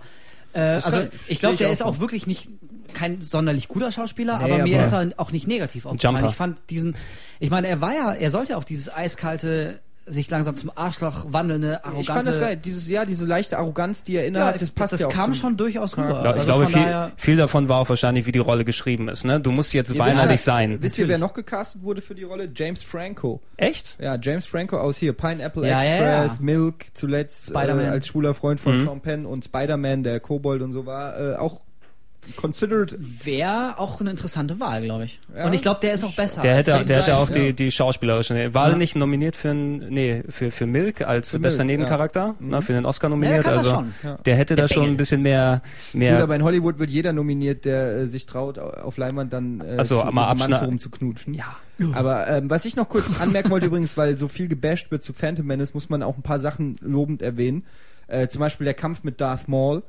Äh, also kann- ich glaube, der ich ist auch auch wirklich nicht kein sonderlich guter Schauspieler, Nee, aber mir aber- ist er auch nicht negativ aufgefallen. Ich fand diesen, ich meine, er war ja, er sollte ja auch dieses eiskalte, sich langsam zum Arschloch wandelnde, arrogante. ich fand das geil. Dieses, ja, diese leichte Arroganz, die er Ja, innehat, das, das passt das ja auch kam schon durchaus rüber. Ja, ich Also glaube, viel, daher- viel davon war auch wahrscheinlich, wie die Rolle geschrieben ist. Ne? Du musst jetzt Ihr weinerlich sein. Wisst ihr, wer noch gecastet wurde für die Rolle? James Franco. Echt? Ja, James Franco aus hier Pineapple Ja, ja, Express, ja. Milk, zuletzt äh, Spider-Man. als schwuler Freund von Mhm. Sean Penn und Spider-Man, der Kobold und so war, äh, auch considered. Wäre auch eine interessante Wahl, glaube ich. Ja. Und ich glaube, der ist auch besser. Der als hätte, der hätte auch Christensen. die, die schauspielerische. War Ja. nicht nominiert für ein, nee, für, für Milk als Für bester Milk, Nebencharakter? ja. Na, für den Oscar Ja, der nominiert. also schon. Ja. der hätte Der da schon Bengel. ein bisschen mehr, Gut, mehr. aber in Hollywood wird jeder nominiert, der äh, sich traut, au- auf Leinwand dann äh, Ach so, zu, mal Mann rumzuknutschen. ja. Aber ähm, was ich noch kurz anmerken wollte übrigens, weil so viel gebasht wird zu Phantom Menace, muss man auch ein paar Sachen lobend erwähnen. Äh, zum Beispiel der Kampf mit Darth Maul,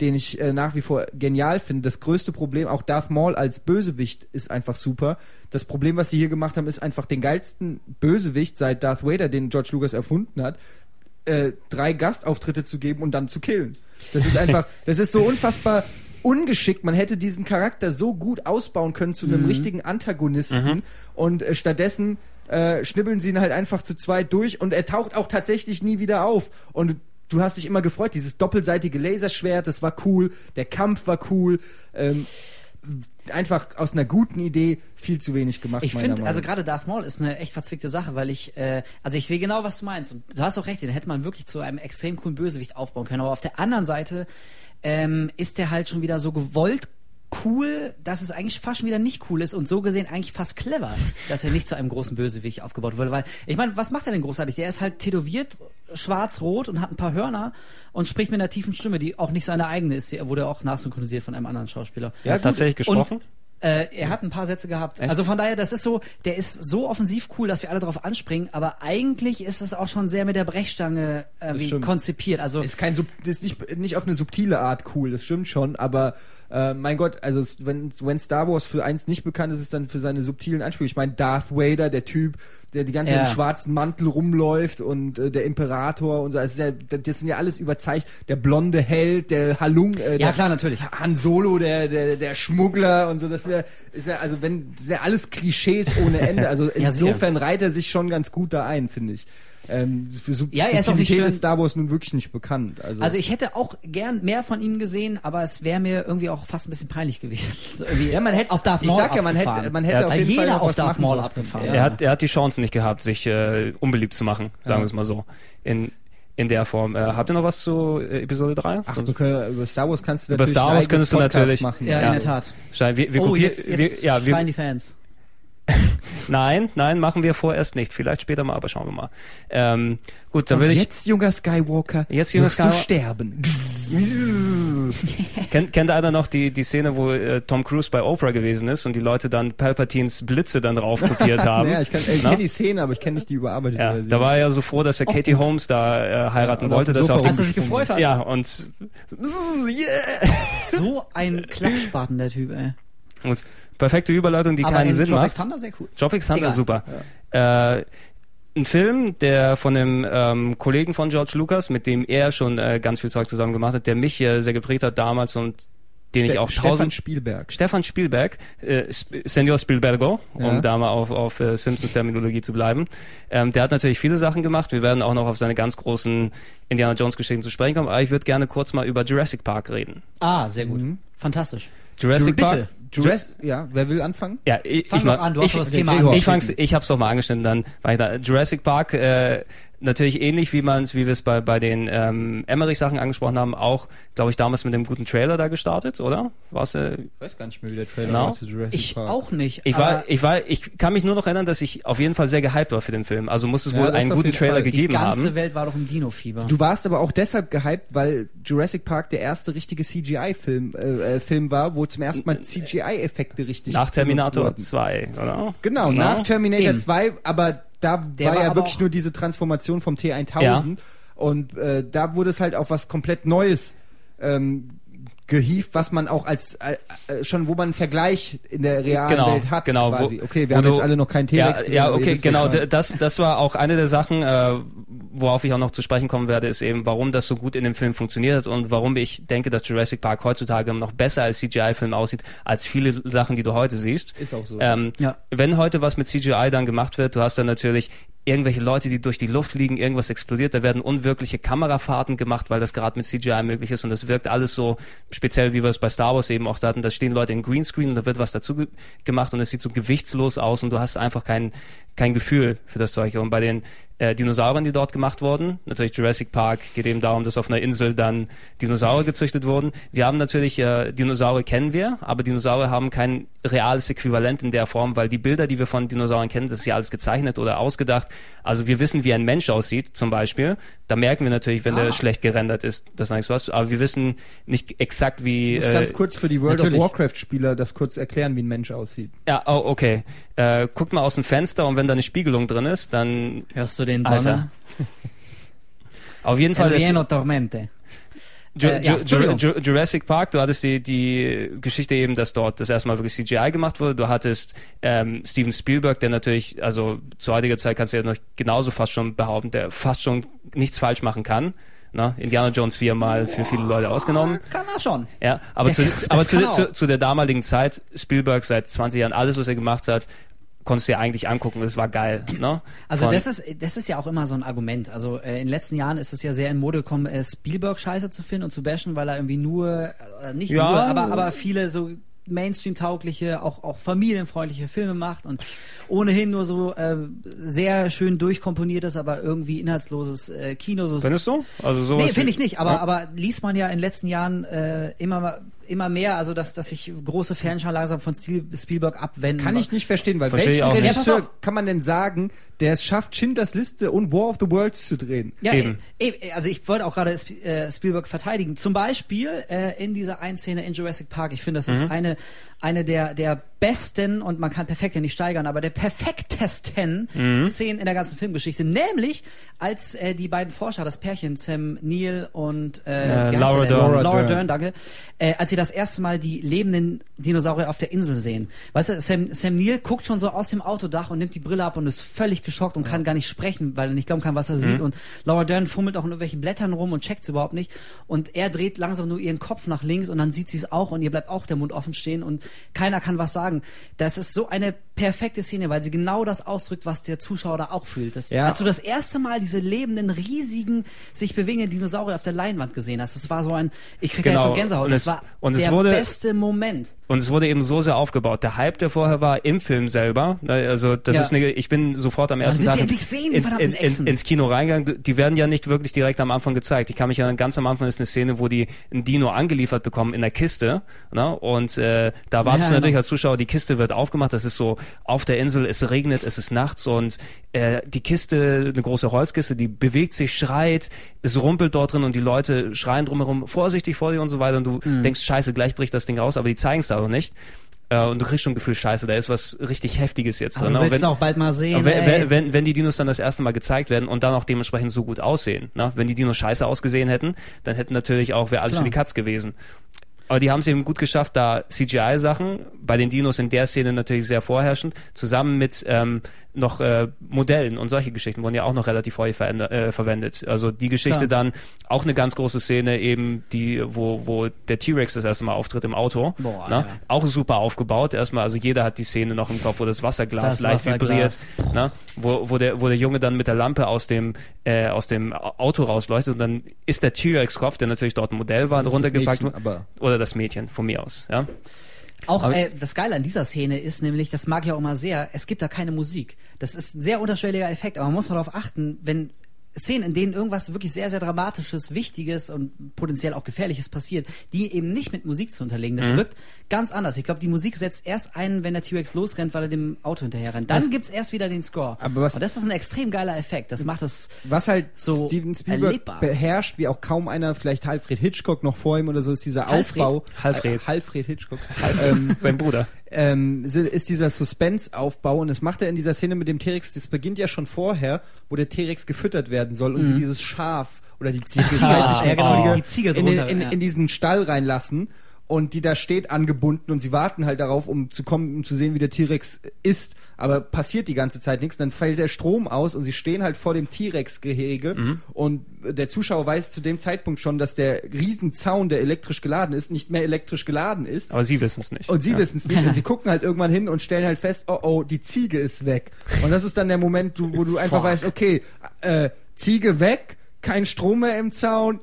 den ich äh, nach wie vor genial finde. Das größte Problem, auch Darth Maul als Bösewicht ist einfach super. Das Problem, was sie hier gemacht haben, ist einfach den geilsten Bösewicht seit Darth Vader, den George Lucas erfunden hat, äh, drei Gastauftritte zu geben und dann zu killen. Das ist einfach, das ist so unfassbar ungeschickt. Man hätte diesen Charakter so gut ausbauen können zu einem richtigen Antagonisten und äh, stattdessen äh, schnibbeln sie ihn halt einfach zu zweit durch und er taucht auch tatsächlich nie wieder auf. Und du hast dich immer gefreut, dieses doppelseitige Laserschwert, das war cool, der Kampf war cool. Ähm, einfach aus einer guten Idee viel zu wenig gemacht. Ich finde, also gerade Darth Maul ist eine echt verzwickte Sache, weil ich, äh, also ich sehe genau, was du meinst. Und du hast auch recht, den hätte man wirklich zu einem extrem coolen Bösewicht aufbauen können. Aber auf der anderen Seite ähm, ist der halt schon wieder so gewollt cool, dass es eigentlich fast schon wieder nicht cool ist und so gesehen eigentlich fast clever, dass er nicht zu einem großen Bösewicht aufgebaut wurde. Weil, ich meine, was macht er denn großartig? Der ist halt tätowiert, schwarz-rot und hat ein paar Hörner und spricht mit einer tiefen Stimme, die auch nicht seine eigene ist. Die wurde auch nachsynchronisiert von einem anderen Schauspieler. Er hat tatsächlich gesprochen. Und, äh, er hat ein paar Sätze gehabt. Echt? Also von daher, das ist so, der ist so offensiv cool, dass wir alle drauf anspringen, aber eigentlich ist es auch schon sehr mit der Brechstange stimmt. konzipiert. Also ist kein Sub ist nicht, nicht auf eine subtile Art cool, das stimmt schon, aber äh, mein Gott, also wenn, wenn Star Wars für eins nicht bekannt ist, ist dann für seine subtilen Anspielungen. Ich meine, Darth Vader, der Typ, der die ganze Zeit Ja. im schwarzen Mantel rumläuft und äh, der Imperator und so, das, ist ja, das sind ja alles überzeichnet. Der blonde Held, der Halung, äh, Ja, der klar, natürlich. Han Solo, der, der, der Schmuggler und so, das ist ja, ist ja also wenn, das ist ja alles Klischees ohne Ende. Also insofern reiht er sich schon ganz gut da ein, finde ich. Ähm, für Sub Ja, er ist auch nicht Subtilität schön- ist Star Wars nun wirklich nicht bekannt. Also, Also ich hätte auch gern mehr von ihm gesehen, aber es wäre mir irgendwie auch fast ein bisschen peinlich gewesen. So irgendwie ja, man hätte auf Darth ich Maul sag ja, man hätte, man hätte auf jeden Fall jeder noch auf Darth Maul abgefahren. Er, hat, er hat die Chance nicht gehabt, sich äh, unbeliebt zu machen, sagen Ja. wir es mal so. In, in der Form. Äh, habt ihr noch was zu äh, Episode 3? Ach, wir können, über Star Wars kannst du Über natürlich Star ein Wars könntest du natürlich- machen. Ja, Ja. in der Tat. Schein, wir, wir oh, kopieren, jetzt, jetzt wir, ja, wir, die Fans. nein, nein, machen wir vorerst nicht. Vielleicht später mal, aber schauen wir mal. Ähm, gut, dann würde ich, jetzt, junger Skywalker, Jetzt, junger wirst du Skywalker- sterben. kennt, kennt einer noch die, die Szene, wo äh, Tom Cruise bei Oprah gewesen ist und die Leute dann Palpatines Blitze dann drauf kopiert haben? ja, ich, kann- ich Na? kenne die Szene, aber ich kenne nicht die überarbeitete Ja, Version. da war er ja so froh, dass er Katie Holmes da äh, heiraten Ja, und wollte, dass er auf Als er sich gefreut hat. ja, und yeah. So ein Klatschspaten, der Typ, ey. und perfekte Überleitung, die aber keinen in Sinn Tropic macht. Thunder sehr cool. Tropic Thunder, Egal. super. Äh, ein Film, der von einem ähm, Kollegen von George Lucas, mit dem er schon äh, ganz viel Zeug zusammen gemacht hat, der mich äh, sehr geprägt hat damals und den ich Ste- auch Stefan tausend Spielberg. Stefan Spielberg, äh, Sp Senior Spielbergo, um Ja. da mal auf, auf äh, Simpsons Terminologie zu bleiben. Ähm, der hat natürlich viele Sachen gemacht. Wir werden auch noch auf seine ganz großen Indiana Jones Geschichten zu sprechen kommen. Aber ich würde gerne kurz mal über Jurassic Park reden. Ah, sehr gut. Mhm. Fantastisch. Jurassic Bitte. Park. Jurass ja, wer will anfangen? Ja, ich, Fang ich doch mal, an, du hast ich, das Thema ich, angeschnitten. fang's, ich hab's doch mal angeschnitten dann weiter. Jurassic Park, äh, natürlich ähnlich wie man wie wir es bei bei den ähm, Emmerich Sachen angesprochen haben, auch glaube ich damals mit dem guten Trailer da gestartet, oder? War's äh, Ich weiß gar nicht mehr, wie der Trailer Genau. war zu Jurassic Ich Park. auch nicht. ich war ich war ich kann mich nur noch erinnern, dass ich auf jeden Fall sehr gehypt war für den Film. Also muss es Ja, wohl einen guten Trailer Fall. die gegeben ganze haben. Welt war doch im Dino-Fieber. Du warst aber auch deshalb gehypt, weil Jurassic Park der erste richtige CGI-Film äh, äh, Film war, wo zum ersten Mal CGI-Effekte richtig Nach Terminator benutzt wurden. 2, oder? Genau, nach Terminator Eben. 2, aber da Der war war ja wirklich nur diese Transformation vom T1000 Ja. und äh, da wurde es halt auf was komplett Neues ähm, gehievt, was man auch als äh, äh, schon, wo man einen Vergleich in der realen Genau, Welt hat genau, wo- quasi. okay, wir wo haben du- jetzt alle noch keinen Ja, T-Rex. ja, ihr okay, genau. Das, das war auch eine der Sachen, äh, worauf ich auch noch zu sprechen kommen werde, ist eben, warum das so gut in dem Film funktioniert hat und warum ich denke, dass Jurassic Park heutzutage noch besser als CGI-Film aussieht, als viele Sachen, die du heute siehst. Ist auch so. Ähm, Ja. Wenn heute was mit CGI dann gemacht wird, du hast dann natürlich irgendwelche Leute, die durch die Luft fliegen, irgendwas explodiert, da werden unwirkliche Kamerafahrten gemacht, weil das gerade mit CGI möglich ist und das wirkt alles so speziell, wie wir es bei Star Wars eben auch hatten, da stehen Leute in Greenscreen und da wird was dazu ge gemacht und es sieht so gewichtslos aus und du hast einfach kein, kein Gefühl für das Zeug. Und bei den äh, Dinosauriern, die dort gemacht wurden, natürlich Jurassic Park geht eben darum, dass auf einer Insel dann Dinosaurier gezüchtet wurden. Wir haben natürlich, äh, Dinosaurier kennen wir, aber Dinosaurier haben kein reales Äquivalent in der Form, weil die Bilder, die wir von Dinosauriern kennen, das ist ja alles gezeichnet oder ausgedacht. Also wir wissen, wie ein Mensch aussieht, zum Beispiel. Da merken wir natürlich, wenn der schlecht gerendert ist, das ist nichts was. Aber wir wissen nicht exakt, wie. Ich muss äh, ganz kurz für die World natürlich. of Warcraft-Spieler das kurz erklären, wie ein Mensch aussieht. ja, oh, okay. Äh, guckt mal aus dem Fenster und wenn da eine Spiegelung drin ist, dann Hörst du den. Donner? auf jeden Fall ist Tormente. Ju Äh, ja, Ju. Ju Jurassic Park, du hattest die, die Geschichte eben, dass dort das erste Mal wirklich CGI gemacht wurde. Du hattest ähm, Steven Spielberg, der natürlich, also zu heutiger Zeit kannst du ja noch genauso fast schon behaupten, der fast schon nichts falsch machen kann. Na, Indiana Jones viermal für viele Leute ausgenommen. Kann er schon. Ja, aber, zu, aber zu, zu, zu der damaligen Zeit, Spielberg seit 20 Jahren, alles, was er gemacht hat, konntest du ja eigentlich angucken. Das war geil. Ne? Also Von- das ist das ist ja auch immer so ein Argument. Also äh, in den letzten Jahren ist es ja sehr in Mode gekommen, äh, Spielberg scheiße zu finden und zu bashen, weil er irgendwie nur äh, nicht Ja. nur, aber aber viele so Mainstream-taugliche, auch auch familienfreundliche Filme macht und ohnehin nur so äh, sehr schön durchkomponiertes, aber irgendwie inhaltsloses äh, Kino. So Findest du? Also sowas Nee, finde ich nicht, aber, Ja. aber liest man ja in den letzten Jahren äh, immer, immer mehr, also dass, dass sich große Fanscharen langsam von Spielberg abwenden. Kann ich nicht verstehen, weil Verstehe ich welchen. Ja, Regisseur auf. kann man denn sagen, der es schafft, Schindlers Liste und War of the Worlds zu drehen? Ja, Eben. äh, äh, also ich wollte auch gerade äh, Spielberg verteidigen. Zum Beispiel äh, in dieser einen Szene in Jurassic Park. Ich finde, das ist eine eine der der besten und man kann perfekt ja nicht steigern, aber der perfektesten Szenen in der ganzen Filmgeschichte. Nämlich als äh, die beiden Forscher, das Pärchen Sam Neill und äh, heißt Laura? Dern. Laura Laura Dern. Danke. Äh, als sie das erste Mal die lebenden Dinosaurier auf der Insel sehen. Weißt du, Sam, Sam Neill guckt schon so aus dem Autodach und nimmt die Brille ab und ist völlig geschockt und kann gar nicht sprechen, weil er nicht glauben kann, was er sieht. Und Laura Dern fummelt auch in irgendwelchen Blättern rum und checkt überhaupt nicht. Und er dreht langsam nur ihren Kopf nach links und dann sieht sie es auch und ihr bleibt auch der Mund offen stehen und keiner kann was sagen. Das ist so eine perfekte Szene, weil sie genau das ausdrückt, was der Zuschauer da auch fühlt. Das, Ja. Als du das erste Mal diese lebenden, riesigen, sich bewegenden Dinosaurier auf der Leinwand gesehen hast, das war so ein, ich krieg da jetzt Genau. so Gänsehaut, Und das es- war und der wurde- beste Moment. Und es wurde eben so sehr aufgebaut. Der Hype, der vorher war im Film selber, ne, also das Ja. ist eine, ich bin sofort am ersten Tag sehen, ins, in, in, ins Kino reingegangen. Die werden ja nicht wirklich direkt am Anfang gezeigt. Ich kann mich erinnern, ganz am Anfang ist eine Szene, wo die ein Dino angeliefert bekommen in der Kiste. Ne? Und äh, da wartest Ja, du natürlich genau. als Zuschauer, die Kiste wird aufgemacht. Das ist so auf der Insel, es regnet, es ist nachts und äh, die Kiste, eine große Holzkiste, die bewegt sich, schreit, es rumpelt dort drin und die Leute schreien drumherum, vorsichtig vor dir und so weiter. Und du Mhm. denkst, scheiße, gleich bricht das Ding raus, aber die zeigen es aber nicht. Äh, und du kriegst schon ein Gefühl, scheiße, da ist was richtig Heftiges jetzt Aber drin. du Und willst wenn, auch bald mal sehen. wenn, wenn, wenn, wenn die Dinos dann das erste Mal gezeigt werden und dann auch dementsprechend so gut aussehen. Ne? Wenn die Dinos scheiße ausgesehen hätten, dann hätten natürlich auch, wäre alles Klar. für die Katz gewesen. Aber die haben es eben gut geschafft, da CGI-Sachen, bei den Dinos in der Szene natürlich sehr vorherrschend, zusammen mit ähm, noch äh, Modellen und solche Geschichten wurden ja auch noch relativ häufig äh, verwendet. Also die Geschichte Klar. dann, auch eine ganz große Szene eben, die, wo, wo der T-Rex das erste Mal auftritt im Auto. Boah, ne? ja. Auch super aufgebaut. Erstmal, also jeder hat die Szene noch im Kopf, wo das Wasserglas Das leicht Wasserglas. vibriert, ne? wo, wo, der, wo der Junge dann mit der Lampe aus dem, äh, aus dem Auto rausleuchtet und dann ist der T-Rex-Kopf, der natürlich dort ein Modell war, runtergepackt Mädchen, Oder das Mädchen, von mir aus. Ja? Auch äh, das Geile an dieser Szene ist nämlich, das mag ich auch immer sehr, es gibt da keine Musik. Das ist ein sehr unterschwelliger Effekt, aber man muss mal darauf achten, wenn Szenen, in denen irgendwas wirklich sehr, sehr Dramatisches, Wichtiges und potenziell auch Gefährliches passiert, die eben nicht mit Musik zu unterlegen. Das wirkt ganz anders. Ich glaube, die Musik setzt erst ein, wenn der T-Rex losrennt, weil er dem Auto hinterher rennt. Dann gibt's erst wieder den Score. Aber was- und das ist ein extrem geiler Effekt. Das macht es Was halt so Steven Spielberg erlebbar. beherrscht, wie auch kaum einer, vielleicht Alfred Hitchcock noch vor ihm oder so, ist dieser Alfred? Aufbau. Alfred. Alfred Hitchcock. ähm, Sein Bruder. Ähm, ist dieser Suspense-Aufbau und das macht er in dieser Szene mit dem T-Rex, das beginnt ja schon vorher, wo der T-Rex gefüttert werden soll und sie dieses Schaf oder die Ziege, ich weiß nicht, die genau. Ziege Die Ziege so in, in, in diesen Stall reinlassen und die da steht angebunden und sie warten halt darauf, um zu kommen, um zu sehen, wie der T-Rex ist, aber passiert die ganze Zeit nichts, dann fällt der Strom aus und sie stehen halt vor dem T-Rex-Gehege und der Zuschauer weiß zu dem Zeitpunkt schon, dass der Riesenzaun, der elektrisch geladen ist, nicht mehr elektrisch geladen ist. Aber sie wissen es nicht. Und sie ja. wissen es nicht und sie gucken halt irgendwann hin und stellen halt fest, oh oh, die Ziege ist weg. Und das ist dann der Moment, wo du einfach Fuck. weißt, okay, äh, Ziege weg, kein Strom mehr im Zaun,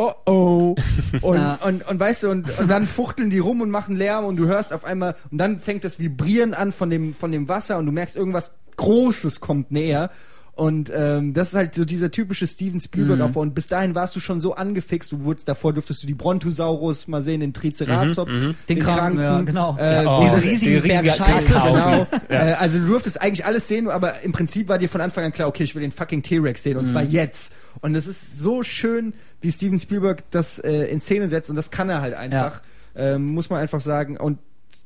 oh oh. Und, Ja. und, und weißt du, und, und dann fuchteln die rum und machen Lärm und du hörst auf einmal, und dann fängt das Vibrieren an von dem, von dem Wasser und du merkst, irgendwas Großes kommt näher. Und ähm, das ist halt so dieser typische Steven Spielberg-Aufbau. Und bis dahin warst du schon so angefixt. Du wurdest davor, durftest du die Brontosaurus mal sehen, den Triceratops, Den Kranken, ja, genau. Äh, Ja, oh, diese die riesigen riesige Berg Scheiße, genau. Äh, also du durftest eigentlich alles sehen, aber im Prinzip war dir von Anfang an klar, okay, ich will den fucking T-Rex sehen und zwar jetzt. Und das ist so schön, wie Steven Spielberg das äh, in Szene setzt und das kann er halt einfach, ähm, muss man einfach sagen. Und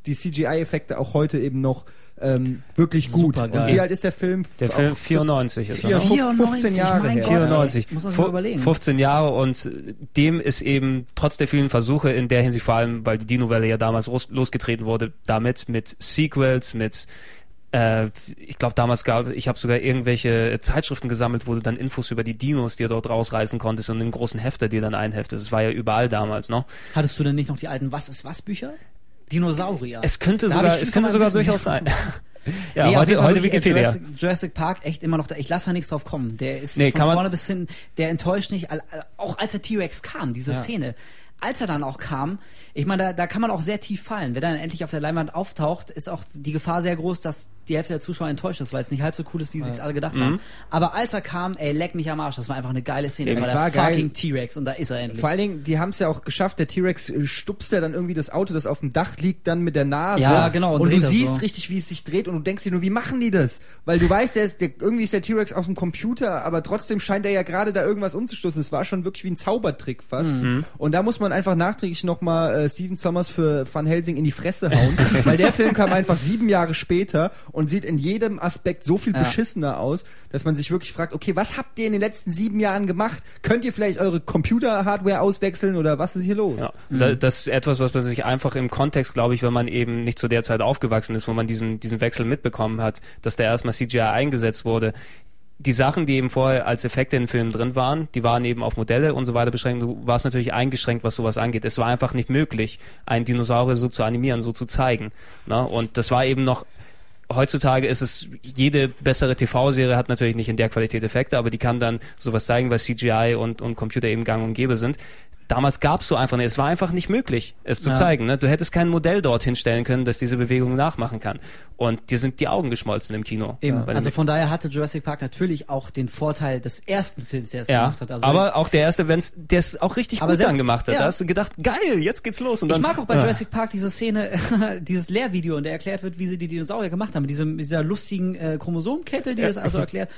die CGI-Effekte auch heute eben noch ähm, wirklich gut. Supergeil. Und wie alt ist der Film? Der Film 94 ist er. Vier- ne? 15 Jahre mein her. Gott, 94. Muss man sich mal überlegen. 15 Jahre und dem ist eben trotz der vielen Versuche in der Hinsicht, vor allem weil die Dino-Welle ja damals los, losgetreten wurde, damit mit Sequels, mit äh, ich glaube damals gab, ich habe sogar irgendwelche Zeitschriften gesammelt, wo du dann Infos über die Dinos dir dort rausreißen konntest und einen großen Hefter dir dann einheftest. Das war ja überall damals noch. Hattest du denn nicht noch die alten Was ist was Bücher? Dinosaurier. Es könnte Da sogar, es könnte sogar durchaus sein. ja, Nee, heute, heute Wikipedia. Jurassic, Jurassic Park echt immer noch da. Ich lasse da nichts drauf kommen. Der ist Nee, von vorne bis hin, der enttäuscht nicht. Auch als der T-Rex kam, diese Szene. Als er dann auch kam, ich meine, da, da kann man auch sehr tief fallen. Wenn er dann endlich auf der Leinwand auftaucht, ist auch die Gefahr sehr groß, dass die Hälfte der Zuschauer enttäuscht ist, weil es nicht halb so cool ist, wie sie sich alle gedacht Mhm. haben. Aber als er kam, ey, leck mich am Arsch. Das war einfach eine geile Szene. Das es war war der geil. fucking T-Rex und da ist er endlich. Vor allen Dingen, die haben es ja auch geschafft, der T-Rex äh, stupst ja dann irgendwie das Auto, das auf dem Dach liegt, dann mit der Nase. Ja, genau, und Und, du das siehst so. richtig, wie es sich dreht und du denkst dir nur, wie machen die das? Weil du weißt, der ist, der, irgendwie ist der T-Rex aus dem Computer, aber trotzdem scheint er ja gerade da irgendwas umzustoßen. Es war schon wirklich wie ein Zaubertrick fast. Mhm. Und da muss man einfach nachträglich nochmal äh, Steven Sommers für Van Helsing in die Fresse hauen, weil der Film kam einfach sieben Jahre später und sieht in jedem Aspekt so viel Ja. beschissener aus, dass man sich wirklich fragt, okay, was habt ihr in den letzten sieben Jahren gemacht? Könnt ihr vielleicht eure Computer-Hardware auswechseln oder was ist hier los? Ja, da, das ist etwas, was man sich einfach im Kontext, glaube ich, wenn man eben nicht zu der Zeit aufgewachsen ist, wo man diesen, diesen Wechsel mitbekommen hat, dass da erstmal CGI eingesetzt wurde. Die Sachen, die eben vorher als Effekte in Filmen drin waren, die waren eben auf Modelle und so weiter beschränkt. Du warst natürlich eingeschränkt, was sowas angeht. Es war einfach nicht möglich, einen Dinosaurier so zu animieren, so zu zeigen. Ne? Und das war eben noch heutzutage ist es, jede bessere TV-Serie hat natürlich nicht in der Qualität Effekte, aber die kann dann sowas zeigen, weil CGI und, und Computer eben gang und gäbe sind. Damals gab's so einfach nicht. Es war einfach nicht möglich, es zu Ja. zeigen. Ne? Du hättest kein Modell dort hinstellen können, das diese Bewegung nachmachen kann. Und dir sind die Augen geschmolzen im Kino. Eben. Dem- Also von daher hatte Jurassic Park natürlich auch den Vorteil des ersten Films, der es ja, gemacht hat. Also aber auch der erste, wenn's, der es auch richtig gut dann gemacht hat. ja. Da hast du gedacht, geil, jetzt geht's los. Und Ich dann, mag auch bei Ah. Jurassic Park diese Szene, dieses Lehrvideo, in der erklärt wird, wie sie die Dinosaurier gemacht haben, mit diesem, dieser lustigen äh, Chromosomkette, die das also erklärt.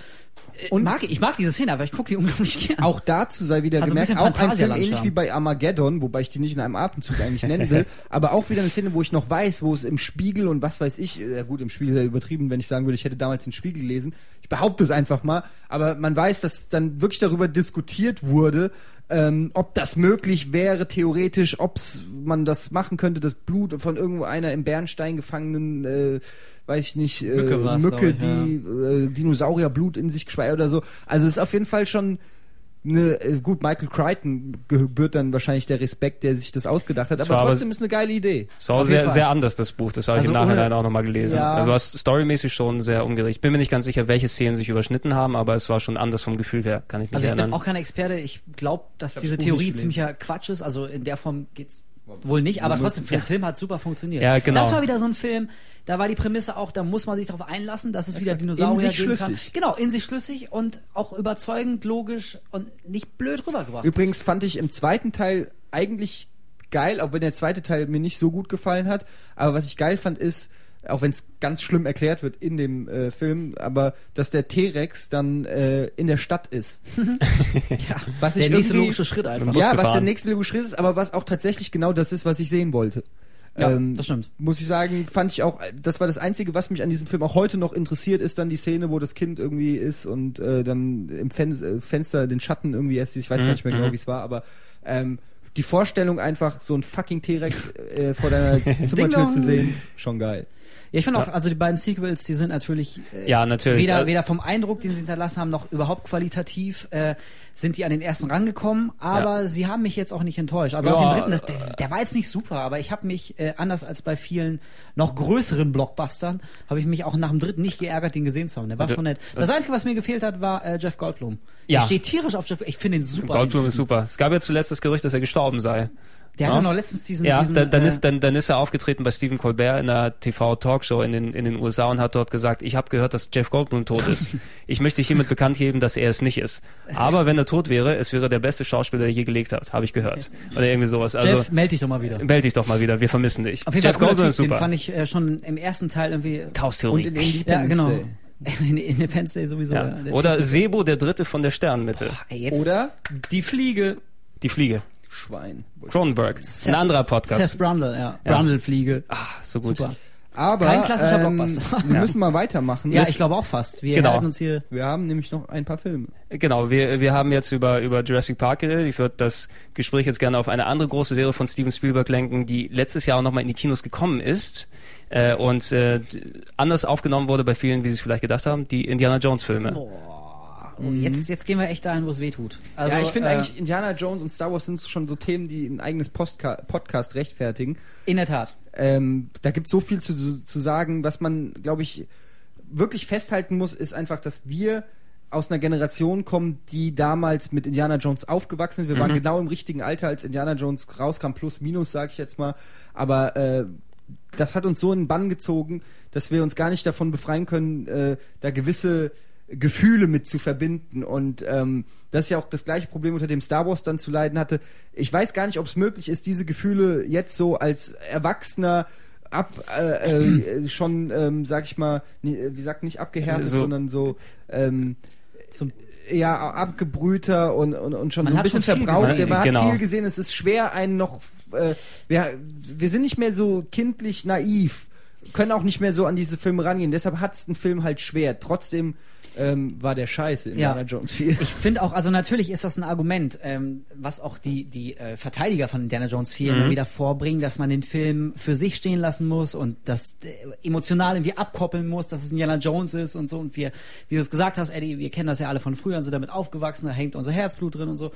Äh, Und- mag, ich mag diese Szene, aber ich gucke die unglaublich gern. Auch dazu sei wieder Also ein gemerkt, bisschen auch ein Film ähnlich wie bei Armageddon, wobei ich die nicht in einem Atemzug eigentlich nennen will, aber auch wieder eine Szene, wo ich noch weiß, wo es im Spiegel und was weiß ich, ja gut, im Spiegel ist ja übertrieben, wenn ich sagen würde, ich hätte damals den Spiegel gelesen. Ich behaupte es einfach mal, aber man weiß, dass dann wirklich darüber diskutiert wurde, ähm, ob das möglich wäre, theoretisch, ob man das machen könnte, das Blut von irgendwo einer im Bernstein gefangenen, äh, weiß ich nicht, äh, Mücke Mücke ich, die äh, Dinosaurierblut in sich geschweißt oder so. Also es ist auf jeden Fall schon eine, äh, gut, Michael Crichton gebührt dann wahrscheinlich der Respekt, der sich das ausgedacht hat, Das aber war aber- trotzdem ist eine geile Idee. Es war sehr, Fall. sehr anders, das Buch. Das habe ich Also im Nachhinein ohne- auch nochmal gelesen. Ja. Also war storymäßig schon sehr umgedreht. Ich bin mir nicht ganz sicher, welche Szenen sich überschnitten haben, aber es war schon anders vom Gefühl her, kann ich mich Also ich erinnern. bin auch kein Experte. Ich glaube, dass hab diese Theorie ziemlicher Quatsch ist. Also in der Form geht's Wohl nicht, aber trotzdem, den Film hat super funktioniert. Ja, genau. Das war wieder so ein Film, da war die Prämisse auch, da muss man sich darauf einlassen, dass es wieder Exakt. Dinosaurier In sich geben kann. schlüssig. Genau, in sich schlüssig und auch überzeugend, logisch und nicht blöd rübergebracht. Übrigens fand ich im zweiten Teil eigentlich geil, auch wenn der zweite Teil mir nicht so gut gefallen hat. Aber was ich geil fand, ist, auch wenn es ganz schlimm erklärt wird in dem äh, Film, aber dass der T-Rex dann äh, in der Stadt ist. ja, Was der ich nächste irgendwie- logische Schritt einfach. Ja, was der nächste logische Schritt ist, aber was auch tatsächlich genau das ist, was ich sehen wollte. Ja, Ähm, das stimmt. Muss ich sagen, fand ich auch, das war das Einzige, was mich an diesem Film auch heute noch interessiert, ist dann die Szene, wo das Kind irgendwie ist und äh, dann im Fen äh, Fenster den Schatten irgendwie erst, ich weiß gar nicht mehr genau, wie es war, aber ähm, die Vorstellung einfach, so ein fucking T-Rex äh, vor deiner Zimmertür zu sehen, schon geil. Ja, ich finde auch, also die beiden Sequels, die sind natürlich, äh, Ja, natürlich. Weder, Äh, weder vom Eindruck, den sie hinterlassen haben, noch überhaupt qualitativ äh, sind die an den ersten rangekommen, aber sie haben mich jetzt auch nicht enttäuscht. Also Ja, den dritten, das, der, der war jetzt nicht super, aber ich habe mich, äh, anders als bei vielen noch größeren Blockbustern, habe ich mich auch nach dem dritten nicht geärgert, den gesehen zu haben. Der war Also, schon nett. Das Einzige, was mir gefehlt hat, war äh, Jeff Goldblum. Ja. Ich stehe tierisch auf Jeff Ich finde ihn super. Goldblum ist super. Es gab ja zuletzt das Gerücht, dass er gestorben sei. Der Ja. hat doch noch letztens diesen, Ja, diesen dann, dann, äh, ist, dann, dann ist er aufgetreten bei Stephen Colbert in einer TV-Talkshow in den, in den USA und hat dort gesagt, ich habe gehört, dass Jeff Goldblum tot ist. Ich möchte hiermit bekannt geben, dass er es nicht ist. Aber wenn er tot wäre, es wäre der beste Schauspieler, der je gelegt hat, habe ich gehört. Oder irgendwie sowas. Also Jeff, meld dich doch mal wieder. melde dich doch mal wieder, wir vermissen dich. Auf jeden Jeff Fall cooler Goldblum ist super. Den fand ich äh, schon im ersten Teil irgendwie Und Chaos-Theorie. Ja, genau. In Independence Day sowieso. Ja. ja. Der Oder Sebo, der Dritte von der Sternenmitte. Ey, jetzt Oder die Fliege. Die Fliege. Schwein. Cronenberg. Seth- Ein anderer Podcast. Seth Brundle, ja. Ja. Brundle-Fliege. Ah, so gut. Super. Aber Kein klassischer ähm, Blockbuster. wir Ja. müssen mal weitermachen. Ja, ich glaube auch fast. Wir Genau. uns hier. wir haben nämlich noch ein paar Filme. Genau, wir, wir haben jetzt über, über Jurassic Park geredet. Ich würde das Gespräch jetzt gerne auf eine andere große Serie von Steven Spielberg lenken, die letztes Jahr auch nochmal in die Kinos gekommen ist äh, und äh, anders aufgenommen wurde bei vielen, wie sie es vielleicht gedacht haben, die Indiana Jones Filme. Boah. Oh, jetzt, jetzt gehen wir echt dahin, wo es weh tut. Also, ja, ich finde äh, eigentlich Indiana Jones und Star Wars sind schon so Themen, die ein eigenes Postka Podcast rechtfertigen. In der Tat. Ähm, da gibt es so viel zu, zu sagen, was man, glaube ich, wirklich festhalten muss, ist einfach, dass wir aus einer Generation kommen, die damals mit Indiana Jones aufgewachsen sind. Wir waren genau im richtigen Alter, als Indiana Jones rauskam, plus minus, sage ich jetzt mal. Aber äh, das hat uns so in den Bann gezogen, dass wir uns gar nicht davon befreien können, äh, da gewisse Gefühle mit zu verbinden. Und ähm, das ist ja auch das gleiche Problem, unter dem Star Wars dann zu leiden hatte. Ich weiß gar nicht, ob es möglich ist, diese Gefühle jetzt so als Erwachsener ab äh, äh, schon, ähm, sag ich mal, nie, wie sagt nicht abgehärtet, So- sondern so ähm, So, ja abgebrühter und, und, und schon Man so ein hat bisschen verbraucht. Man hat Genau. viel gesehen. Es ist schwer, einen noch. Äh, wir, wir sind nicht mehr so kindlich naiv, können auch nicht mehr so an diese Filme rangehen. Deshalb hat es ein Film halt schwer. Trotzdem ähm, war der Scheiße in Ja. Indiana Jones 4. ich finde auch, also natürlich ist das ein Argument, ähm, was auch die, die äh, Verteidiger von Indiana Jones 4 Mhm. immer wieder vorbringen, dass man den Film für sich stehen lassen muss und das äh, emotional irgendwie abkoppeln muss, dass es Indiana Jones ist und so. Und wir, wie du es gesagt hast, Eddie, wir kennen das ja alle von früher und sind damit aufgewachsen, da hängt unser Herzblut drin und so.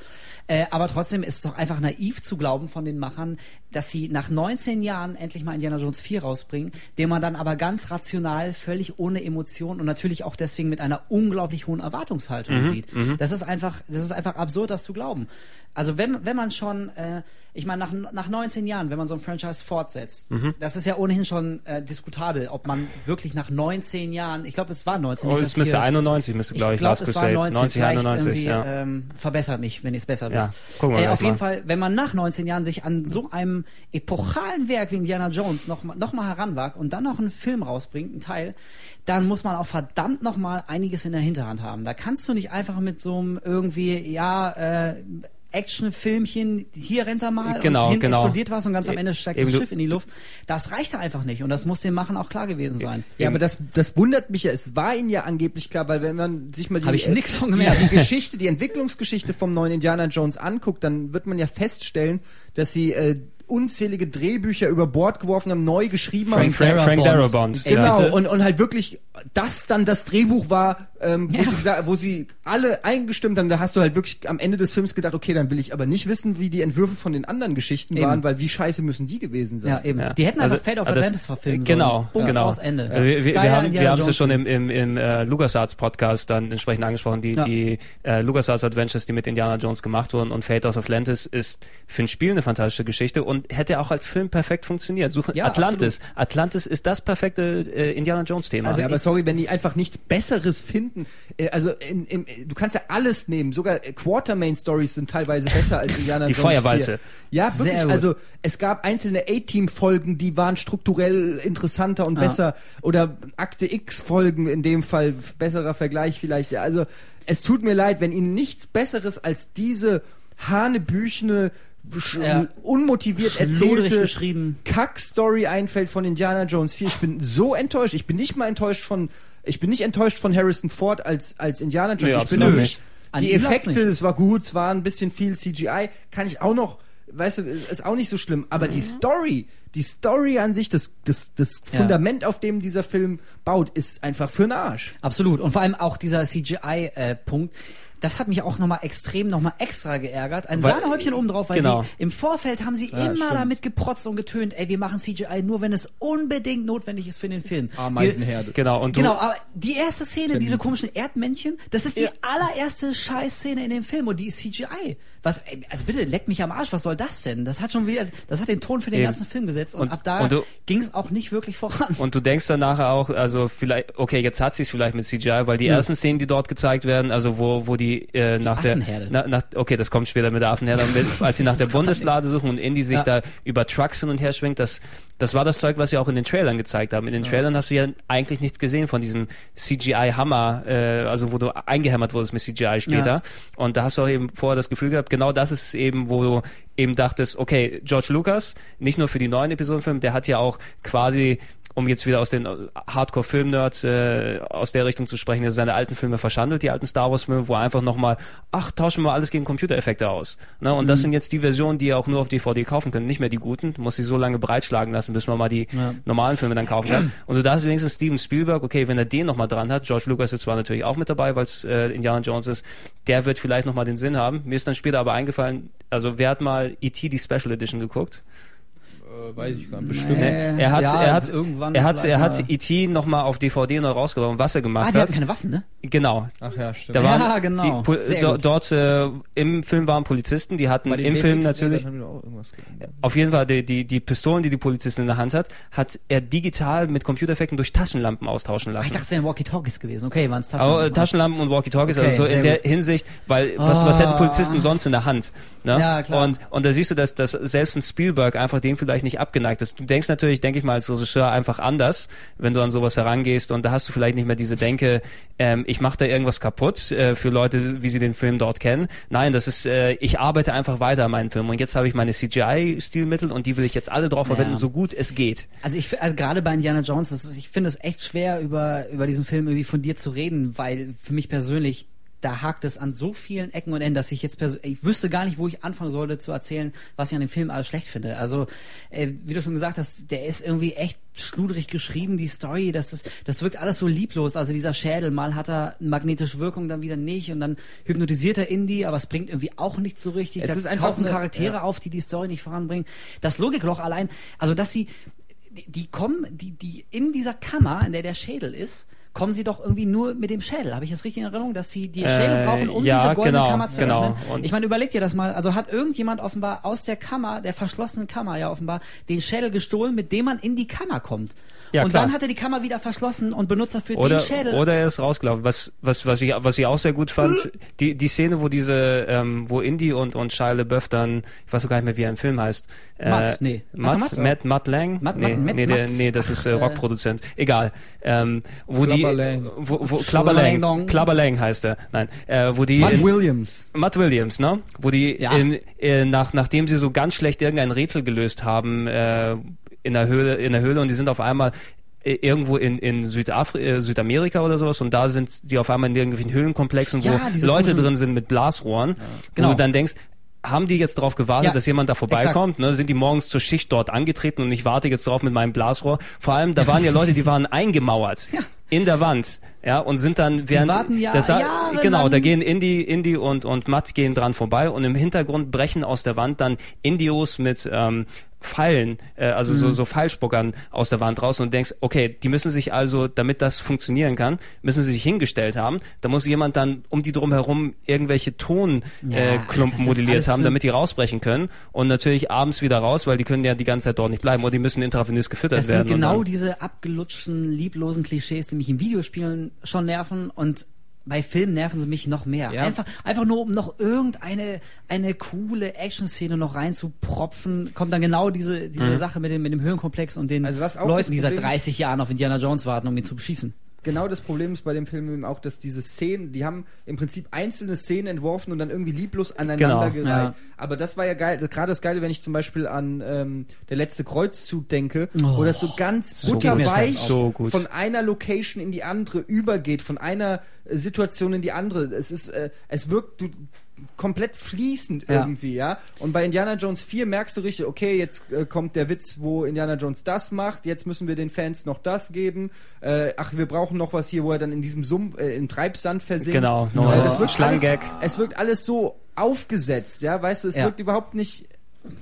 Äh, aber trotzdem ist es doch einfach naiv zu glauben von den Machern, dass sie nach 19 Jahren endlich mal Indiana Jones 4 rausbringen, den man dann aber ganz rational, völlig ohne Emotion und natürlich auch deswegen mit einer unglaublich hohen Erwartungshaltung sieht. Das ist einfach, das ist einfach absurd, das zu glauben. Also wenn, wenn man schon, äh, ich meine, nach, nach 19 Jahren, wenn man so ein Franchise fortsetzt, das ist ja ohnehin schon äh, diskutabel, ob man wirklich nach 19 Jahren, ich glaube, es war 19. Oh, es müsste hier- 91, müsste, glaube ich, glaub, Last Crusade. 19, 90, vielleicht 91, irgendwie, ja. ähm, verbessert mich, wenn ihr es besser Ja, wisst. äh, auf jeden mal. Fall, wenn man nach 19 Jahren sich an so einem epochalen Werk wie Indiana Jones noch, mal- noch mal heranwagt und dann noch einen Film rausbringt, einen Teil, dann muss man auch verdammt noch mal einiges in der Hinterhand haben. Da kannst du nicht einfach mit so einem irgendwie, ja, äh, Actionfilmchen, hier rennt er mal Genau, und hinten genau. explodiert was und ganz am Ende steigt Eben das Schiff in die Luft. Das reicht da einfach nicht und das muss dem Machen auch klar gewesen sein. Ja, aber das, das wundert mich ja. Es war ihnen ja angeblich klar, weil wenn man sich mal die, die, die Geschichte, die Entwicklungsgeschichte vom neuen Indiana Jones anguckt, dann wird man ja feststellen, dass sie äh, unzählige Drehbücher über Bord geworfen haben, neu geschrieben haben. Frank, Frank Darabont. Genau, und, und halt wirklich, das dann das Drehbuch war, ähm, wo, Ja. sie gesagt, wo sie alle eingestimmt haben, da hast du halt wirklich am Ende des Films gedacht, okay, dann will ich aber nicht wissen, wie die Entwürfe von den anderen Geschichten Eben. waren, weil wie scheiße müssen die gewesen sein. Ja, eben. Ja. Die hätten einfach Also- Fate of also Atlantis verfilmen Genau, sollen. Genau. aus Ende. Also wir, wir, wir haben wir haben es ja Jones schon im, im, im äh, LucasArts Podcast dann entsprechend angesprochen, die, Ja. die äh, LucasArts Adventures, die mit Indiana Jones gemacht wurden und Fate of Atlantis ist für ein Spiel eine fantastische Geschichte und und hätte auch als Film perfekt funktioniert. Suche Ja, Atlantis. Atlantis ist das perfekte äh, Indiana Jones Thema. Also, aber sorry, wenn die einfach nichts Besseres finden. Äh, also, in, in, du kannst ja alles nehmen. Sogar äh, Quartermain-Stories sind teilweise besser als Indiana Die Jones 4. Feuerwalze. Ja, Sehr wirklich. gut. Also, es gab einzelne A-Team-Folgen, die waren strukturell interessanter und Ah. besser. Oder Akte X-Folgen in dem Fall. Besserer Vergleich vielleicht. Ja, Also, es tut mir leid, wenn ihnen nichts Besseres als diese hanebüchene, Ja. unmotiviert erzählte geschrieben. Kack-Story einfällt von Indiana Jones 4. Ich bin so enttäuscht. Ich bin nicht mal enttäuscht von, ich bin nicht enttäuscht von Harrison Ford als, als Indiana Jones. Nee, ich bin nicht. An Die Effekte, es war gut, es war ein bisschen viel CGI, kann ich auch noch, weißt du, ist auch nicht so schlimm. Aber die Story, die Story an sich, das, das, das Ja. Fundament, auf dem dieser Film baut, ist einfach für den Arsch. Absolut. Und vor allem auch dieser CGI-Punkt. Das hat mich auch nochmal extrem, nochmal extra geärgert. Ein Weil- Sahnehäubchen oben drauf, weil genau. sie im Vorfeld haben sie immer stimmt. damit geprotzt und getönt, ey, wir machen CGI nur, wenn es unbedingt notwendig ist für den Film. Ameisenherde. Genau, und du, Genau, aber die erste Szene, diese komischen Erdmännchen, das ist die Ja. allererste Scheißszene in dem Film und die ist CGI. Was, also bitte, leck mich am Arsch, was soll das denn? Das hat schon wieder, das hat den Ton für den Eben. ganzen Film gesetzt und, Und- ab da ging es auch nicht wirklich voran. Und du denkst dann nachher auch, also vielleicht, okay, jetzt hat sie es vielleicht mit CGI, weil die ersten Szenen, die dort gezeigt werden, also wo, wo die, äh, nach der, na, nach, okay, das kommt später mit der Affenherde, mit, als sie nach der Bundeslade suchen und Indy sich Ja. da über Trucks hin und her schwingt, das, das war das Zeug, was sie auch in den Trailern gezeigt haben. In den Trailern hast du ja eigentlich nichts gesehen von diesem CGI-Hammer, äh, also wo du eingehämmert wurdest mit CGI später. Ja. Und da hast du auch eben vorher das Gefühl gehabt, genau das ist eben, wo du eben dachtest, okay, George Lucas, nicht nur für die neuen Episodenfilme, der hat ja auch quasi um jetzt wieder aus den Hardcore-Film-Nerds äh, aus der Richtung zu sprechen, der seine alten Filme verschandelt, die alten Star Wars-Filme, wo er einfach nochmal, ach, tauschen wir alles gegen Computereffekte aus. Ne? Und das sind jetzt die Versionen, die ihr auch nur auf DVD kaufen könnt, nicht mehr die guten. Du musst sie so lange breitschlagen lassen, bis man mal die Ja. normalen Filme dann kaufen kann. Und du darfst wenigstens Steven Spielberg, okay, wenn er den nochmal dran hat, George Lucas ist zwar natürlich auch mit dabei, weil es äh, Indiana Jones ist, der wird vielleicht nochmal den Sinn haben. Mir ist dann später aber eingefallen, also wer hat mal E.T. die Special Edition geguckt? Weiß ich gar nicht. Nee. Ne? Er hat, ja, er hat, irgendwann er hat, er hat mal. E.T. nochmal auf DVD neu rausgebracht, was er Ah, gemacht die hat. hatten keine Waffen, ne? Genau. Ach ja, stimmt. Da waren Ja, genau. Die, do, dort äh, im Film waren Polizisten, die hatten im Film natürlich geändert. auf jeden Fall die, die, die Pistolen, die die Polizistin in der Hand hat, hat er digital mit Computereffekten durch Taschenlampen austauschen Ach, lassen. ich dachte, es wären Walkie-Talkies gewesen. Okay, waren es Aber, äh, Taschenlampen. Taschenlampen und Walkie-Talkies, Okay, also so in der gut. Hinsicht, weil was, was hätten Ah. Polizisten sonst in der Hand? Ne? Ja, klar. Und, und da siehst du, dass, dass selbst ein Spielberg einfach dem vielleicht nicht abgeneigt ist. Du denkst natürlich, denke ich mal, als Regisseur einfach anders, wenn du an sowas herangehst und da hast du vielleicht nicht mehr diese Denke, ähm, ich mache da irgendwas kaputt äh, für Leute, wie sie den Film dort kennen. Nein, das ist, äh, ich arbeite einfach weiter an meinem Film und jetzt habe ich meine CGI-Stilmittel und die will ich jetzt alle drauf Ja. verwenden, so gut es geht. Also ich also gerade bei Indiana Jones, ist, ich finde es echt schwer über über diesen Film irgendwie von dir zu reden, weil für mich persönlich da hakt es an so vielen Ecken und Enden, dass ich jetzt ich wüsste gar nicht, wo ich anfangen sollte zu erzählen, was ich an dem Film alles schlecht finde. Also äh, wie du schon gesagt hast, der ist irgendwie echt schludrig geschrieben, die Story, das ist das wirkt alles so lieblos. Also dieser Schädel, mal hat er magnetische Wirkung, dann wieder nicht und dann hypnotisiert er Indy, aber es bringt irgendwie auch nicht so richtig. Es da ist einfach eine- Charaktere auf, die die Story nicht voranbringen. Das Logikloch allein, also dass sie die, die kommen, die, die in dieser Kammer, in der der Schädel ist, kommen sie doch irgendwie nur mit dem Schädel. Habe ich das richtig in Erinnerung, dass sie die Schädel Äh, brauchen, um ja, diese goldene genau, Kammer zu genau. öffnen? Und- ich meine, überleg dir das mal. Also hat irgendjemand offenbar aus der Kammer, der verschlossenen Kammer ja offenbar, den Schädel gestohlen, mit dem man in die Kammer kommt. Ja, und klar. dann hat er die Kammer wieder verschlossen und benutzt dafür Oder, den Schädel. oder er ist rausgelaufen. Was, was, was, ich, was ich auch sehr gut fand, die, die Szene, wo diese, ähm, wo Indy und, und Shia LaBeouf dann, ich weiß so gar nicht mehr, wie er im Film heißt. Matt, nee. Matt, Matt, Matt, Lang? Matt- nee, Matt- Matt- nee, der, Matt? nee, das ist äh, äh, Rockproduzent. Egal. Ähm, wo die, Clubber Lang. wo, wo, Clubber Clubber Lang Lang, Dong. Clubber Lang heißt er. Nein, äh, wo die, Matt in, Williams. Matt Williams, ne? Wo die Ja. in, äh, nach nachdem sie so ganz schlecht irgendein Rätsel gelöst haben äh, in der Höhle in der Höhle und die sind auf einmal äh, irgendwo in in Südafri äh, Südamerika oder sowas und da sind die auf einmal in irgendwelchen Höhlenkomplexen, Ja, wo Leute drin sind mit Blasrohren, Genau. wo du dann denkst haben die jetzt darauf gewartet, Ja, dass jemand da vorbeikommt? Ne? Sind die morgens zur Schicht dort angetreten und ich warte jetzt drauf mit meinem Blasrohr? Vor allem, da waren ja Leute, die waren eingemauert Ja. In der Wand, ja, und sind dann während warten ja das jahrelang. genau, da gehen Indy, Indy und und Matt gehen dran vorbei und im Hintergrund brechen aus der Wand dann Indios mit ähm, Pfeilen, äh, also so, so Pfeilspuckern aus der Wand raus und denkst, okay, die müssen sich also, damit das funktionieren kann, müssen sie sich hingestellt haben. Da muss jemand dann um die drum herum irgendwelche Tonklumpen äh, das ist modelliert haben, damit die rausbrechen können und natürlich abends wieder raus, weil die können ja die ganze Zeit dort nicht bleiben oder die müssen intravenös gefüttert Das sind werden. und genau dann- diese abgelutschten, lieblosen Klischees, die mich in Videospielen schon nerven und bei Filmen nerven sie mich noch mehr. Ja. Einfach, einfach nur, um noch irgendeine eine coole Action-Szene noch reinzupropfen, kommt dann genau diese, diese Sache mit dem, mit dem Höhenkomplex und den Also Leuten, die seit Problem ist- 30 Jahren auf Indiana Jones warten, um ihn zu beschießen. Genau das Problem ist bei dem Film eben auch, dass diese Szenen, die haben im Prinzip einzelne Szenen entworfen und dann irgendwie lieblos aneinander Genau, gereiht. ja. Aber das war ja geil, gerade das Geile, wenn ich zum Beispiel an ähm, der letzte Kreuzzug denke, Oh, wo das so ganz so butterweich gut. So von einer Location in die andere übergeht, von einer Situation in die andere. Es ist, äh, es wirkt du, komplett fließend Ja. irgendwie, ja. Und bei Indiana Jones 4 merkst du richtig, okay, jetzt äh, kommt der Witz, wo Indiana Jones das macht, jetzt müssen wir den Fans noch das geben. Äh, ach, wir brauchen noch was hier, wo er dann in diesem Sumpf, äh, im Treibsand versinkt. Genau, äh, nochmal das wird alles, Schlangengag. es wirkt alles so aufgesetzt, ja, weißt du, es Ja. wirkt überhaupt nicht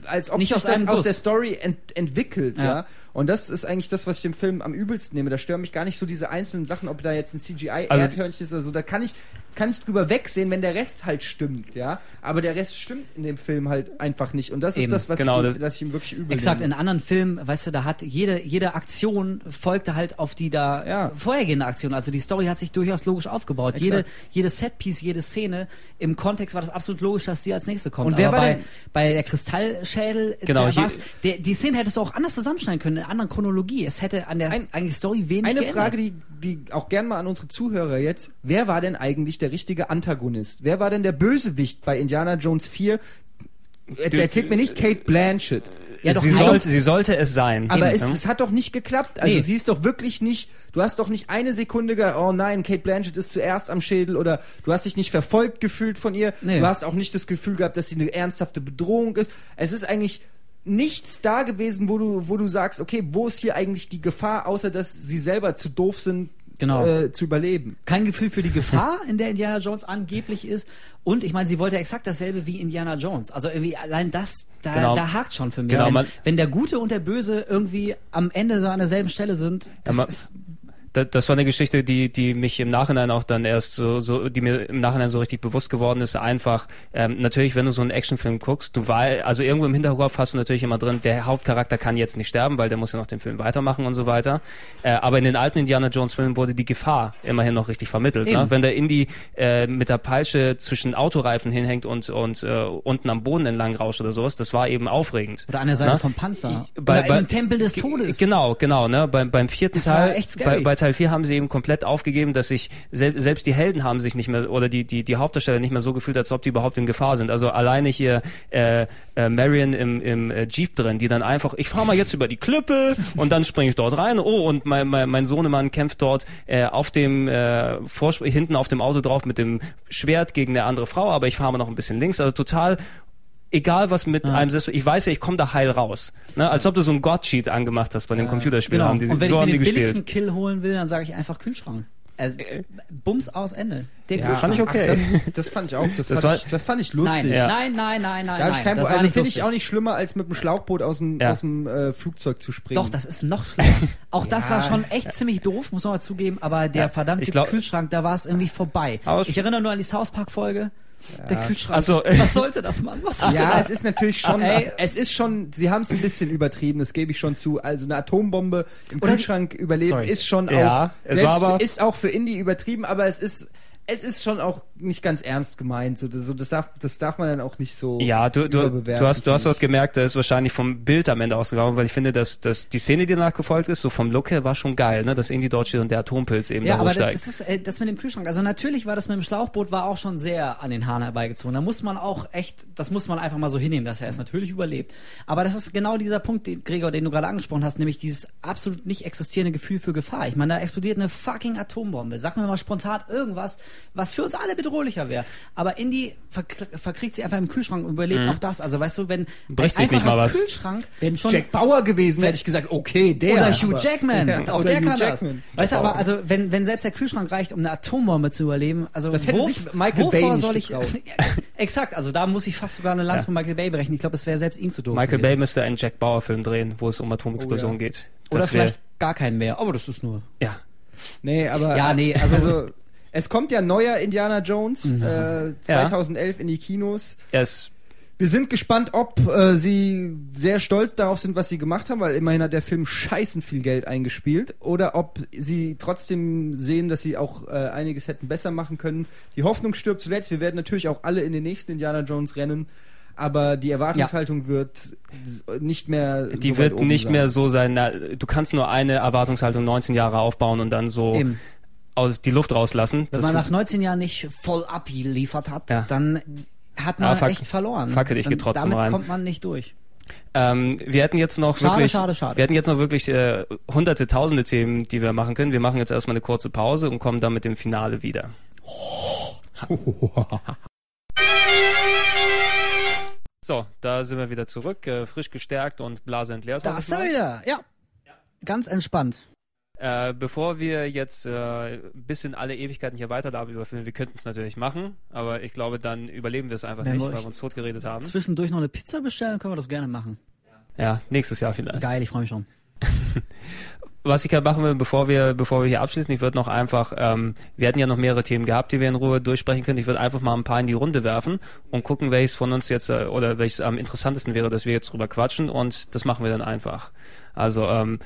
als ob Nicht sich aus das aus Guss. der Story ent entwickelt, ja. Ja. Und das ist eigentlich das, was ich dem Film am übelsten nehme. Da stören mich gar nicht so diese einzelnen Sachen, ob da jetzt ein Also- CGI-Erdhörnchen ist oder so. Da kann ich, kann ich drüber wegsehen, wenn der Rest halt stimmt, ja. Aber der Rest stimmt in dem Film halt einfach nicht. Und das ist Eben. das, was Genau, ich, das- dass ich ihm wirklich übel Exakt, nehme. in anderen Filmen, weißt du, da hat jede, jede Aktion folgte halt auf die da Ja. vorhergehende Aktion. Also die Story hat sich durchaus logisch aufgebaut. Jede, Exakt. jede Setpiece, jede Szene, im Kontext war das absolut logisch, dass sie als nächste kommt. Und wer Aber war bei, bei der Kristallschädel, Genau, da hier- war's- der, die Szene hättest du auch anders zusammenschneiden können, einer anderen Chronologie. Es hätte an der Ein- eigentlich Story wenig Eine geändert. Frage, die, die auch gern mal an unsere Zuhörer jetzt. Wer war denn eigentlich der richtige Antagonist? Wer war denn der Bösewicht bei Indiana Jones 4? Jetzt erzählt mir nicht Kate Blanchett. Ja, doch, sie, nein. sollte, sie sollte es sein. Aber es, es hat doch nicht geklappt. Also Nee. sie ist doch wirklich nicht, du hast doch nicht eine Sekunde gedacht, oh nein, Kate Blanchett ist zuerst am Schädel oder du hast dich nicht verfolgt gefühlt von ihr. Nee. Du hast auch nicht das Gefühl gehabt, dass sie eine ernsthafte Bedrohung ist. Es ist eigentlich nichts da gewesen, wo du, wo du sagst, okay, wo ist hier eigentlich die Gefahr, außer dass sie selber zu doof sind, Genau. äh, zu überleben. kein Gefühl für die Gefahr, in der Indiana Jones angeblich ist. Und ich meine, sie wollte exakt dasselbe wie Indiana Jones. Also irgendwie allein das, da, Genau. da hakt schon für mich. Genau, wenn, wenn der Gute und der Böse irgendwie am Ende so an derselben Stelle sind, das man- ist das war eine Geschichte, die, die mich im Nachhinein auch dann erst so, so, die mir im Nachhinein so richtig bewusst geworden ist. Einfach, ähm, natürlich, wenn du so einen Actionfilm guckst, du weißt, also irgendwo im Hinterkopf hast du natürlich immer drin, der Hauptcharakter kann jetzt nicht sterben, weil der muss ja noch den Film weitermachen und so weiter. Äh, aber in den alten Indiana Jones Filmen wurde die Gefahr immerhin noch richtig vermittelt. Ne? Wenn der Indy äh, mit der Peitsche zwischen Autoreifen hinhängt und, und äh, unten am Boden entlang rauscht oder sowas, das war eben aufregend. oder an der Seite Ne? vom Panzer. Bei- oder bei- im Tempel des Todes. Genau, genau, ne? Beim, beim vierten Das Teil, bei, bei Teil 4 haben sie eben komplett aufgegeben, dass sich sel selbst die Helden haben sich nicht mehr oder die die die Hauptdarsteller nicht mehr so gefühlt, als ob die überhaupt in Gefahr sind. Also alleine hier äh, äh, Marion im im äh, Jeep drin, die dann einfach, ich fahre mal jetzt über die Klippe und dann springe ich dort rein. Oh und mein mein, mein Sohnemann kämpft dort äh, auf dem äh, Vorspr hinten auf dem Auto drauf mit dem Schwert gegen eine andere Frau, aber ich fahre mal noch ein bisschen links. Also total egal was mit einem ist, ich weiß ja, ich komme da heil raus. Ne? Als ob du so einen God-Cheat angemacht hast bei dem Computerspiel. Genau. Haben die, und wenn so ich haben mir die den gespielt. billigsten Kill holen will, dann sage ich einfach Kühlschrank. Also, Bums aus Ende. Der Ja, Kühlschrank. fand ich okay. Ach, das, das fand ich auch, das, Das fand, war- ich, das fand ich lustig. Nein, Ja. nein, nein, nein, nein, Da ich kein das Also nicht finde ich auch nicht schlimmer, als mit dem Schlauchboot aus dem, Ja. aus dem äh, Flugzeug zu springen. Doch, das ist noch schlimmer. Auch das Ja. war schon echt ziemlich doof, muss man mal zugeben, aber der Ja, verdammte glaub- Kühlschrank, da war es irgendwie vorbei. Ich erinnere nur an die South Park Folge. Der Kühlschrank. Ach so. Was sollte das, Mann? Was sollte Ja, das? es ist natürlich schon, Ey. es ist schon, sie haben es ein bisschen übertrieben, das gebe ich schon zu. Also eine Atombombe im Oder- Kühlschrank überleben Sorry. ist schon Ja, auch, es selbst war aber- ist auch für Indie übertrieben, aber es ist, es ist schon auch nicht ganz ernst gemeint. So, das, so, das, darf, das darf man dann auch nicht so Ja, du, du, überbewerten, du hast, du hast dort gemerkt, da ist wahrscheinlich vom Bild am Ende ausgegangen, weil ich finde, dass, dass die Szene, die danach gefolgt ist, so vom Look her, war schon geil, ne? Dass Indy dort steht und der Atompilz eben Ja, da aber das, hochsteigt. das ist äh, das mit dem Kühlschrank. Also natürlich war das mit dem Schlauchboot war auch schon sehr an den Haaren herbeigezogen. Da muss man auch echt, das muss man einfach mal so hinnehmen, dass er es natürlich überlebt. Aber das ist genau dieser Punkt, den, Gregor, den du gerade angesprochen hast, nämlich dieses absolut nicht existierende Gefühl für Gefahr. Ich meine, da explodiert eine fucking Atombombe. Sag mir mal spontan irgendwas, was für uns alle bedrohlicher wäre. Aber Indy verk verkriegt sie einfach im Kühlschrank und überlebt auch das. Also weißt du, wenn Mhm. Bricht sich ein nicht mal was. Kühlschrank Wenn es schon- Jack Bauer gewesen wäre, hätte ich gesagt, okay, der. oder Hugh aber- Jackman, Ja, auch oder der Hugh kann Jackman. das. Weißt du, aber also wenn, wenn selbst der Kühlschrank reicht, um eine Atombombe zu überleben, also Das hätte wo, sich Michael wovor Bay nicht soll ich exakt, also da muss ich fast sogar eine Lanze von Michael Bay berechnen. Ich glaube, das wäre selbst ihm zu doof. Michael gewesen. Bay müsste einen Jack Bauer Film drehen, wo es um Atomexplosionen Oh ja. geht. Oder Das wär- vielleicht gar keinen mehr. Aber das ist nur. ja. Nee, aber. Ja, nee, also- es kommt ja neuer Indiana Jones, äh, 2011 in die Kinos. Ist Wir sind gespannt, ob äh, sie sehr stolz darauf sind, was sie gemacht haben, weil immerhin hat der Film scheißen viel Geld eingespielt. Oder ob sie trotzdem sehen, dass sie auch äh, einiges hätten besser machen können. Die Hoffnung stirbt zuletzt. Wir werden natürlich auch alle in den nächsten Indiana Jones rennen. Aber die Erwartungshaltung wird s- nicht mehr. die so wird nicht sein. mehr so sein, na, du kannst nur eine Erwartungshaltung 19 Jahre aufbauen und dann so Eben. Aus, die Luft rauslassen. Wenn man nach fun- 19 Jahren nicht voll abgeliefert hat, Ja. dann hat man Ah, fuck- echt verloren. fackel ich Dann- geht trotzdem Damit rein. kommt man nicht durch. ähm, wir hätten jetzt noch Schade, wirklich, schade, schade. wir hätten jetzt noch wirklich äh, hunderte, tausende Themen, die wir machen können. Wir machen jetzt erstmal eine kurze Pause und kommen dann mit dem Finale wieder. So, da sind wir wieder zurück, äh, frisch gestärkt und Blase entleert. Da ist er wieder. Ja. Ganz entspannt. Äh, bevor wir jetzt äh, bis in alle Ewigkeiten hier weiter darüber überfilmen, wir könnten es natürlich machen, aber ich glaube, dann überleben wir es einfach Wenn nicht, wir weil wir uns totgeredet haben. Zwischendurch noch eine Pizza bestellen, können wir das gerne machen. Ja, nächstes Jahr vielleicht. Geil, ich freue mich schon. Was ich gerne machen will, bevor wir, bevor wir hier abschließen, ich würde noch einfach, ähm, wir hatten ja noch mehrere Themen gehabt, die wir in Ruhe durchsprechen können. Ich würde einfach mal ein paar in die Runde werfen und gucken, welches von uns jetzt äh, oder welches am interessantesten wäre, dass wir jetzt drüber quatschen und das machen wir dann einfach. Also, ähm,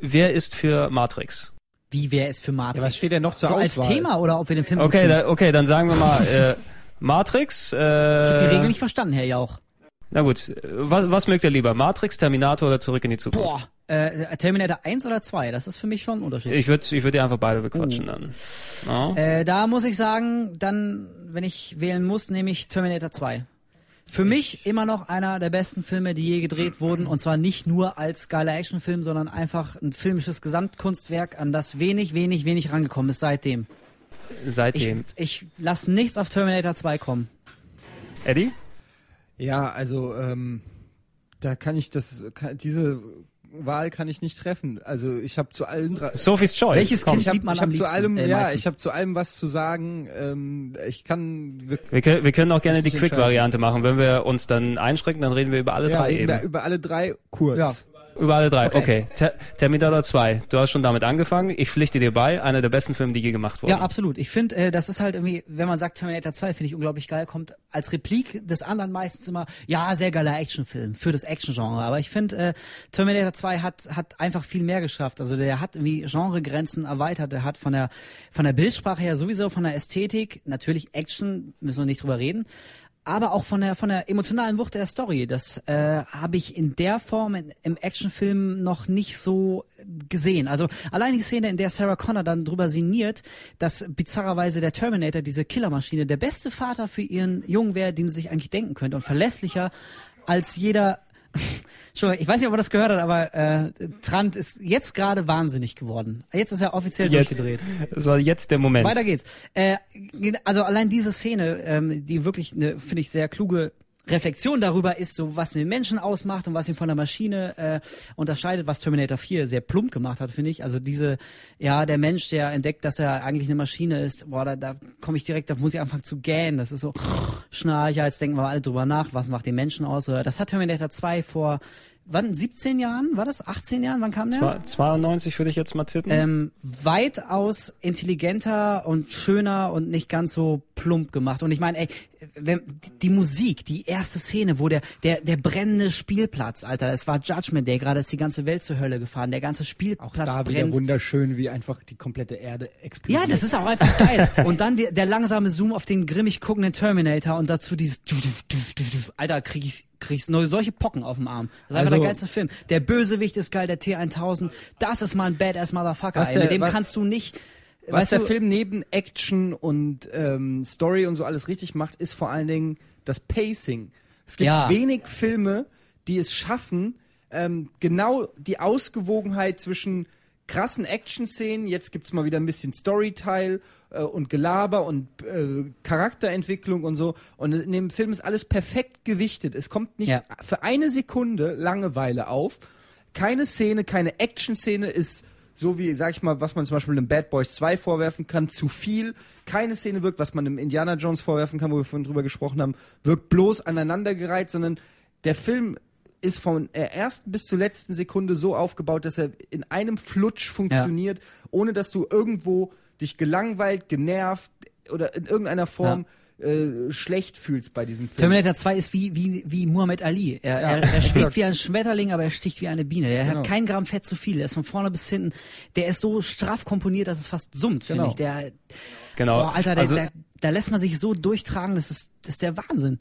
wer ist für Matrix? Wie wäre es für Matrix? Ja, was steht denn noch zur so als Auswahl? Thema oder ob wir den Film Okay, da, okay, dann sagen wir mal äh, Matrix. Äh, Ich habe die Regel nicht verstanden, Herr Jauch. Na gut, was, was mögt ihr lieber? Matrix, Terminator oder Zurück in die Zukunft? Boah, äh, Terminator 1 oder 2, das ist für mich schon ein Unterschied. Ich würde ich würd die einfach beide bequatschen Oh. dann. Ja. Äh, da muss ich sagen, dann, wenn ich wählen muss, nehme ich Terminator 2. Für mich immer noch einer der besten Filme, die je gedreht wurden. Und zwar nicht nur als geiler Actionfilm, sondern einfach ein filmisches Gesamtkunstwerk, an das wenig, wenig, wenig rangekommen ist seitdem. Ich, Seitdem. ich lasse nichts auf Terminator 2 kommen. Eddie? Ja, also ähm, da kann ich das, kann, diese Wahl kann ich nicht treffen. Also ich habe zu allen drei. Sophie's Choice. Welches Komm. Kind Ich habe liebt man ich am hab zu allem, äh, ja, ich habe zu allem was zu sagen. Ähm, ich kann wirklich Wir können, wir können auch gerne die Quick-Variante machen. Wenn wir uns dann einschränken, dann reden wir über alle ja, drei eben. wir über alle drei kurz. Ja. Über alle drei. Okay. Okay. Ter Terminator 2. Du hast schon damit angefangen. Ich pflichte dir bei. Einer der besten Filme, die je gemacht wurden. Ja, absolut. Ich finde, äh, das ist halt irgendwie, wenn man sagt Terminator 2, finde ich unglaublich geil, kommt als Replik des anderen meistens immer, ja, sehr geiler Actionfilm für das Action-Genre. Aber ich finde, äh, Terminator 2 hat, hat einfach viel mehr geschafft. Also der hat irgendwie Genregrenzen erweitert. Der hat von der, von der Bildsprache her sowieso, von der Ästhetik, natürlich Action, müssen wir nicht drüber reden. Aber auch von der von der emotionalen Wucht der Story, das äh, habe ich in der Form in, im Actionfilm noch nicht so gesehen. Also allein die Szene, in der Sarah Connor dann drüber sinniert, dass bizarrerweise der Terminator, diese Killermaschine, der beste Vater für ihren Jungen wäre, den sie sich eigentlich denken könnte und verlässlicher als jeder. Entschuldigung, ich weiß nicht, ob er das gehört hat, aber äh, Trant ist jetzt gerade wahnsinnig geworden. Jetzt ist er offiziell Jetzt. durchgedreht. Das war jetzt der Moment. Weiter geht's. Äh, also allein diese Szene, ähm, die wirklich eine, finde ich, sehr kluge Reflexion darüber ist, so was den Menschen ausmacht und was ihn von der Maschine äh, unterscheidet, was Terminator 4 sehr plump gemacht hat, finde ich. Also diese, ja, der Mensch, der entdeckt, dass er eigentlich eine Maschine ist, boah, da, da komme ich direkt, da muss ich anfangen zu gähnen. Das ist so Schnarcher, jetzt denken wir alle drüber nach, was macht den Menschen aus. Oder Das hat Terminator 2 vor wann 17 Jahren? War das? 18 Jahren? Wann kam der? Zwei- 92 würde ich jetzt mal tippen. ähm, weitaus intelligenter und schöner und nicht ganz so plump gemacht. Und ich meine, ey, wenn, die Musik, die erste Szene, wo der, der, der brennende Spielplatz, Alter, es war Judgment Day, gerade ist die ganze Welt zur Hölle gefahren, der ganze Spielplatz da wieder brennt. wunderschön, wie einfach die komplette Erde explodiert. Ja, das ist auch einfach geil. Und dann die, der langsame Zoom auf den grimmig guckenden Terminator und dazu dieses Alter, krieg ich krieg ich nur solche Pocken auf dem Arm. Das ist einfach Also- der geilste Film. Der Bösewicht ist geil, der T1000. Das ist mal ein Badass Motherfucker. Der- Mit dem was- kannst du nicht Was weißt der du, Film neben Action und ähm, Story und so alles richtig macht, ist vor allen Dingen das Pacing. Es gibt Ja. wenig Filme, die es schaffen, ähm, genau die Ausgewogenheit zwischen krassen Action-Szenen, jetzt gibt's mal wieder ein bisschen Storyteil äh, und Gelaber und äh, Charakterentwicklung und so. Und in dem Film ist alles perfekt gewichtet. Es kommt nicht Ja. für eine Sekunde Langeweile auf. Keine Szene, keine Action-Szene ist so wie, sag ich mal, was man zum Beispiel in Bad Boys 2 vorwerfen kann, zu viel. Keine Szene wirkt, was man im Indiana Jones vorwerfen kann, wo wir vorhin drüber gesprochen haben, wirkt bloß aneinandergereiht, sondern der Film ist von der ersten bis zur letzten Sekunde so aufgebaut, dass er in einem Flutsch funktioniert, ohne dass du irgendwo dich gelangweilt, genervt oder in irgendeiner Form äh, schlecht fühlst bei diesem Film. Terminator 2 ist wie, wie, wie Muhammad Ali. Er, Ja, er, er schwebt wie ein Schmetterling, aber er sticht wie eine Biene. Er Genau. hat kein Gramm Fett zu viel. Er ist von vorne bis hinten. Der ist so straff komponiert, dass es fast summt, finde Genau. ich. Der, Genau. boah, Alter, der, also, der, da lässt man sich so durchtragen, das ist, das ist der Wahnsinn.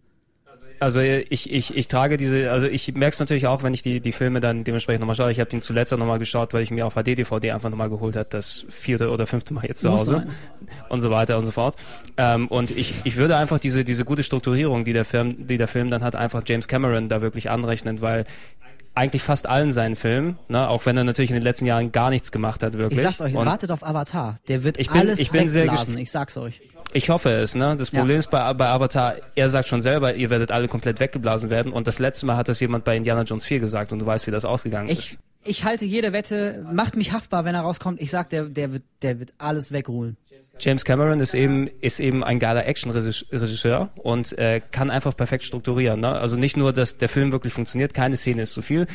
Also ich, ich, ich trage diese, also ich merke es natürlich auch, wenn ich die, die Filme dann dementsprechend nochmal schaue. Ich habe ihn zuletzt auch nochmal geschaut, weil ich mir auf HD-DVD einfach nochmal geholt habe, das vierte oder fünfte Mal jetzt zu Muss Hause sein. und so weiter und so fort. Ähm, und ich, ich würde einfach diese, diese gute Strukturierung, die der Film, die der Film dann hat, einfach James Cameron da wirklich anrechnen, weil eigentlich fast allen seinen Filmen, ne, auch wenn er natürlich in den letzten Jahren gar nichts gemacht hat, wirklich. Ich sag's euch, und wartet auf Avatar. Der wird Ich bin- alles ich bin sehr. Ich sag's euch. Ich hoffe es, ne? Das Ja. Problem ist bei, bei Avatar, er sagt schon selber, ihr werdet alle komplett weggeblasen werden. Und das letzte Mal hat das jemand bei Indiana Jones 4 gesagt und du weißt, wie das ausgegangen Ich, ist. ich halte jede Wette, macht mich haftbar, wenn er rauskommt. Ich sag, der, der wird, der wird alles wegholen. James Cameron ist eben, ist eben ein geiler Action-Regisseur und äh, kann einfach perfekt strukturieren. Ne? Also nicht nur, dass der Film wirklich funktioniert, keine Szene ist zu viel.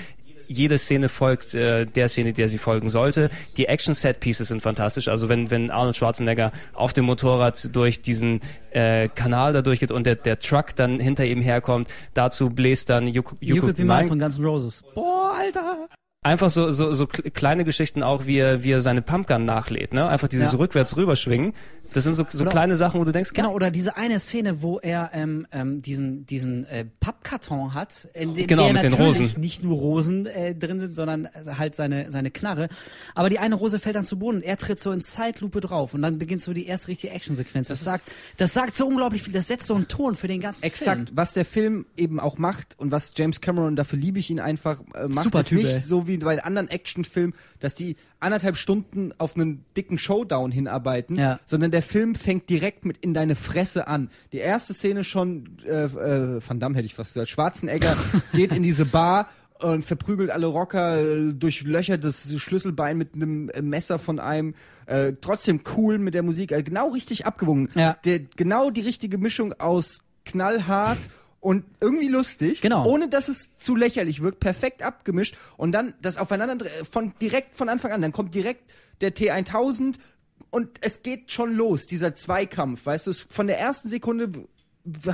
Jede Szene folgt äh, der Szene, der sie folgen sollte. Die Action-Set-Pieces sind fantastisch. Also wenn, wenn Arnold Schwarzenegger auf dem Motorrad durch diesen äh, Kanal da durchgeht und der, der Truck dann hinter ihm herkommt, dazu bläst dann You, you, You Could Be Mine von Guns N' Roses. Boah, Alter. Einfach so, so, so kle- kleine Geschichten auch, wie er, wie er seine Pumpgun nachlädt, ne? Einfach dieses Ja. rückwärts rüberschwingen. Das sind so, so Oder- kleine Sachen, wo du denkst, Genau, oder diese eine Szene, wo er ähm, ähm, diesen, diesen äh, Pappkarton hat, in den Genau, der mit den natürlich Rosen. nicht nur Rosen äh, drin sind, sondern halt seine, seine Knarre. Aber die eine Rose fällt dann zu Boden und er tritt so in Zeitlupe drauf und dann beginnt so die erste richtige Actionsequenz. Das, sagt, das sagt so unglaublich viel, das setzt so einen Ton für den ganzen Exakt, Film. was der Film eben auch macht und was James Cameron, dafür liebe ich ihn einfach, äh, macht Super ist nicht so wie bei anderen Actionfilmen, dass die anderthalb Stunden auf einen dicken Showdown hinarbeiten, Ja. sondern der Film fängt direkt mit in deine Fresse an. Die erste Szene schon, äh, äh, Van Damme hätte ich fast gesagt, Schwarzenegger geht in diese Bar und verprügelt alle Rocker, äh, durchlöchert das Schlüsselbein mit einem äh, Messer von einem. Äh, trotzdem cool mit der Musik, äh, genau richtig abgewogen. Ja. Der, genau die richtige Mischung aus knallhart und irgendwie lustig, Genau. ohne dass es zu lächerlich wirkt, perfekt abgemischt und dann das aufeinander von direkt von Anfang an, dann kommt direkt der T1000 und es geht schon los, dieser Zweikampf, weißt du, es- von der ersten Sekunde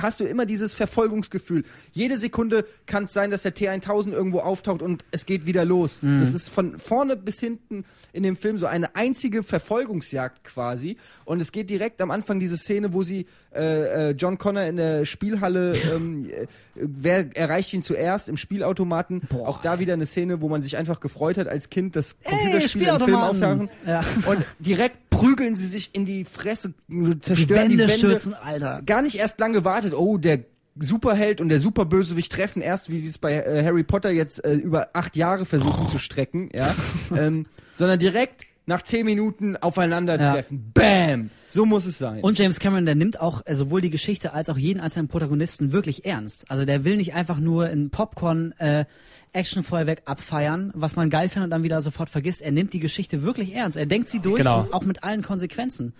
hast du immer dieses Verfolgungsgefühl. Jede Sekunde kann es sein, dass der T1000 irgendwo auftaucht und es geht wieder los. Mhm. Das ist von vorne bis hinten in dem Film so eine einzige Verfolgungsjagd quasi. Und es geht direkt am Anfang diese Szene, wo sie äh, äh, John Connor in der Spielhalle, ähm, äh, wer erreicht ihn zuerst im Spielautomaten. Boah. Auch da wieder eine Szene, wo man sich einfach gefreut hat als Kind, dass Computerspiele im Film auftauchen. Ja. Und direkt prügeln sie sich in die Fresse, Die zerstören Wände die Wände. stürzen, Alter. Gar nicht erst lange gewartet, oh, der Superheld und der Superbösewicht treffen erst, wie es bei äh, Harry Potter jetzt äh, über acht Jahre versuchen zu strecken, ja, ähm, sondern direkt nach zehn Minuten aufeinandertreffen. Bam! So muss es sein. Und James Cameron, der nimmt auch äh, sowohl die Geschichte als auch jeden einzelnen Protagonisten wirklich ernst. Also der will nicht einfach nur in Popcorn äh, Actionfeuerwerk abfeiern, was man geil findet und dann wieder sofort vergisst. Er nimmt die Geschichte wirklich ernst. Er denkt sie durch, Genau. auch mit allen Konsequenzen.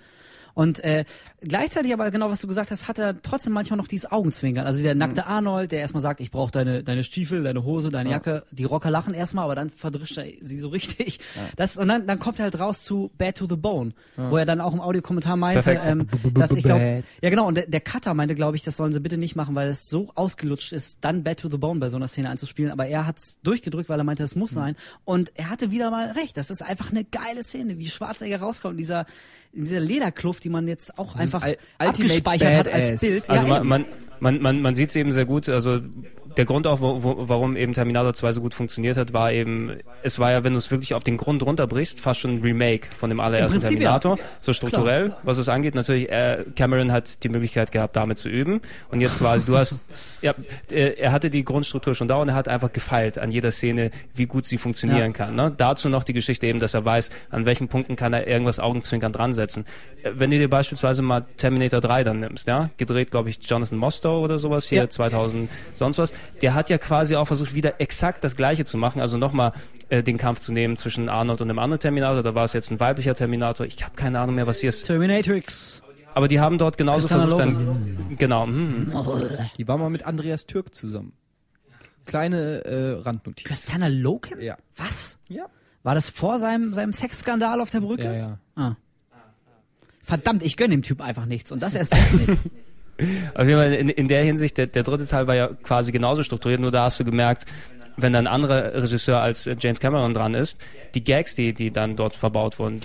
Und äh, gleichzeitig aber genau, was du gesagt hast, hat er trotzdem manchmal noch dieses Augenzwinkern. Also der nackte Mhm. Arnold, der erstmal sagt, ich brauche deine, deine Stiefel, deine Hose, deine Jacke. Die Rocker lachen erstmal, aber dann verdrischt er sie so richtig. Das, und dann, dann kommt er halt raus zu Bad to the Bone, wo er dann auch im Audiokommentar meinte, ähm, dass ich glaube, ja genau, und der, der Cutter meinte, glaube ich, das sollen sie bitte nicht machen, weil es so ausgelutscht ist, dann Bad to the Bone bei so einer Szene einzuspielen. Aber er hat's durchgedrückt, weil er meinte, das muss sein. Und er hatte wieder mal recht. Das ist einfach eine geile Szene, wie Schwarzenegger rauskommt in dieser, in dieser Lederkluft, die man jetzt auch einfach al- Ultimate abgespeichert hat als Badass. Bild. Also ja, man, man, man, man, man sieht es eben sehr gut. Also der Grund auch, wo, wo, warum eben Terminator 2 so gut funktioniert hat, war eben, es war ja, wenn du es wirklich auf den Grund runterbrichst, fast schon ein Remake von dem allerersten Terminator. ja. So strukturell, was es angeht. Natürlich, äh, Cameron hat die Möglichkeit gehabt, damit zu üben. Und jetzt quasi, du hast, ja, äh, er hatte die Grundstruktur schon da und er hat einfach gefeilt an jeder Szene, wie gut sie funktionieren Ja. kann. Ne? Dazu noch die Geschichte eben, dass er weiß, an welchen Punkten kann er irgendwas augenzwinkern dran setzen. Äh, Wenn du dir beispielsweise mal Terminator 3 dann nimmst, ja, gedreht, glaube ich, Jonathan Mostow oder sowas hier, Ja. 2000 sonst was, der hat ja quasi auch versucht, wieder exakt das Gleiche zu machen, also nochmal äh, den Kampf zu nehmen zwischen Arnold und einem anderen Terminator, da war es jetzt ein weiblicher Terminator, ich habe keine Ahnung mehr, was hier ist, Terminatrix. aber die haben dort genauso Christiana versucht, dann, genau, hm. Die war mal mit Andreas Türk zusammen. Kleine äh, Randnotiz. Christiana Loken? Ja. Was? Ja. War das vor seinem, seinem Sexskandal auf der Brücke? Ja, ja. Ah. Verdammt, ich gönn dem Typ einfach nichts. Und das erst nicht. Auf jeden Fall in, in der Hinsicht, der, der dritte Teil war ja quasi genauso strukturiert, nur da hast du gemerkt, wenn da ein anderer Regisseur als James Cameron dran ist, die Gags, die, die dann dort verbaut wurden,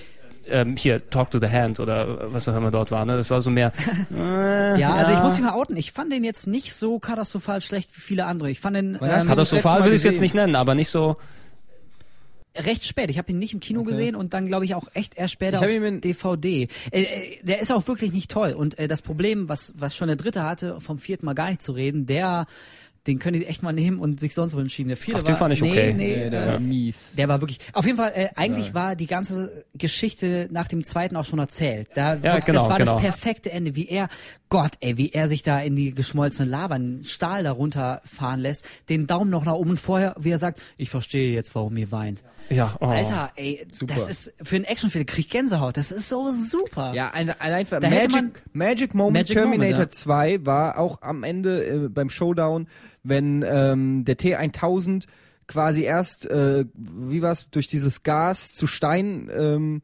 ähm, hier, Talk to the Hand oder was auch immer dort war, ne? Das war so mehr. Äh, Ja, also ich muss mich mal outen. Ich fand den jetzt nicht so katastrophal schlecht wie viele andere. Ich fand den ähm, Katastrophal will ich es jetzt nicht nennen, aber nicht so. Recht spät. Ich habe ihn nicht im Kino gesehen und dann glaube ich auch echt erst später Ich auf ihn DVD. Äh, äh, der ist auch wirklich nicht toll. Und äh, das Problem, was was schon der dritte hatte, vom vierten Mal gar nicht zu reden, der den können die echt mal nehmen und sich sonst wo entschieden. Der vierte Ach, den war, fand ich nee, okay. Nee, Nee, der äh, war mies. Der war wirklich. Auf jeden Fall, äh, eigentlich war die ganze Geschichte nach dem zweiten auch schon erzählt. Da, Ja, das genau, war genau. das perfekte Ende, wie er, Gott, ey, wie er sich da in die geschmolzene Lava, einen Stahl darunter fahren lässt, den Daumen noch nach oben und vorher, wie er sagt, ich verstehe jetzt, warum ihr weint. Ja, oh. Alter, ey, Super. das ist für einen Actionfilm, krieg ich Gänsehaut, das ist so super. Ja, ein, allein hätte Magic, Magic Moment Magic Terminator Moment, ja. 2 war auch am Ende äh, beim Showdown, wenn ähm, der T1000 quasi erst, äh, wie war's, durch dieses Gas zu Stein, ähm,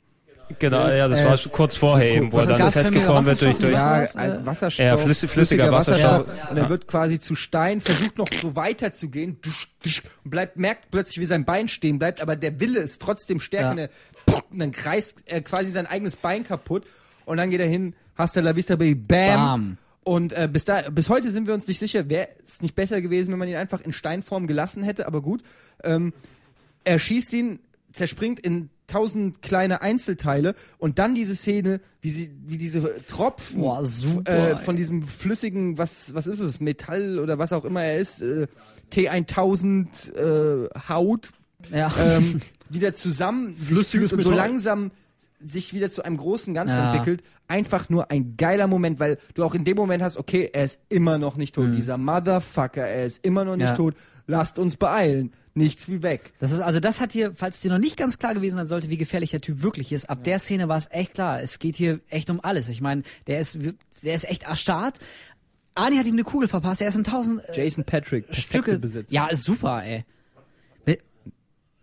Genau, ja, das Äh, war schon kurz vorher eben, wo er dann festgefahren wird durch, Wasserstoff? durch. ja, äh, Wasserstoff, Ja, flüssig- flüssiger Wasserstoff. Und er wird quasi zu Stein, versucht noch so weiter zu gehen, dusch, dusch, und bleibt, merkt plötzlich, wie sein Bein stehen bleibt, aber der Wille ist trotzdem stärker. Ja. Und dann kreist er quasi sein eigenes Bein kaputt. Und dann geht er hin, hasta la vista, baby, bam. Bam. Und äh, bis, da, bis heute sind wir uns nicht sicher, wäre es nicht besser gewesen, wenn man ihn einfach in Steinform gelassen hätte, aber gut. Ähm, er schießt ihn, zerspringt in tausend kleine Einzelteile und dann diese Szene, wie sie, wie diese Tropfen Boah, super, äh, von diesem flüssigen, was, was ist es, Metall oder was auch immer er ist, äh, T1000 äh, Haut, Ja. ähm, wieder zusammen Flüssiges so Metall. langsam sich wieder zu einem großen Ganzen Ja. entwickelt. Einfach nur ein geiler Moment, weil du auch in dem Moment hast, okay, er ist immer noch nicht tot. Dieser Motherfucker, er ist immer noch nicht Mhm. Ja. tot. Lasst uns beeilen. Nichts wie weg. Das ist, also das hat hier, falls es dir noch nicht ganz klar gewesen sein sollte, wie gefährlich der Typ wirklich ist, ab der Szene war es echt klar. Es geht hier echt um alles. Ich meine, der ist, der ist echt erstarrt. Arnie hat ihm eine Kugel verpasst. Er ist in tausend äh, Jason Patrick, Stücke. Besitz. Ja, ist super, ey.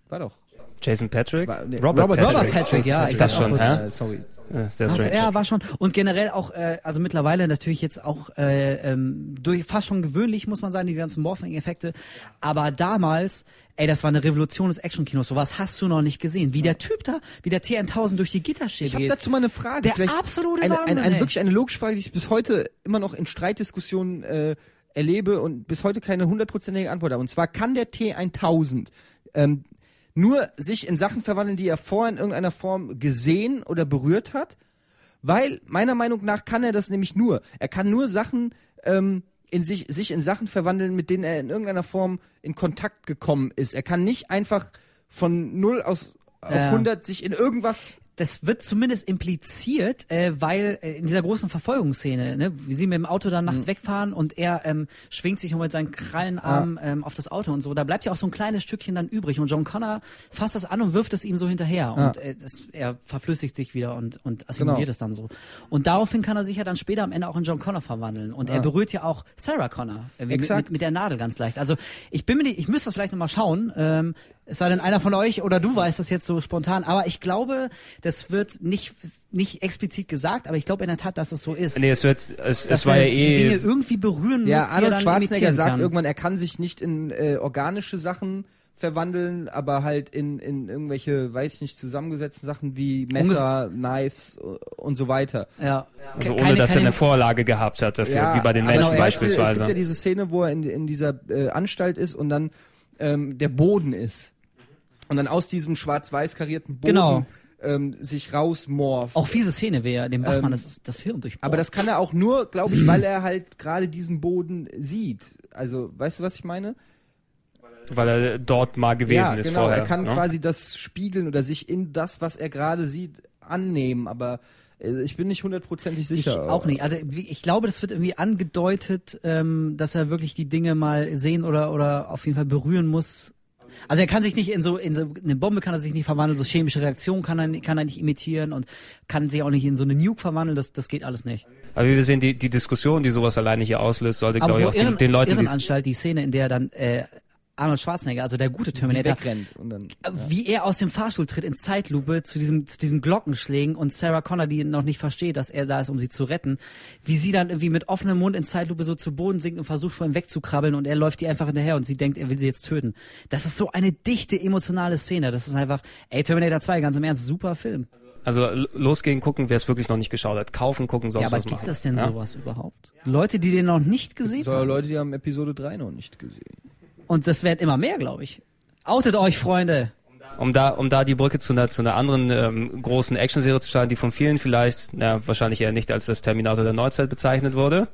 War doch. Jason Patrick? War- nee, Robert, Robert- Patrick. Robert Patrick, ja. Ich Das dachte schon, hä? Äh, sorry. Ja, Sehr strange. ja, war schon. Und generell auch, äh, also mittlerweile natürlich jetzt auch äh, ähm, durch fast schon gewöhnlich, muss man sagen, die ganzen Morphing-Effekte. Aber damals, ey, das war eine Revolution des Actionkinos. Sowas hast du noch nicht gesehen. Wie der Typ da, wie der T1000 durch die Gitterstäbe Ich habe geht. dazu mal eine Frage. Der Vielleicht absolute eine, Wahnsinn, eine, eine wirklich eine logische Frage, die ich bis heute immer noch in Streitdiskussionen äh, erlebe und bis heute keine hundertprozentige Antwort habe. Und zwar kann der T1000 ähm, nur sich in Sachen verwandeln, die er vorher in irgendeiner Form gesehen oder berührt hat, weil meiner Meinung nach kann er das nämlich nur. Er kann nur Sachen ähm, in sich, sich in Sachen verwandeln, mit denen er in irgendeiner Form in Kontakt gekommen ist. Er kann nicht einfach von 0 aus auf Ja. 100 sich in irgendwas das wird zumindest impliziert, äh, weil äh, in dieser großen Verfolgungsszene, ne, wie sie mit dem Auto dann Mhm. nachts wegfahren und er ähm, schwingt sich noch mit seinen Krallenarmen ähm, auf das Auto und so, da bleibt ja auch so ein kleines Stückchen dann übrig und John Connor fasst das an und wirft es ihm so hinterher und äh, das, er verflüssigt sich wieder und, und assimiliert Genau. es dann so. Und daraufhin kann er sich ja dann später am Ende auch in John Connor verwandeln und er berührt ja auch Sarah Connor äh, mit, mit, mit der Nadel ganz leicht. Also ich bin mir nicht, ich müsste das vielleicht nochmal schauen, ähm, es sei denn einer von euch oder du weißt das jetzt so spontan, aber ich glaube, das wird nicht, nicht explizit gesagt, aber ich glaube in der Tat, dass es so ist. Nee, es wird, es, dass es war er ja die eh, Dinge irgendwie berühren Ja, muss, die er Arnold Schwarzenegger sagt kann. irgendwann, er kann sich nicht in äh, organische Sachen verwandeln, aber halt in, in irgendwelche, weiß ich nicht, zusammengesetzten Sachen wie Messer, Knives und so weiter. Ja. Also Keine- ohne, dass er keine- eine Vorlage gehabt hat dafür, wie bei den Menschen zum Beispiel, Es beispielsweise. gibt ja diese Szene, wo er in, in dieser äh, Anstalt ist und dann ähm, der Boden ist. Und dann aus diesem schwarz-weiß karierten Boden Genau. ähm, sich rausmorpht. Auch fiese Szene wäre dem Wachmann Ähm, das, das Hirn durch. Aber das kann er auch nur, glaube ich, weil er halt gerade diesen Boden sieht. Also, weißt du, was ich meine? weil er dort mal gewesen ja, ist genau. vorher. er kann ne? quasi das spiegeln oder sich in das, was er gerade sieht, annehmen. Aber äh, ich bin nicht hundertprozentig Ich sicher. auch nicht. Also wie- ich glaube, das wird irgendwie angedeutet, ähm, dass er wirklich die Dinge mal sehen oder oder auf jeden Fall berühren muss. Also er kann sich nicht in so in so eine Bombe kann er sich nicht verwandeln, so chemische Reaktionen kann er kann er nicht imitieren und kann sich auch nicht in so eine Nuke verwandeln. Das das geht alles nicht. Aber wie wir sehen, die, die Diskussion, die sowas alleine hier auslöst, sollte, glaube ich, auch den, den Leuten, Irrenanstalt, die Szene, in der dann äh, Arnold Schwarzenegger, also der gute Terminator, dann, äh, wie er aus dem Fahrstuhl tritt in Zeitlupe zu diesem zu diesen Glockenschlägen und Sarah Connor, die noch nicht versteht, dass er da ist, um sie zu retten, wie sie dann irgendwie mit offenem Mund in Zeitlupe so zu Boden sinkt und versucht vor ihm wegzukrabbeln und er läuft ihr einfach hinterher und sie denkt, er will sie jetzt töten. Das ist so eine dichte emotionale Szene. Das ist einfach, ey Terminator 2, ganz im Ernst, super Film. also l- losgehen, gucken, wer es wirklich noch nicht geschaut hat. Kaufen, gucken, sonst ja, aber was gibt machen. es denn ja? sowas überhaupt? Leute, die den noch nicht gesehen so haben. Leute, die haben Episode 3 noch nicht gesehen. Und das werden immer mehr, glaube ich. Outet euch, Freunde. Um da, um da die Brücke zu einer, zu einer anderen ähm, großen Actionserie zu schlagen, die von vielen vielleicht, na, wahrscheinlich eher nicht als das Terminator der Neuzeit bezeichnet wurde.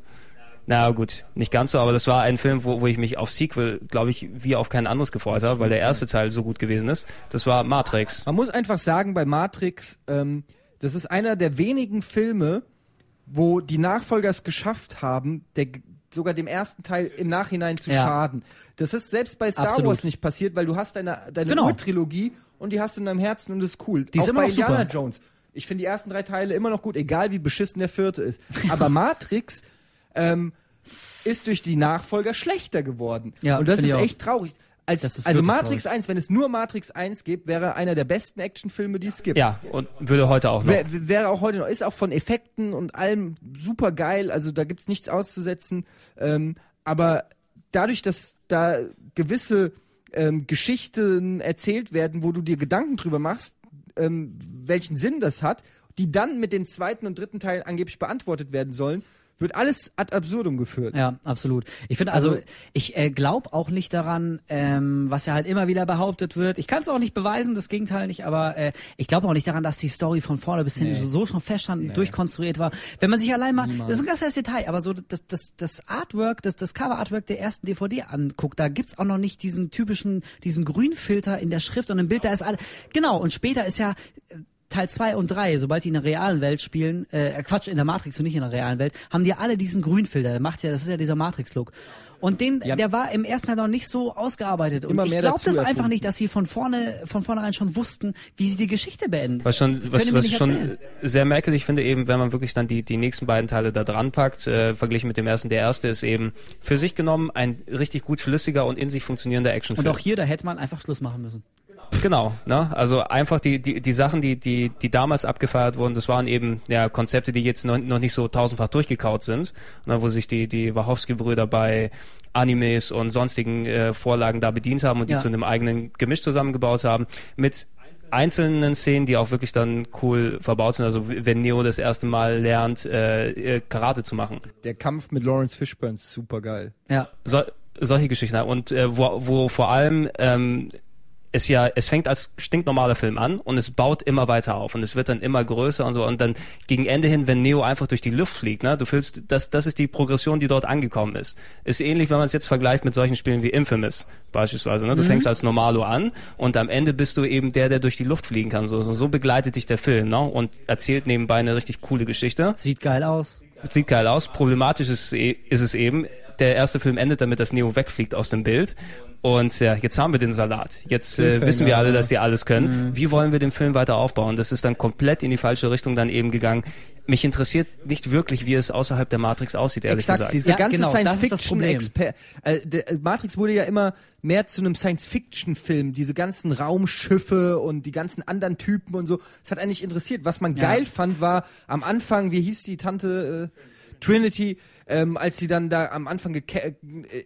Na gut, nicht ganz so, aber das war ein Film, wo, wo ich mich auf Sequel, glaube ich, wie auf kein anderes gefreut habe, weil der erste Teil so gut gewesen ist. Das war Matrix. Man muss einfach sagen, bei Matrix, ähm, das ist einer der wenigen Filme, wo die Nachfolger es geschafft haben, der, sogar dem ersten Teil im Nachhinein zu Ja. schaden. Das ist selbst bei Star Absolut. Wars nicht passiert, weil du hast deine, deine Genau. Urtrilogie und die hast du in deinem Herzen und das ist cool. Die Auch immer bei noch super. Indiana Jones. Ich finde die ersten drei Teile immer noch gut, egal wie beschissen der vierte ist. Aber Matrix ähm, ist durch die Nachfolger schlechter geworden. Ja, und das ist echt traurig. Als, also Matrix 1, wenn es nur Matrix 1 gibt, wäre einer der besten Actionfilme, die es gibt. Ja, und würde heute auch noch. Wär, wäre auch heute noch, ist auch von Effekten und allem super geil, also da gibt's nichts auszusetzen. Ähm, aber dadurch, dass da gewisse ähm, Geschichten erzählt werden, wo du dir Gedanken drüber machst, ähm, welchen Sinn das hat, die dann mit den zweiten und dritten Teilen angeblich beantwortet werden sollen, wird alles ad absurdum geführt. Ja, absolut. Ich finde also, Also- ich äh, glaube auch nicht daran, ähm, was ja halt immer wieder behauptet wird. Ich kann es auch nicht beweisen, das Gegenteil nicht, aber äh, ich glaube auch nicht daran, dass die Story von vorne bis hinten Nee. so schon feststand, durchkonstruiert war. Wenn man sich allein mal, das ist ein ganz kleines Detail, aber so das, das, das Artwork, das, das Cover-Artwork der ersten DVD anguckt, da gibt's auch noch nicht diesen typischen, diesen Grünfilter in der Schrift und im Bild, da ist alle, genau, und später ist ja, Teil 2 und 3, sobald die in der realen Welt spielen, äh, Quatsch, in der Matrix und nicht in der realen Welt, haben die alle diesen Grünfilter. Macht ja, das ist ja dieser Matrix-Look. Und den, Ja. der war im ersten Teil noch nicht so ausgearbeitet. Und Immer ich glaube das einfach erfunden. nicht, dass sie von vorne, von vornherein schon wussten, wie sie die Geschichte beenden. Was schon, Das was, was ich schon sehr merkwürdig finde, eben, wenn man wirklich dann die, die nächsten beiden Teile da dran packt, äh, verglichen mit dem ersten. Der erste ist eben für sich genommen ein richtig gut schlüssiger und in sich funktionierender Und Actionfilm. auch hier, da hätte man einfach Schluss machen müssen. Genau, ne? Also einfach die, die, die Sachen, die, die, die damals abgefeiert wurden, das waren eben ja Konzepte, die jetzt noch, noch nicht so tausendfach durchgekaut sind, ne, wo sich die, die Wachowski-Brüder bei Animes und sonstigen äh, Vorlagen da bedient haben und die Ja. zu einem eigenen Gemisch zusammengebaut haben, mit einzelnen Szenen, die auch wirklich dann cool verbaut sind. Also wenn Neo das erste Mal lernt, äh, äh, Karate zu machen. Der Kampf mit Lawrence Fishburne ist super geil. Ja. So, solche Geschichten. Und äh, wo, wo vor allem ähm, es ja, es fängt als stinknormaler Film an und es baut immer weiter auf und es wird dann immer größer und so und dann gegen Ende hin, wenn Neo einfach durch die Luft fliegt, ne, du fühlst, das, das ist die Progression, die dort angekommen ist. Ist ähnlich, wenn man es jetzt vergleicht mit solchen Spielen wie Infamous beispielsweise, ne, du fängst als Normalo an und am Ende bist du eben der, der durch die Luft fliegen kann, so, so, so begleitet dich der Film, ne, und erzählt nebenbei eine richtig coole Geschichte. Sieht geil aus. Sieht geil aus. Problematisch ist, e- ist es eben, der erste Film endet damit, dass Neo wegfliegt aus dem Bild. Und ja, jetzt haben wir den Salat. Jetzt äh, wissen wir alle, dass die alles können. Wie wollen wir den Film weiter aufbauen? Das ist dann komplett in die falsche Richtung dann eben gegangen. Mich interessiert nicht wirklich, wie es außerhalb der Matrix aussieht, ehrlich Exakt, gesagt. diese Ja, ganze genau. Science-Fiction-Exper... Äh, äh, Matrix wurde ja immer mehr zu einem Science-Fiction-Film. Diese ganzen Raumschiffe und die ganzen anderen Typen und so. Das hat eigentlich interessiert. Was man Ja. geil fand, war am Anfang, wie hieß die Tante... Äh, Trinity, ähm, als sie dann da am Anfang äh,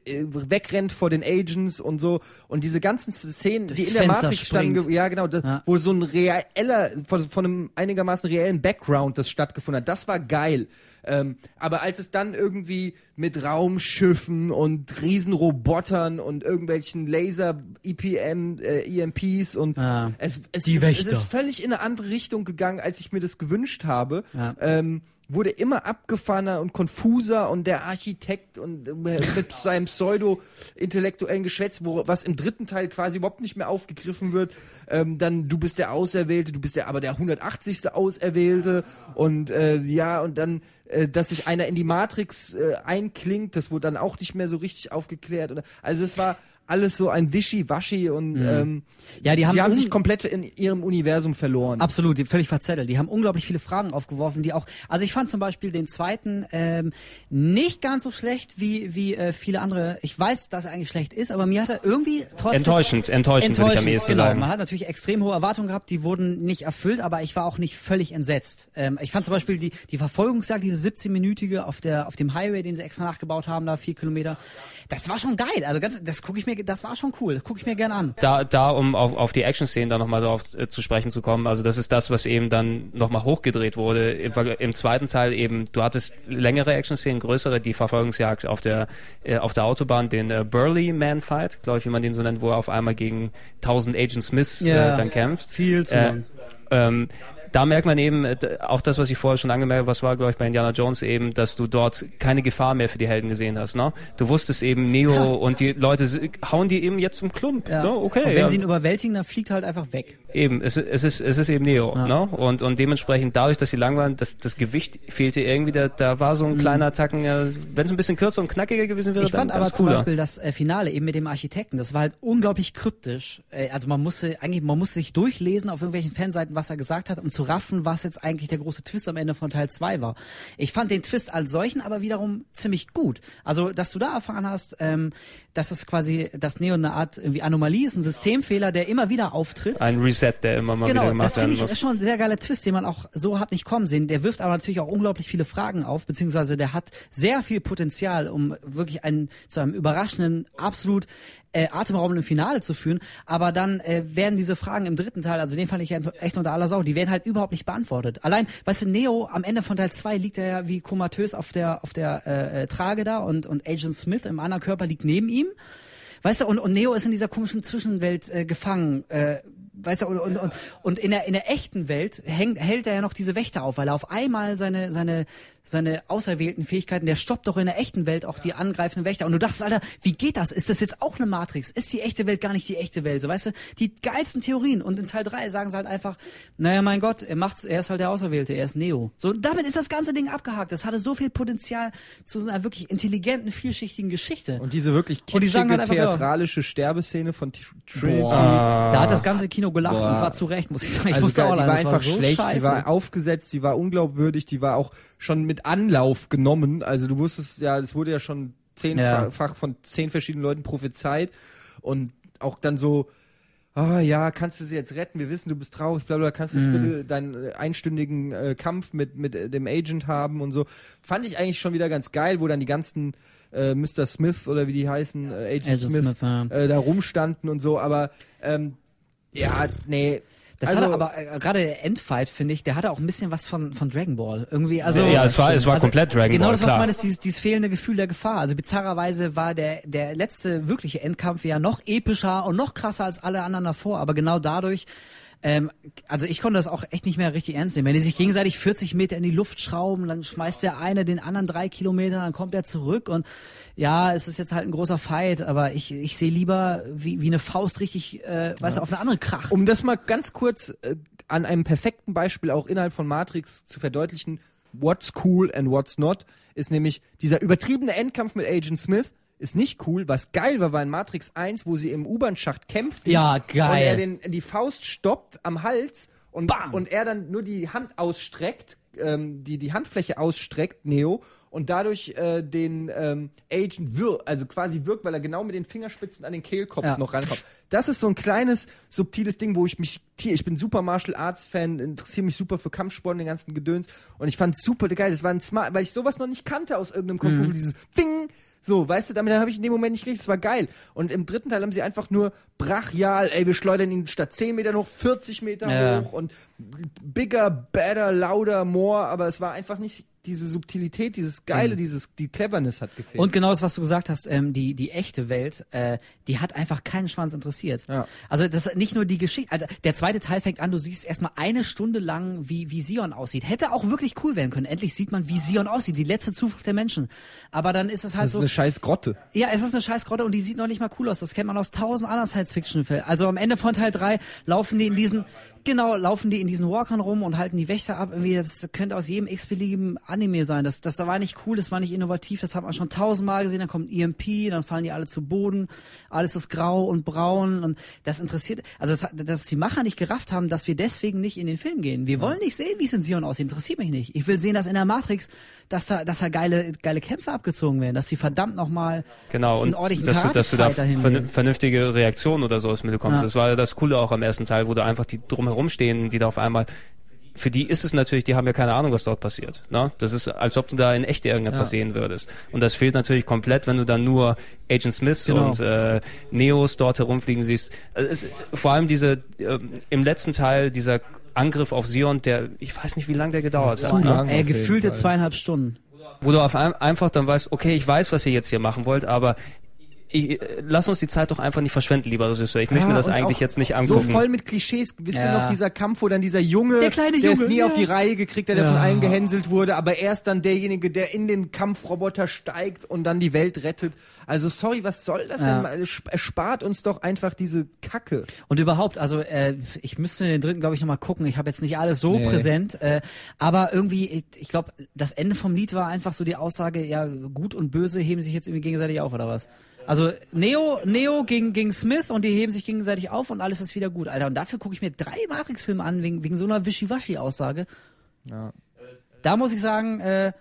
äh, wegrennt vor den Agents und so und diese ganzen Szenen, die Durchs in der Fenster Matrix standen, springt. ja genau, das, Ja. wo so ein reeller, von, von einem einigermaßen reellen Background das stattgefunden hat, das war geil. Ähm, aber als es dann irgendwie mit Raumschiffen und Riesenrobotern und irgendwelchen Laser EPM, äh, EMPs und Ja. es, es, Die es, es ist völlig in eine andere Richtung gegangen, als ich mir das gewünscht habe. Ja. Ähm, wurde immer abgefahrener und konfuser und der Architekt und äh, mit seinem pseudo-intellektuellen Geschwätz, wo, was im dritten Teil quasi überhaupt nicht mehr aufgegriffen wird. Ähm, dann du bist der Auserwählte, du bist der aber der 180. Auserwählte und äh, ja und dann äh, dass sich einer in die Matrix äh, einklingt, das wurde dann auch nicht mehr so richtig aufgeklärt. Oder, also es war alles so ein Wischi-Waschi und ähm, Mhm. Ja, die haben sie haben sich komplett in ihrem Universum verloren. Absolut, die- völlig verzettelt. Die haben unglaublich viele Fragen aufgeworfen, die auch. Also ich fand zum Beispiel den zweiten ähm, nicht ganz so schlecht wie wie äh, viele andere. Ich weiß, dass er eigentlich schlecht ist, aber mir hat er irgendwie trotzdem Enttäuschend, enttäuschend, würde ich am ehesten genau. sagen. Man hat natürlich extrem hohe Erwartungen gehabt, die wurden nicht erfüllt, aber ich war auch nicht völlig entsetzt. Ähm, ich fand zum Beispiel die die Verfolgungsjagd, diese 17-minütige auf der auf dem Highway, den sie extra nachgebaut haben, da vier Kilometer. Das war schon geil. Also ganz, das gucke ich mir, das war schon cool. Das gucke ich mir gern an. da, da um auf, auf die Action-Szenen da nochmal drauf äh, zu sprechen zu kommen, also das ist das, was eben dann nochmal hochgedreht wurde. Im, Im zweiten Teil eben, du hattest längere Action-Szenen, größere, die Verfolgungsjagd auf der, äh, auf der Autobahn, den äh, Burly Man Fight, glaube ich, wie man den so nennt, wo er auf einmal gegen 1000 Agent Smiths Ja. äh, dann kämpft. Viel zu Äh, lang. ähm, da merkt man eben, äh, auch das, was ich vorher schon angemerkt habe, was war, glaube ich, bei Indiana Jones eben, dass du dort keine Gefahr mehr für die Helden gesehen hast. Ne? Du wusstest eben, Neo und die Leute hauen die eben jetzt zum Klump. Ja. Ne? Okay, Und wenn ja. sie ihn überwältigen, dann fliegt er halt einfach weg. Eben, es, ist- es ist es ist eben Neo, ne? Und und dementsprechend dadurch, dass sie lang waren, das das Gewicht fehlte irgendwie, da, da war so ein kleiner Tacken, ja, wenn es ein bisschen kürzer und knackiger gewesen wäre, Mhm. Ich dann fand aber ganz zum cooler. Beispiel das äh, Finale eben mit dem Architekten, das war halt unglaublich kryptisch. Äh, also man musste eigentlich, man musste sich durchlesen auf irgendwelchen Fanseiten, was er gesagt hat, um zu raffen, was jetzt eigentlich der große Twist am Ende von Teil 2 war. Ich fand den Twist als solchen aber wiederum ziemlich gut. Also, dass du da erfahren hast, ähm, dass es quasi, dass Neo eine Art irgendwie Anomalie ist, ein Systemfehler, der immer wieder auftritt. Ein Reset, der immer mal wieder Genau, gemacht das finde werden muss. ist schon ein sehr geiler Twist, den man auch so hat nicht kommen sehen. Der wirft aber natürlich auch unglaublich viele Fragen auf, beziehungsweise der hat sehr viel Potenzial, um wirklich einen zu einem überraschenden, absolut äh, atemberaubenden Finale zu führen. Aber dann äh, werden diese Fragen im dritten Teil, also den fand ich echt unter aller Sau, die werden halt überhaupt nicht beantwortet. Allein, weißt du, Neo am Ende von Teil 2 liegt er ja wie komatös auf der auf der äh, äh, Trage da und und Agent Smith im anderen Körper liegt neben ihm. Weißt du, und, und Neo ist in dieser komischen Zwischenwelt äh, gefangen. Äh, weißt du, und, und, und, und in, der, in der echten Welt hängt, hält er ja noch diese Wächter auf, weil er auf einmal seine, seine, seine auserwählten Fähigkeiten, der stoppt doch in der echten Welt auch die angreifenden Wächter. Und du dachtest, Alter, wie geht das? Ist das jetzt auch eine Matrix? Ist die echte Welt gar nicht die echte Welt? So, weißt du, die geilsten Theorien. Und in Teil 3 sagen sie halt einfach, naja, mein Gott, er macht's, er ist halt der Auserwählte, er ist Neo. So, damit ist das ganze Ding abgehakt. Das hatte so viel Potenzial zu einer wirklich intelligenten, vielschichtigen Geschichte. Und diese wirklich Und die sagen kitschige, halt theatralische Sterbeszene von Trinity. Boah. Da hat das ganze Kino gelacht Boah. und zwar zu Recht, muss ich sagen. Ich Also musste geil, auch die war einfach so schlecht, scheiße. die war aufgesetzt, die war unglaubwürdig, die war auch schon mit Anlauf genommen. Also du wusstest ja, es wurde ja schon zehnfach Ja. von zehn verschiedenen Leuten prophezeit und auch dann so, ah ja, kannst du sie jetzt retten? Wir wissen, du bist traurig, bla bla, kannst du jetzt Mhm. bitte deinen äh, einstündigen äh, Kampf mit, mit äh, dem Agent haben und so. Fand ich eigentlich schon wieder ganz geil, wo dann die ganzen äh, Mr. Smith oder wie die heißen, äh, Agent, Agent Smith, Smith, ja. äh, da rumstanden und so, aber ähm, ja, nee. Das also, hatte aber äh, gerade der Endfight, finde ich, der hatte auch ein bisschen was von, von Dragon Ball. Irgendwie, also. Ja, es war- es war komplett Dragon genau Ball, das, was klar. du meinst, dieses, dieses fehlende Gefühl der Gefahr. Also bizarrerweise war der, der letzte wirkliche Endkampf ja noch epischer und noch krasser als alle anderen davor. Aber genau dadurch, ähm, also ich konnte das auch echt nicht mehr richtig ernst nehmen. Wenn die sich gegenseitig 40 Meter in die Luft schrauben, dann schmeißt der eine den anderen drei Kilometer, dann kommt er zurück und ja, es ist jetzt halt ein großer Fight, aber ich, ich sehe lieber, wie, wie eine Faust richtig, äh, weißt du, auf eine andere Kracht. Um das mal ganz kurz äh, an einem perfekten Beispiel auch innerhalb von Matrix zu verdeutlichen, what's cool and what's not, ist nämlich dieser übertriebene Endkampf mit Agent Smith ist nicht cool. Was geil war, war in Matrix 1, wo sie im U-Bahn-Schacht kämpfen. Ja, geil. Und er den, die Faust stoppt am Hals und, Bam. und er dann nur die Hand ausstreckt ähm, die, die Handfläche ausstreckt, Neo, und dadurch äh, den ähm, Agent wirkt, also quasi wirkt, weil er genau mit den Fingerspitzen an den Kehlkopf Ja. noch rankommt. Das ist so ein kleines, subtiles Ding, wo ich mich, ich bin super Martial Arts Fan, interessiere mich super für Kampfsport und den ganzen Gedöns und ich fand super geil, das war ein smart, weil ich sowas noch nicht kannte aus irgendeinem Kung Fu, dieses Fing, so, weißt du, damit habe ich in dem Moment nicht gekriegt, es war geil. Und im dritten Teil haben sie einfach nur brachial, ey, wir schleudern ihn statt 10 Meter hoch, 40 Meter Ja. hoch und bigger, better, louder, more, aber es war einfach nicht diese Subtilität, dieses Geile, dieses, die Cleverness hat gefehlt. Und genau das, was du gesagt hast, ähm, die, die echte Welt, äh, die hat einfach keinen Schwanz interessiert. Ja. Also das nicht nur die Geschichte, also der zweite Teil fängt an, du siehst erstmal eine Stunde lang, wie, wie Sion aussieht. Hätte auch wirklich cool werden können. Endlich sieht man, wie Sion aussieht, die letzte Zuflucht der Menschen. Aber dann ist es halt das ist so. eine scheiß Grotte. Ja, es ist eine Scheißgrotte und die sieht noch nicht mal cool aus. Das kennt man aus tausend anderen Science-Fiction-Filmen. Also am Ende von Teil 3 laufen die in diesen, genau, laufen die in diesen Walkern rum und halten die Wächter ab. Irgendwie, das könnte aus jedem x-beliebigen Anime sein. Das, das war nicht cool, das war nicht innovativ, das hat man schon tausendmal gesehen. Dann kommt EMP, dann fallen die alle zu Boden. Alles ist grau und braun und das interessiert, also das, dass die Macher nicht gerafft haben, dass wir deswegen nicht in den Film gehen. Wir wollen nicht sehen, wie es in Sion aussieht. Interessiert mich nicht. Ich will sehen, dass in der Matrix, dass da, dass da geile, geile Kämpfe abgezogen werden, dass die verdammt nochmal Genau, einen ordentlichen dass du, dass du da vernünftige Reaktionen oder sowas mitbekommst. Ja. Das war ja das Coole auch am ersten Teil, wo du einfach die drumherum stehen, die da auf einmal für die ist es natürlich, die haben ja keine Ahnung, was dort passiert. Ne? Das ist, als ob du da in echt irgendetwas Ja. sehen würdest. Und das fehlt natürlich komplett, wenn du dann nur Agent Smith Genau. und äh, Neos dort herumfliegen siehst. Also es, vor allem diese ähm, im letzten Teil dieser Angriff auf Sion, der ich weiß nicht, wie lange der gedauert Zu hat. Ne? Ey, gefühlte zweieinhalb Stunden. wo du auf ein, einfach dann weißt, okay, ich weiß, was ihr jetzt hier machen wollt, aber ich, äh, lass uns die Zeit doch einfach nicht verschwenden, lieber Regisseur. Ich möchte mir das eigentlich jetzt nicht So angucken. voll mit Klischees. Wisst ihr Ja. noch dieser Kampf, wo dann dieser Junge, Der kleine der es Junge, nie ja. auf die Reihe gekriegt hat, der Ja. von allen gehänselt wurde, aber er ist dann derjenige, der in den Kampfroboter steigt und dann die Welt rettet. Also sorry, was soll das Ja. denn? Erspart uns doch einfach diese Kacke. Und überhaupt, also äh, ich müsste den dritten, glaube ich, nochmal gucken. Ich habe jetzt nicht alles so Nee. präsent, äh, aber irgendwie, ich, ich glaube, das Ende vom Lied war einfach so die Aussage, ja, gut und böse heben sich jetzt irgendwie gegenseitig auf, oder was? Also Neo, Neo gegen, gegen Smith und die heben sich gegenseitig auf und alles ist wieder gut, Alter. Und dafür gucke ich mir drei Matrix-Filme an, wegen, wegen so einer Wischiwaschi-Aussage. Ja. Da muss ich sagen, äh,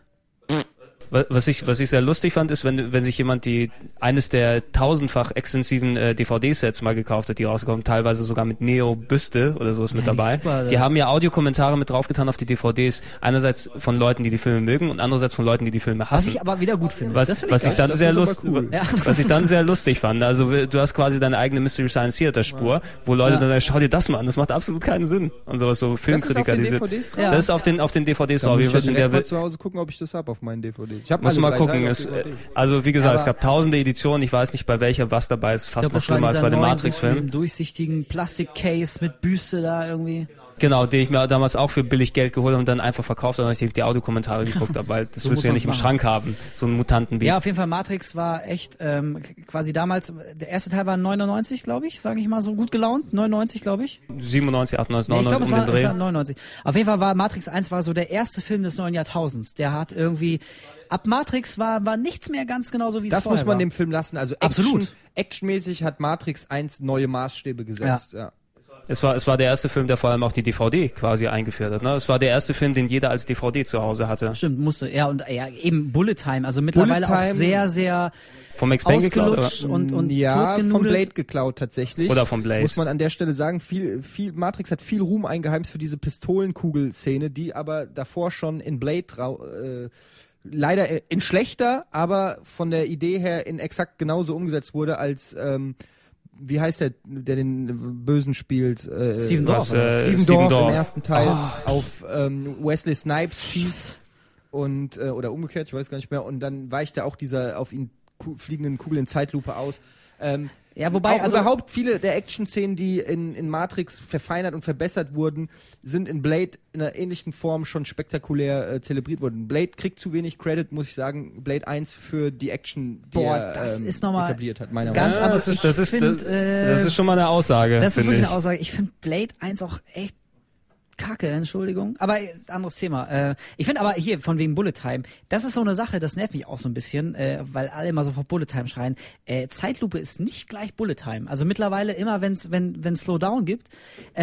Was ich, was ich sehr lustig fand, ist, wenn, wenn sich jemand die eines der tausendfach extensiven äh, DVD-Sets mal gekauft hat, die rauskommen, teilweise sogar mit Neo-Büste oder sowas mit Ja, die dabei. super, die ja. haben ja Audiokommentare mit draufgetan auf die DVDs. Einerseits von Leuten, die die Filme mögen und andererseits von Leuten, die die Filme was hassen. ich aber wieder gut finde. Was, das finde was ich dann Das sehr ist lustig, cool. Ja. was ich dann sehr lustig fand. Also du hast quasi deine eigene Mystery Science Theater Spur, wo Leute Ja. dann sagen, schau dir das mal an, das macht absolut keinen Sinn und sowas so Filmkritiker den diese. DVDs drauf? Ja. Das ist auf den auf den DVDs drauf. muss ich ja Was in direkt der mal zu Hause gucken, ob ich das hab auf meinen DVDs. Ich hab muss mal gucken. Es, DVD. also wie gesagt, Aber- es gab tausende Editionen. Ich weiß nicht bei welcher was dabei ist. Fast glaub, noch schlimmer als bei den Matrix-Filmen. Diesen durchsichtigen Plastikcase mit Büste da irgendwie. Genau, den ich mir damals auch für billig Geld geholt habe und dann einfach verkauft habe, nachdem ich die Audiokommentare geguckt habe, weil das So wirst du ja nicht im man's Schrank haben, so ein Mutantenbiest. Ja, auf jeden Fall Matrix war echt ähm, quasi damals, der erste Teil war 99, glaube ich, sage ich mal so gut gelaunt, 99, glaube ich. 97, 98, Nee, ich 99 glaube, es um war, den Dreh. es war 99. Auf jeden Fall war Matrix 1 war so der erste Film des neuen Jahrtausends. Der hat irgendwie ab Matrix war war nichts mehr ganz genau so wie es Das vorher muss man war. dem Film lassen. Also Action, Absolut. Actionmäßig hat Matrix 1 neue Maßstäbe gesetzt. Ja. Es war, es war der erste Film, der vor allem auch die DVD quasi eingeführt hat. Ne? Es war der erste Film, den jeder als DVD zu Hause hatte. Stimmt, musste. Ja, und ja, eben Bullet Time. Also mittlerweile Bullet auch Time- sehr, sehr Vom Max Payne geklaut? Oder? und, und ja, vom. Blade geklaut tatsächlich. Oder vom Blade. Muss man an der Stelle sagen, viel, viel, Matrix hat viel Ruhm eingeheimst für diese Pistolenkugel-Szene, die aber davor schon in Blade äh, leider in schlechter, aber von der Idee her in exakt genauso umgesetzt wurde als ähm, wie heißt der, der den Bösen spielt? Äh, Steven Dorff. äh, Steven, Steven Dorff, Dorff. im ersten Teil Ah. auf ähm, Wesley Snipes schießt und äh, oder umgekehrt, ich weiß gar nicht mehr. Und dann weichte auch dieser auf ihn ku fliegenden Kugel in Zeitlupe aus. Ähm, Ja, wobei, auch also- überhaupt viele der Action-Szenen, die in, in Matrix verfeinert und verbessert wurden, sind in Blade in einer ähnlichen Form schon spektakulär äh, zelebriert worden. Blade kriegt zu wenig Credit, muss ich sagen. Blade 1 für die Action, die Boah, er das ähm, ist noch mal etabliert hat, meiner ganz Meinung nach. Ja, anders. das ist, das, ist, das, äh, das ist schon mal eine Aussage. Das ist wirklich ich. eine Aussage. Ich finde Blade 1 auch echt kacke, Entschuldigung. Aber äh, anderes Thema. Äh, ich finde aber hier von wegen Bullet Time, das ist so eine Sache, das nervt mich auch so ein bisschen, äh, weil alle immer sofort Bullet Time schreien. Zeitlupe ist nicht gleich Bullet Time. Also mittlerweile immer, wenn's, wenn wenn Slowdown gibt,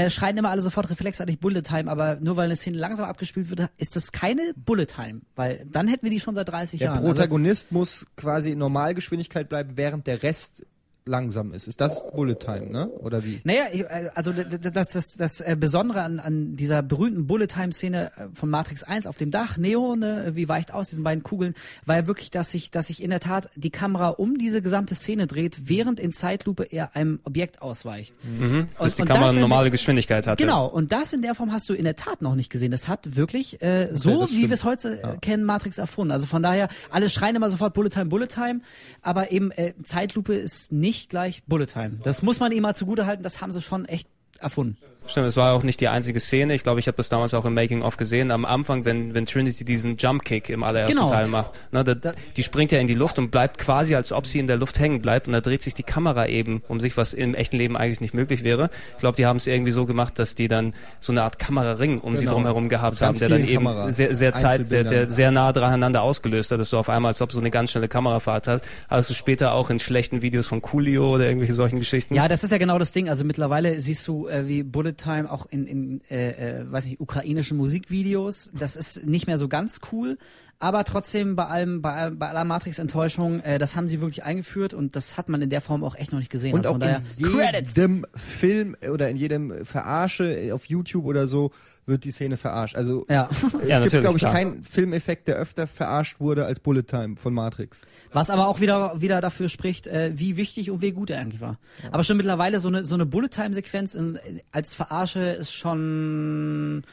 schreien immer alle sofort reflexartig Bullet Time. Aber nur weil eine Szene langsam abgespielt wird, ist das keine Bullet Time, weil dann hätten wir die schon seit 30 Der Jahren. Also, Protagonist muss quasi in Normalgeschwindigkeit bleiben, während der Rest langsam ist. Ist das Bullet Time, ne? Oder wie? Naja, äh, also das, das, das äh, Besondere an, an dieser berühmten Bullet-Time-Szene äh, von Matrix 1 auf dem Dach, Neo, ne, wie weicht aus, diesen beiden Kugeln, war ja wirklich, dass sich, dass sich in der Tat die Kamera um diese gesamte Szene dreht, während in Zeitlupe er einem Objekt ausweicht. Mhm. Dass Und- die und Kamera das eine in- normale Geschwindigkeit hatte. Genau, und das in der Form hast du in der Tat noch nicht gesehen. Das hat wirklich äh, so, das wie wir es heute äh, kennen, Matrix erfunden. Also von daher, alle schreien immer sofort Bullet Time, Bullet Time, aber eben äh, Zeitlupe ist nicht gleich Bullet Time. Das muss man ihm mal zugutehalten, das haben sie schon echt erfunden. Stimmt, es war auch nicht die einzige Szene. Ich glaube, ich habe das damals auch im Making of gesehen. Am Anfang, wenn, wenn Trinity diesen Jump Kick im allerersten Genau. Teil macht, ne, da, Da- die springt ja in die Luft und bleibt quasi, als ob sie in der Luft hängen bleibt. Und da dreht sich die Kamera eben um sich, was im echten Leben eigentlich nicht möglich wäre. Ich glaube, die haben es irgendwie so gemacht, dass die dann so eine Art Kameraring um sie Genau. drumherum gehabt Ganz haben, der dann eben Kameras, sehr, sehr Zeit, der, der sehr nah nacheinander ausgelöst hat. Das ist so auf einmal, als ob so eine ganz schnelle Kamerafahrt hat. Hast du später auch in schlechten Videos von Coolio oder irgendwelche solchen Geschichten. Ja, das ist ja genau das Ding. Also mittlerweile siehst du äh, wie Bullet Time auch in, in äh, äh, weiß nicht, ukrainischen Musikvideos. Das ist nicht mehr so ganz cool. Aber trotzdem bei allem, bei, bei aller Matrix-Enttäuschung, äh, das haben sie wirklich eingeführt und das hat man in der Form auch echt noch nicht gesehen. Und also auch von daher, in Credits! jedem Film oder in jedem Verarsche auf YouTube oder so wird die Szene verarscht. Also Ja. es Ja, gibt, glaube ich, klar. keinen Filmeffekt, der öfter verarscht wurde als Bullet Time von Matrix. Was aber auch wieder, wieder dafür spricht, äh, wie wichtig und wie gut er eigentlich war. Aber schon mittlerweile so eine, so eine Bullet-Time-Sequenz in- als Verarsche ist schon,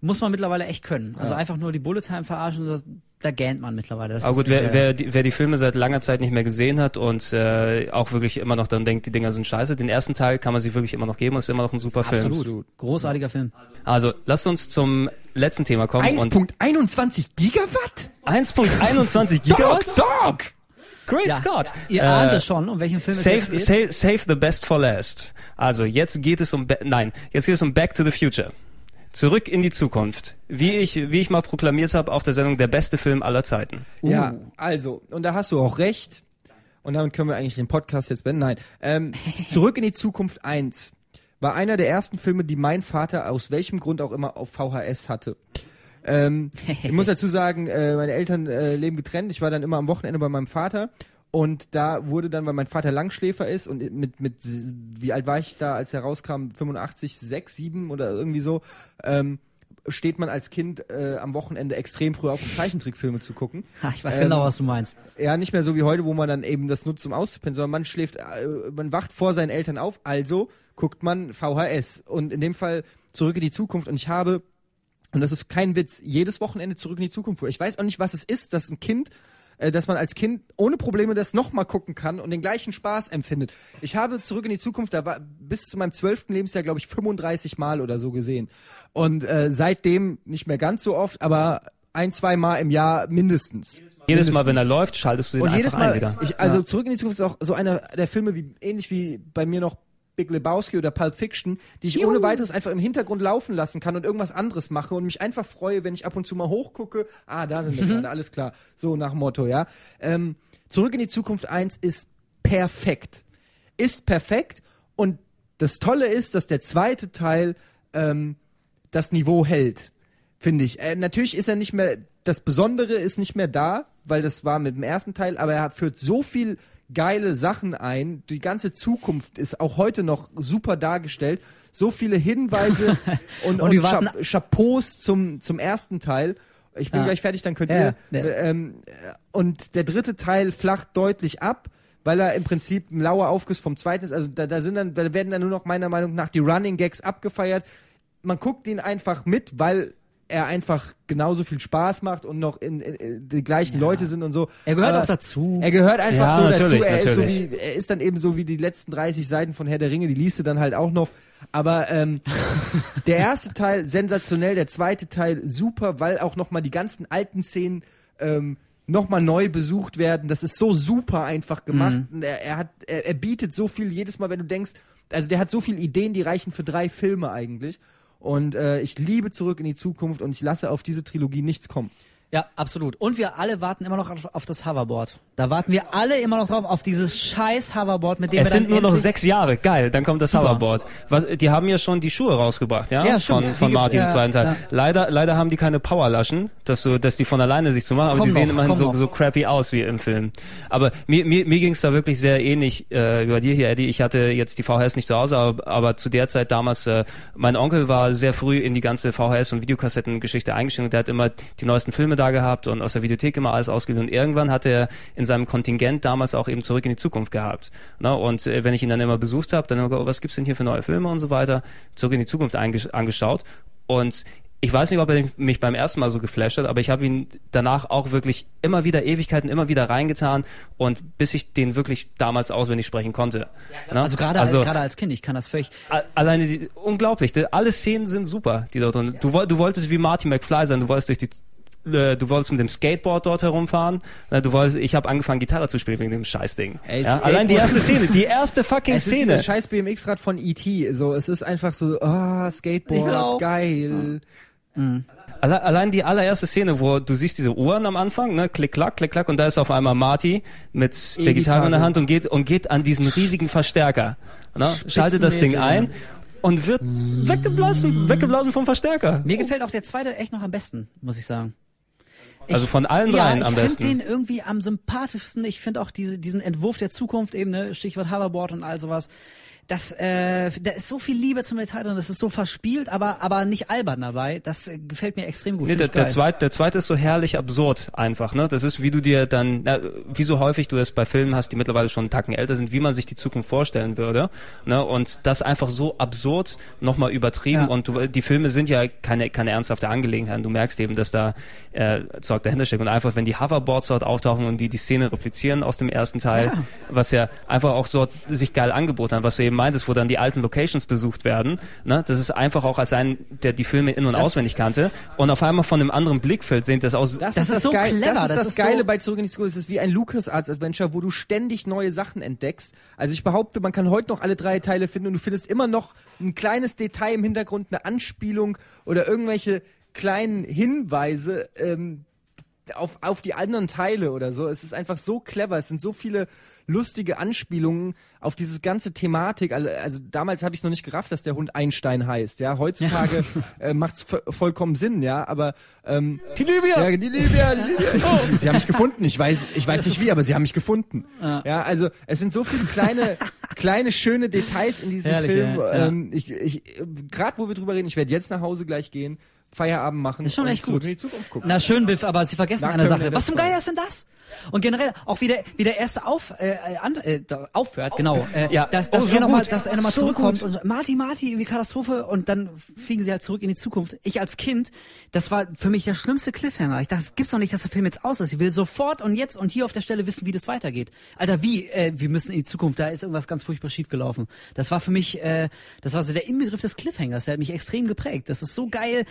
muss man mittlerweile echt können. Also einfach nur die Bullet-Time verarschen, das, da gähnt man mittlerweile. Das Aber gut, wer, wer, die, wer die Filme seit langer Zeit nicht mehr gesehen hat und äh, auch wirklich immer noch dann denkt, die Dinger sind scheiße, den ersten Teil kann man sich wirklich immer noch geben und ist immer noch ein super Film. Absolut. Großartiger Film. Also, lasst uns zum letzten Thema kommen. und 1.21 Gigawatt? 1.21 Dog, Gigawatt? Dog! Great Ja, Scott! Ihr Äh, ahnt es schon, um welchen Film es Save, geht. save, save the best for last. Also, jetzt geht es um, nein, jetzt geht es um Back to the Future. Zurück in die Zukunft. Wie ich, wie ich mal proklamiert habe auf der Sendung, der beste Film aller Zeiten. Ja, Uh. also, und da hast du auch recht. Und damit können wir eigentlich den Podcast jetzt beenden. Nein. Ähm, Zurück in die Zukunft 1 war einer der ersten Filme, die mein Vater aus welchem Grund auch immer auf VHS hatte. Ähm, ich muss dazu sagen, äh, meine Eltern äh, leben getrennt. Ich war dann immer am Wochenende bei meinem Vater. Und da wurde dann, weil mein Vater Langschläfer ist und mit, mit, wie alt war ich da, als er rauskam? 85, 6, 7 oder irgendwie so, ähm, steht man als Kind äh, am Wochenende extrem früh auf, um Zeichentrickfilme zu gucken. Ha, ich weiß Ähm, genau, was du meinst. Ja, nicht mehr so wie heute, wo man dann eben das nutzt, um auszupennen, sondern man schläft, äh, man wacht vor seinen Eltern auf, also guckt man VHS. Und in dem Fall zurück in die Zukunft. Und ich habe, und das ist kein Witz, jedes Wochenende zurück in die Zukunft. Ich weiß auch nicht, was es ist, dass ein Kind, äh, dass man als Kind ohne Probleme das nochmal gucken kann und den gleichen Spaß empfindet. Ich habe zurück in die Zukunft, da war bis zu meinem zwölften Lebensjahr, glaube ich, 35 Mal oder so gesehen. Und äh, seitdem nicht mehr ganz so oft, aber ein, zwei Mal im Jahr mindestens. Jedes Mal, wenn er läuft, schaltest du den Und einfach jedes ein Mal, wieder. ich, also zurück in die Zukunft ist auch so einer der Filme, wie ähnlich wie bei mir noch Big Lebowski oder Pulp Fiction, die ich ohne weiteres einfach im Hintergrund laufen lassen kann und irgendwas anderes mache und mich einfach freue, wenn ich ab und zu mal hochgucke. Ah, da sind wir gerade, alles klar. So nach Motto, ja. Ähm, zurück in die Zukunft 1 ist perfekt. Ist perfekt und das Tolle ist, dass der zweite Teil ähm, das Niveau hält, finde ich. Äh, natürlich ist er nicht mehr, das Besondere ist nicht mehr da, weil das war mit dem ersten Teil, aber er führt so viel geile Sachen ein. Die ganze Zukunft ist auch heute noch super dargestellt. So viele Hinweise und, Und und, Cha Chapeaus zum, zum ersten Teil. Ich bin Ja. gleich fertig, dann könnt Ja, ihr. ja. Äh, ähm, äh, und der dritte Teil flacht deutlich ab, weil er im Prinzip ein lauer Aufguss vom zweiten ist. Also da, da sind dann, da werden dann nur noch meiner Meinung nach die Running Gags abgefeiert. Man guckt ihn einfach mit, weil er einfach genauso viel Spaß macht und noch in, in, die gleichen Leute sind und so. Er gehört Aber auch dazu. Er gehört einfach Ja, so dazu. Er ist, so wie, er ist dann eben so wie die letzten 30 Seiten von Herr der Ringe, die liest du dann halt auch noch. Aber ähm, der erste Teil sensationell, der zweite Teil super, weil auch nochmal die ganzen alten Szenen ähm, nochmal neu besucht werden. Das ist so super einfach gemacht. Mhm. Er, er, hat, er, er bietet so viel jedes Mal, wenn du denkst, also der hat so viele Ideen, die reichen für drei Filme eigentlich. Und äh, ich liebe Zurück in die Zukunft und ich lasse auf diese Trilogie nichts kommen. Ja, absolut. Und wir alle warten immer noch auf, auf das Hoverboard. Da warten wir alle immer noch drauf, auf dieses scheiß Hoverboard, mit dem Es wir sind nur noch sechs Jahre. Geil, dann kommt das Super. Hoverboard. Was, die haben ja schon die Schuhe rausgebracht, ja? Ja, stimmt. Von, von Martin im ja, zweiten Teil. ja. Leider, leider haben die keine Powerlaschen, dass so, dass die von alleine sich zu machen, aber Komm die sehen noch, immerhin so, noch. so crappy aus wie im Film. Aber mir, mir, mir ging es da wirklich sehr ähnlich äh, über dir hier, Eddie. Ich hatte jetzt die VHS nicht zu Hause, aber, aber zu der Zeit damals, äh, mein Onkel war sehr früh in die ganze VHS- und Videokassettengeschichte eingestiegen und der hat immer die neuesten Filme da gehabt und aus der Videothek immer alles ausgeliehen. Und irgendwann hat er in seinem Kontingent damals auch eben zurück in die Zukunft gehabt. Ne? Und äh, wenn ich ihn dann immer besucht habe, dann immer, gesagt, oh, was gibt's denn hier für neue Filme und so weiter, zurück in die Zukunft angeschaut. Und ich weiß nicht, ob er mich beim ersten Mal so geflasht hat, aber ich habe ihn danach auch wirklich immer wieder Ewigkeiten immer wieder reingetan und bis ich den wirklich damals auswendig sprechen konnte. Ne? Also gerade also, gerade als Kind, ich kann das völlig. alleine die, unglaublich. Die- Alle Szenen sind super, die da drin. Du, woll- du wolltest wie Marty McFly sein, du wolltest durch die äh, du wolltest mit dem Skateboard dort herumfahren. Äh, Du wolltest, ich habe angefangen Gitarre zu spielen wegen dem Scheißding. Ey, ja? Allein die erste Szene, die erste fucking Es ist Szene. das scheiß BMX-Rad von E.T. So, es ist einfach so, ah, will Skateboard, geil. Alle, allein die allererste Szene, wo du siehst diese Uhren am Anfang, ne, klick klack, klick klack, und da ist auf einmal Marty mit der Gitarre in der Hand und geht und geht an diesen riesigen Verstärker, ne, schaltet das Ding ein und wird weggeblasen, weggeblasen vom Verstärker. Mir gefällt auch der zweite echt noch am besten, muss ich sagen. Ich, Also von allen ja, dreien am ich besten. finde den irgendwie am sympathischsten. Ich finde auch diese, diesen Entwurf der Zukunft eben, ne, Stichwort Hoverboard und all sowas. Das, äh, da ist so viel Liebe zum Detail drin, das ist so verspielt, aber, aber nicht albern dabei. Das äh, gefällt mir extrem gut. Nee, der, der, zweite, der zweite ist so herrlich absurd einfach. Ne? Das ist, wie du dir dann, na, wie so häufig du es bei Filmen hast, die mittlerweile schon einen Tacken älter sind, wie man sich die Zukunft vorstellen würde. Ne? Und das einfach so absurd nochmal übertrieben. Ja. Und du, die Filme sind ja keine, keine ernsthafte Angelegenheit. Du merkst eben, dass da äh, Zeug dahinter steckt. Und einfach, wenn die Hoverboards dort auftauchen und die die Szene replizieren aus dem ersten Teil, Ja. was ja einfach auch so sich geil angeboten hat, was du eben meintest, wo dann die alten Locations besucht werden. Ne? Das ist einfach auch als ein, der die Filme in- und Das- auswendig kannte. Und auf einmal von einem anderen Blickfeld sehen das aus. Das ist so Geil- clever, Das ist das das, Geile so- bei Zurück in die Zukunft. Es ist wie ein LucasArts Adventure, wo du ständig neue Sachen entdeckst. Also ich behaupte, man kann heute noch alle drei Teile finden und du findest immer noch ein kleines Detail im Hintergrund, eine Anspielung oder irgendwelche kleinen Hinweise ähm, auf, auf die anderen Teile oder so. Es ist einfach so clever. Es sind so viele lustige Anspielungen auf dieses ganze Thematik. Also, also damals habe ich noch nicht gerafft, dass der Hund Einstein heißt. Ja, heutzutage äh, macht's vo vollkommen Sinn. Ja, aber ähm, Die Libyer! ja, die Libyer, die Libyer. Ich, sie haben mich gefunden. Ich weiß, ich weiß nicht wie, aber sie haben mich gefunden. Ja, also es sind so viele kleine, kleine schöne Details in diesem Herrlich, Film. ja, ja. Ähm, ich, ich, gerade wo wir drüber reden, ich werde jetzt nach Hause gleich gehen, Feierabend machen Ist schon und echt gut. in die Zukunft gucken. Na schön, Biff, aber Sie vergessen Nach eine Sache. Was zum. Geier ist denn das? Und generell auch wie der, wie der erste auf, äh, an, äh, aufhört, genau. Äh, Ja. Dass, dass Oh, so er nochmal, er nochmal So zurückkommt gut. und Marty, Marty, irgendwie Katastrophe und dann fliegen sie halt zurück in die Zukunft. Ich als Kind, das war für mich der schlimmste Cliffhanger. Ich dachte, es gibt's doch nicht, dass der Film jetzt aus ist. Ich will sofort und jetzt und hier auf der Stelle wissen, wie das weitergeht. Alter, wie? Äh, wir müssen in die Zukunft, da ist irgendwas ganz furchtbar schiefgelaufen. Das war für mich, äh, das war so der Inbegriff des Cliffhangers. Der hat mich extrem geprägt. Das ist so geil,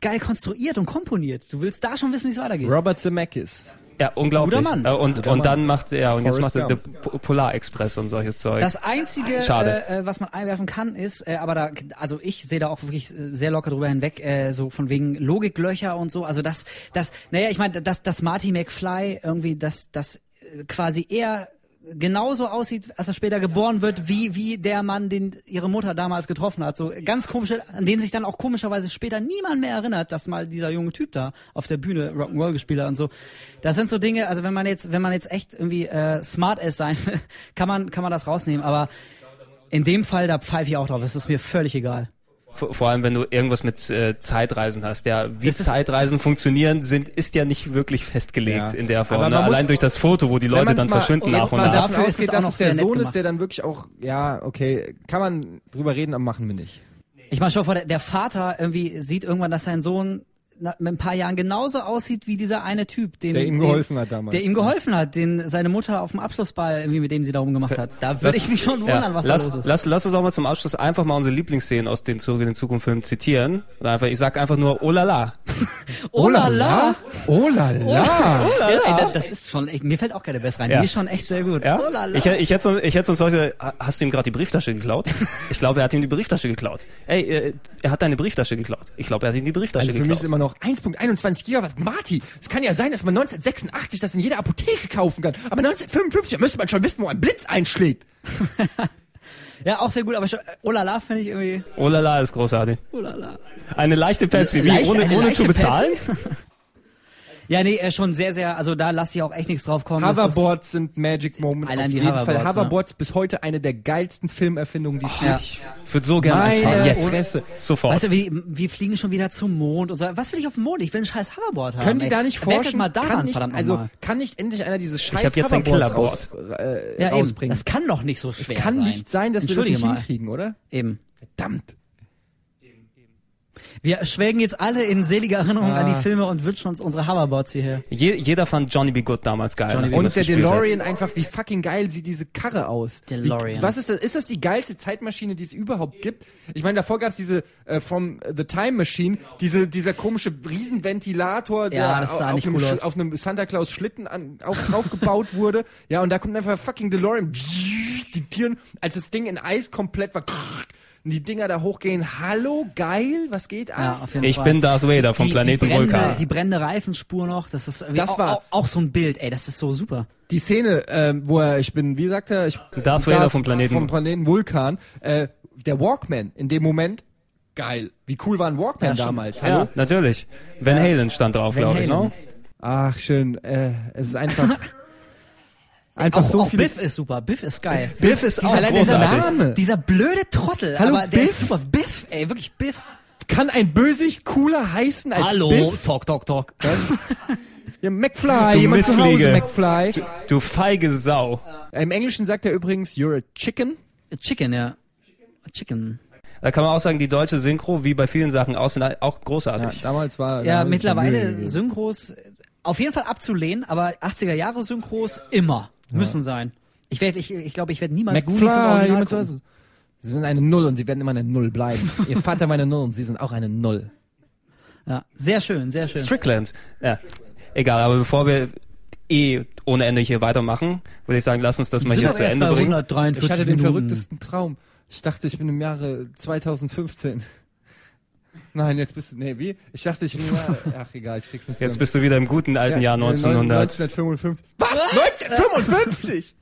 geil konstruiert und komponiert. Du willst da schon wissen, wie es weitergeht. Robert Zemeckis. Ja, unglaublich. Guter Mann. Äh, Und, Guter und Mann. dann macht er, und jetzt macht er Gump. der Po- Polarexpress und solches Zeug. Das einzige, Schade. äh, äh, was man einwerfen kann, ist, äh, aber da, also ich sehe da auch wirklich äh, sehr locker drüber hinweg, äh, so von wegen Logiklöcher und so. Also das, das, naja, ich meine, dass dass Marty McFly irgendwie, dass das quasi eher genauso aussieht, als er später geboren wird, wie wie der Mann, den ihre Mutter damals getroffen hat. So ganz komische, an den sich dann auch komischerweise später niemand mehr erinnert, dass mal dieser junge Typ da auf der Bühne Rock'n'Roll gespielt hat und so. Das sind so Dinge, also wenn man jetzt, wenn man jetzt echt irgendwie äh, smart ist sein, kann man kann man das rausnehmen. Aber in dem Fall, da pfeife ich auch drauf. Es ist mir völlig egal. Vor allem, wenn du irgendwas mit äh, Zeitreisen hast. Ja, wie Das ist- Zeitreisen funktionieren, sind, ist ja nicht wirklich festgelegt Ja. in der Form. Ne? Allein durch das Foto, wo die Leute dann mal- verschwinden nach und nach. Dafür ist es dass es der Sohn ist, der dann wirklich auch, ja, okay, kann man drüber reden, aber machen wir nicht. Ich meine schon vor, der, der Vater irgendwie sieht irgendwann, dass sein Sohn na, mit ein paar Jahren genauso aussieht wie dieser eine Typ, dem, Der ihm geholfen hat damals. Der ihm geholfen hat, den seine Mutter auf dem Abschlussball irgendwie mit dem sie darum gemacht hat. Da würde ich mich schon wundern, Ja, was lass, da los ist. Lass, lass uns doch mal zum Abschluss einfach mal unsere Lieblingsszenen aus den Zurück in den Zukunft Filmen zitieren. Einfach, ich sag einfach nur, oh la la. Oh la la. Oh la la. Ja, ey, das, das ist schon echt, mir fällt auch keine bessere ein. Ja. Die ist schon echt sehr gut. Ja? Oh la la. Ich, ich hätte sonst, ich hätte sonst heute, hast du ihm gerade die Brieftasche geklaut? Ich glaube, er hat ihm die Brieftasche geklaut. Ey, äh, er hat deine Brieftasche geklaut. Ich glaube, er hat ihm die Brieftasche Also für mich geklaut. Noch 1.21 Gigawatt. Marty, es kann ja sein, dass man 1986 das in jeder Apotheke kaufen kann. Aber 1955 da müsste man schon wissen, wo ein Blitz einschlägt. ja, auch sehr gut, aber schon, äh, oh la la finde ich irgendwie, oh la la, ist großartig. oh la la. Eine leichte Pepsi, wie, Leicht- ohne, ohne zu bezahlen? Ja, nee, äh, schon sehr, sehr, also da lasse ich auch echt nichts drauf kommen. Das Hoverboards sind Magic Moment. Allein auf die jeden Hoverboards, Fall. Hoverboards bis heute eine der geilsten Filmerfindungen, die es Ja. Ich würde so gerne eins fahren. Jetzt. Fresse. Sofort. Weißt du, wir, wir fliegen schon wieder zum Mond und so. Was will ich auf dem Mond? Ich will ein scheiß Hoverboard haben. Können die ey. da nicht forschen? mal daran, kann nicht, verdammt also nochmal. kann nicht endlich einer dieses scheiß hab jetzt ein Hoverboards Killerboard. raus, äh, Ja, eben. rausbringen? Das kann doch nicht so schwer Es kann sein. nicht sein, dass wir das nicht mal. hinkriegen, oder? Eben. Verdammt. Wir schwelgen jetzt alle in selige Erinnerungen an Ah. die Filme und wünschen uns unsere Hoverboards hierher. Je, jeder fand Johnny B. Good damals geil. Johnny Und der gespielt hat. DeLorean einfach, wie fucking geil sieht diese Karre aus. DeLorean. Wie, was ist das? Ist das die geilste Zeitmaschine, die es überhaupt gibt? Ich meine, davor gab es diese äh, From the Time Machine, diese, dieser komische Riesenventilator, der Ja, das sah auf, nicht einem, cool auf einem Santa Claus Schlitten an, auf, draufgebaut wurde. Ja, und da kommt einfach fucking DeLorean. Die Türen, als das Ding in Eis komplett war, und die Dinger da hochgehen. Hallo, geil, was geht ab? Ja, auf jeden Ich Fall. bin Darth Vader vom die, Planeten die brennende, Vulkan. Die brennende Reifenspur noch, das ist Das auch, war- auch, auch so ein Bild, ey, das ist so super. Die Szene, ähm, wo er, ich bin, wie sagt er, ich Darth Vader vom Planeten- vom Planeten Vulkan, äh, der Walkman in dem Moment, geil. Wie cool war ein Walkman Ja, damals? Hallo? Ja, natürlich. Van Halen stand drauf, glaube ich, ne? Ach, schön. Äh, es ist einfach, einfach Auch, so auch viele. Biff ist super, Biff ist geil. Biff ist auch allein dieser großartig. Name. Dieser blöde Trottel, Hallo, aber der Biff? ist super. Biff, ey, wirklich Biff. Kann ein Bösewicht cooler heißen als Hallo, Biff? talk, talk, talk. Ja, McFly, Du jemand zu Hause. McFly. Du feige Sau. Im Englischen sagt er übrigens, you're a chicken. Chicken, ja. Chicken. Da kann man auch sagen, die deutsche Synchro, wie bei vielen Sachen, auch, auch Ja, großartig. damals war. Ja, mittlerweile. Synchros auf jeden Fall abzulehnen, aber 80er Jahre Synchros immer müssen sein. Ich werde, ich, ich glaube, ich werde niemals Goonies im McFly, Original gucken. Sie sind eine Null und sie werden immer eine Null bleiben. Ihr Vater war eine Null und sie sind auch eine Null. Ja, sehr schön, sehr schön. Strickland. Ja. Egal, aber bevor wir eh ohne Ende hier weitermachen, würde ich sagen, lass uns das mal sind hier zu Ende bringen. 143 Ich hatte den Minuten. verrücktesten Traum. Ich dachte, ich bin im Jahre 2015. Nein, jetzt bist du. Nee, wie? Ich dachte, ich. Ach, egal, ich krieg's nicht Jetzt zusammen. bist du wieder im guten alten Ja, Jahr äh, 1900. 1955. Was? 1955?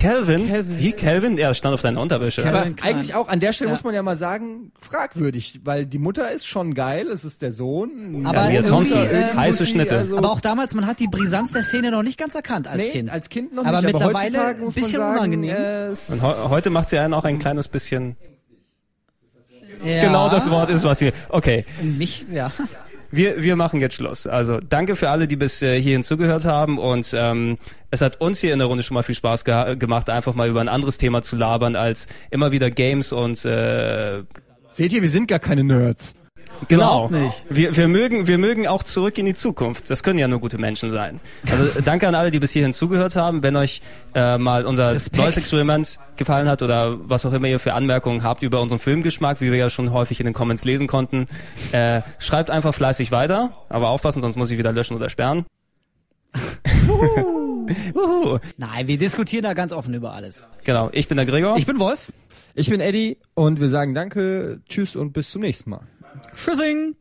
Calvin? Calvin. Wie Calvin? Ja, stand auf deiner Unterwäsche. Aber eigentlich auch an der Stelle Ja. muss man ja mal sagen, fragwürdig, weil die Mutter ist schon geil, es ist der Sohn. Aber Ja, Thompson, äh, heiße sie Schnitte. also- Aber auch damals, man hat die Brisanz der Szene noch nicht ganz erkannt als nee, Kind. als Kind noch Aber nicht, mittlerweile heutzutage muss ein bisschen sagen, unangenehm. äh, Und heu- heute macht sie einen auch ein kleines bisschen. Ja. Genau das Wort ist, was sie. Okay. Mich, ja. Wir, wir machen jetzt Schluss. Also danke für alle, die bis äh, hierhin zugehört haben und ähm, es hat uns hier in der Runde schon mal viel Spaß geha gemacht, einfach mal über ein anderes Thema zu labern als immer wieder Games und äh, Seht ihr, wir sind gar keine Nerds. Genau. Wir, wir mögen wir mögen auch zurück in die Zukunft. Das können ja nur gute Menschen sein. Also danke an alle, die bis hierhin zugehört haben. Wenn euch äh, mal unser Respekt. neues Experiment gefallen hat oder was auch immer ihr für Anmerkungen habt über unseren Filmgeschmack, wie wir ja schon häufig in den Comments lesen konnten, äh, schreibt einfach fleißig weiter. Aber aufpassen, sonst muss ich wieder löschen oder sperren. Uhu. Nein, wir diskutieren da ganz offen über alles. Genau, ich bin der Gregor. Ich bin Wolf. Ich bin Eddie und wir sagen danke, tschüss und bis zum nächsten Mal. Tschüssing!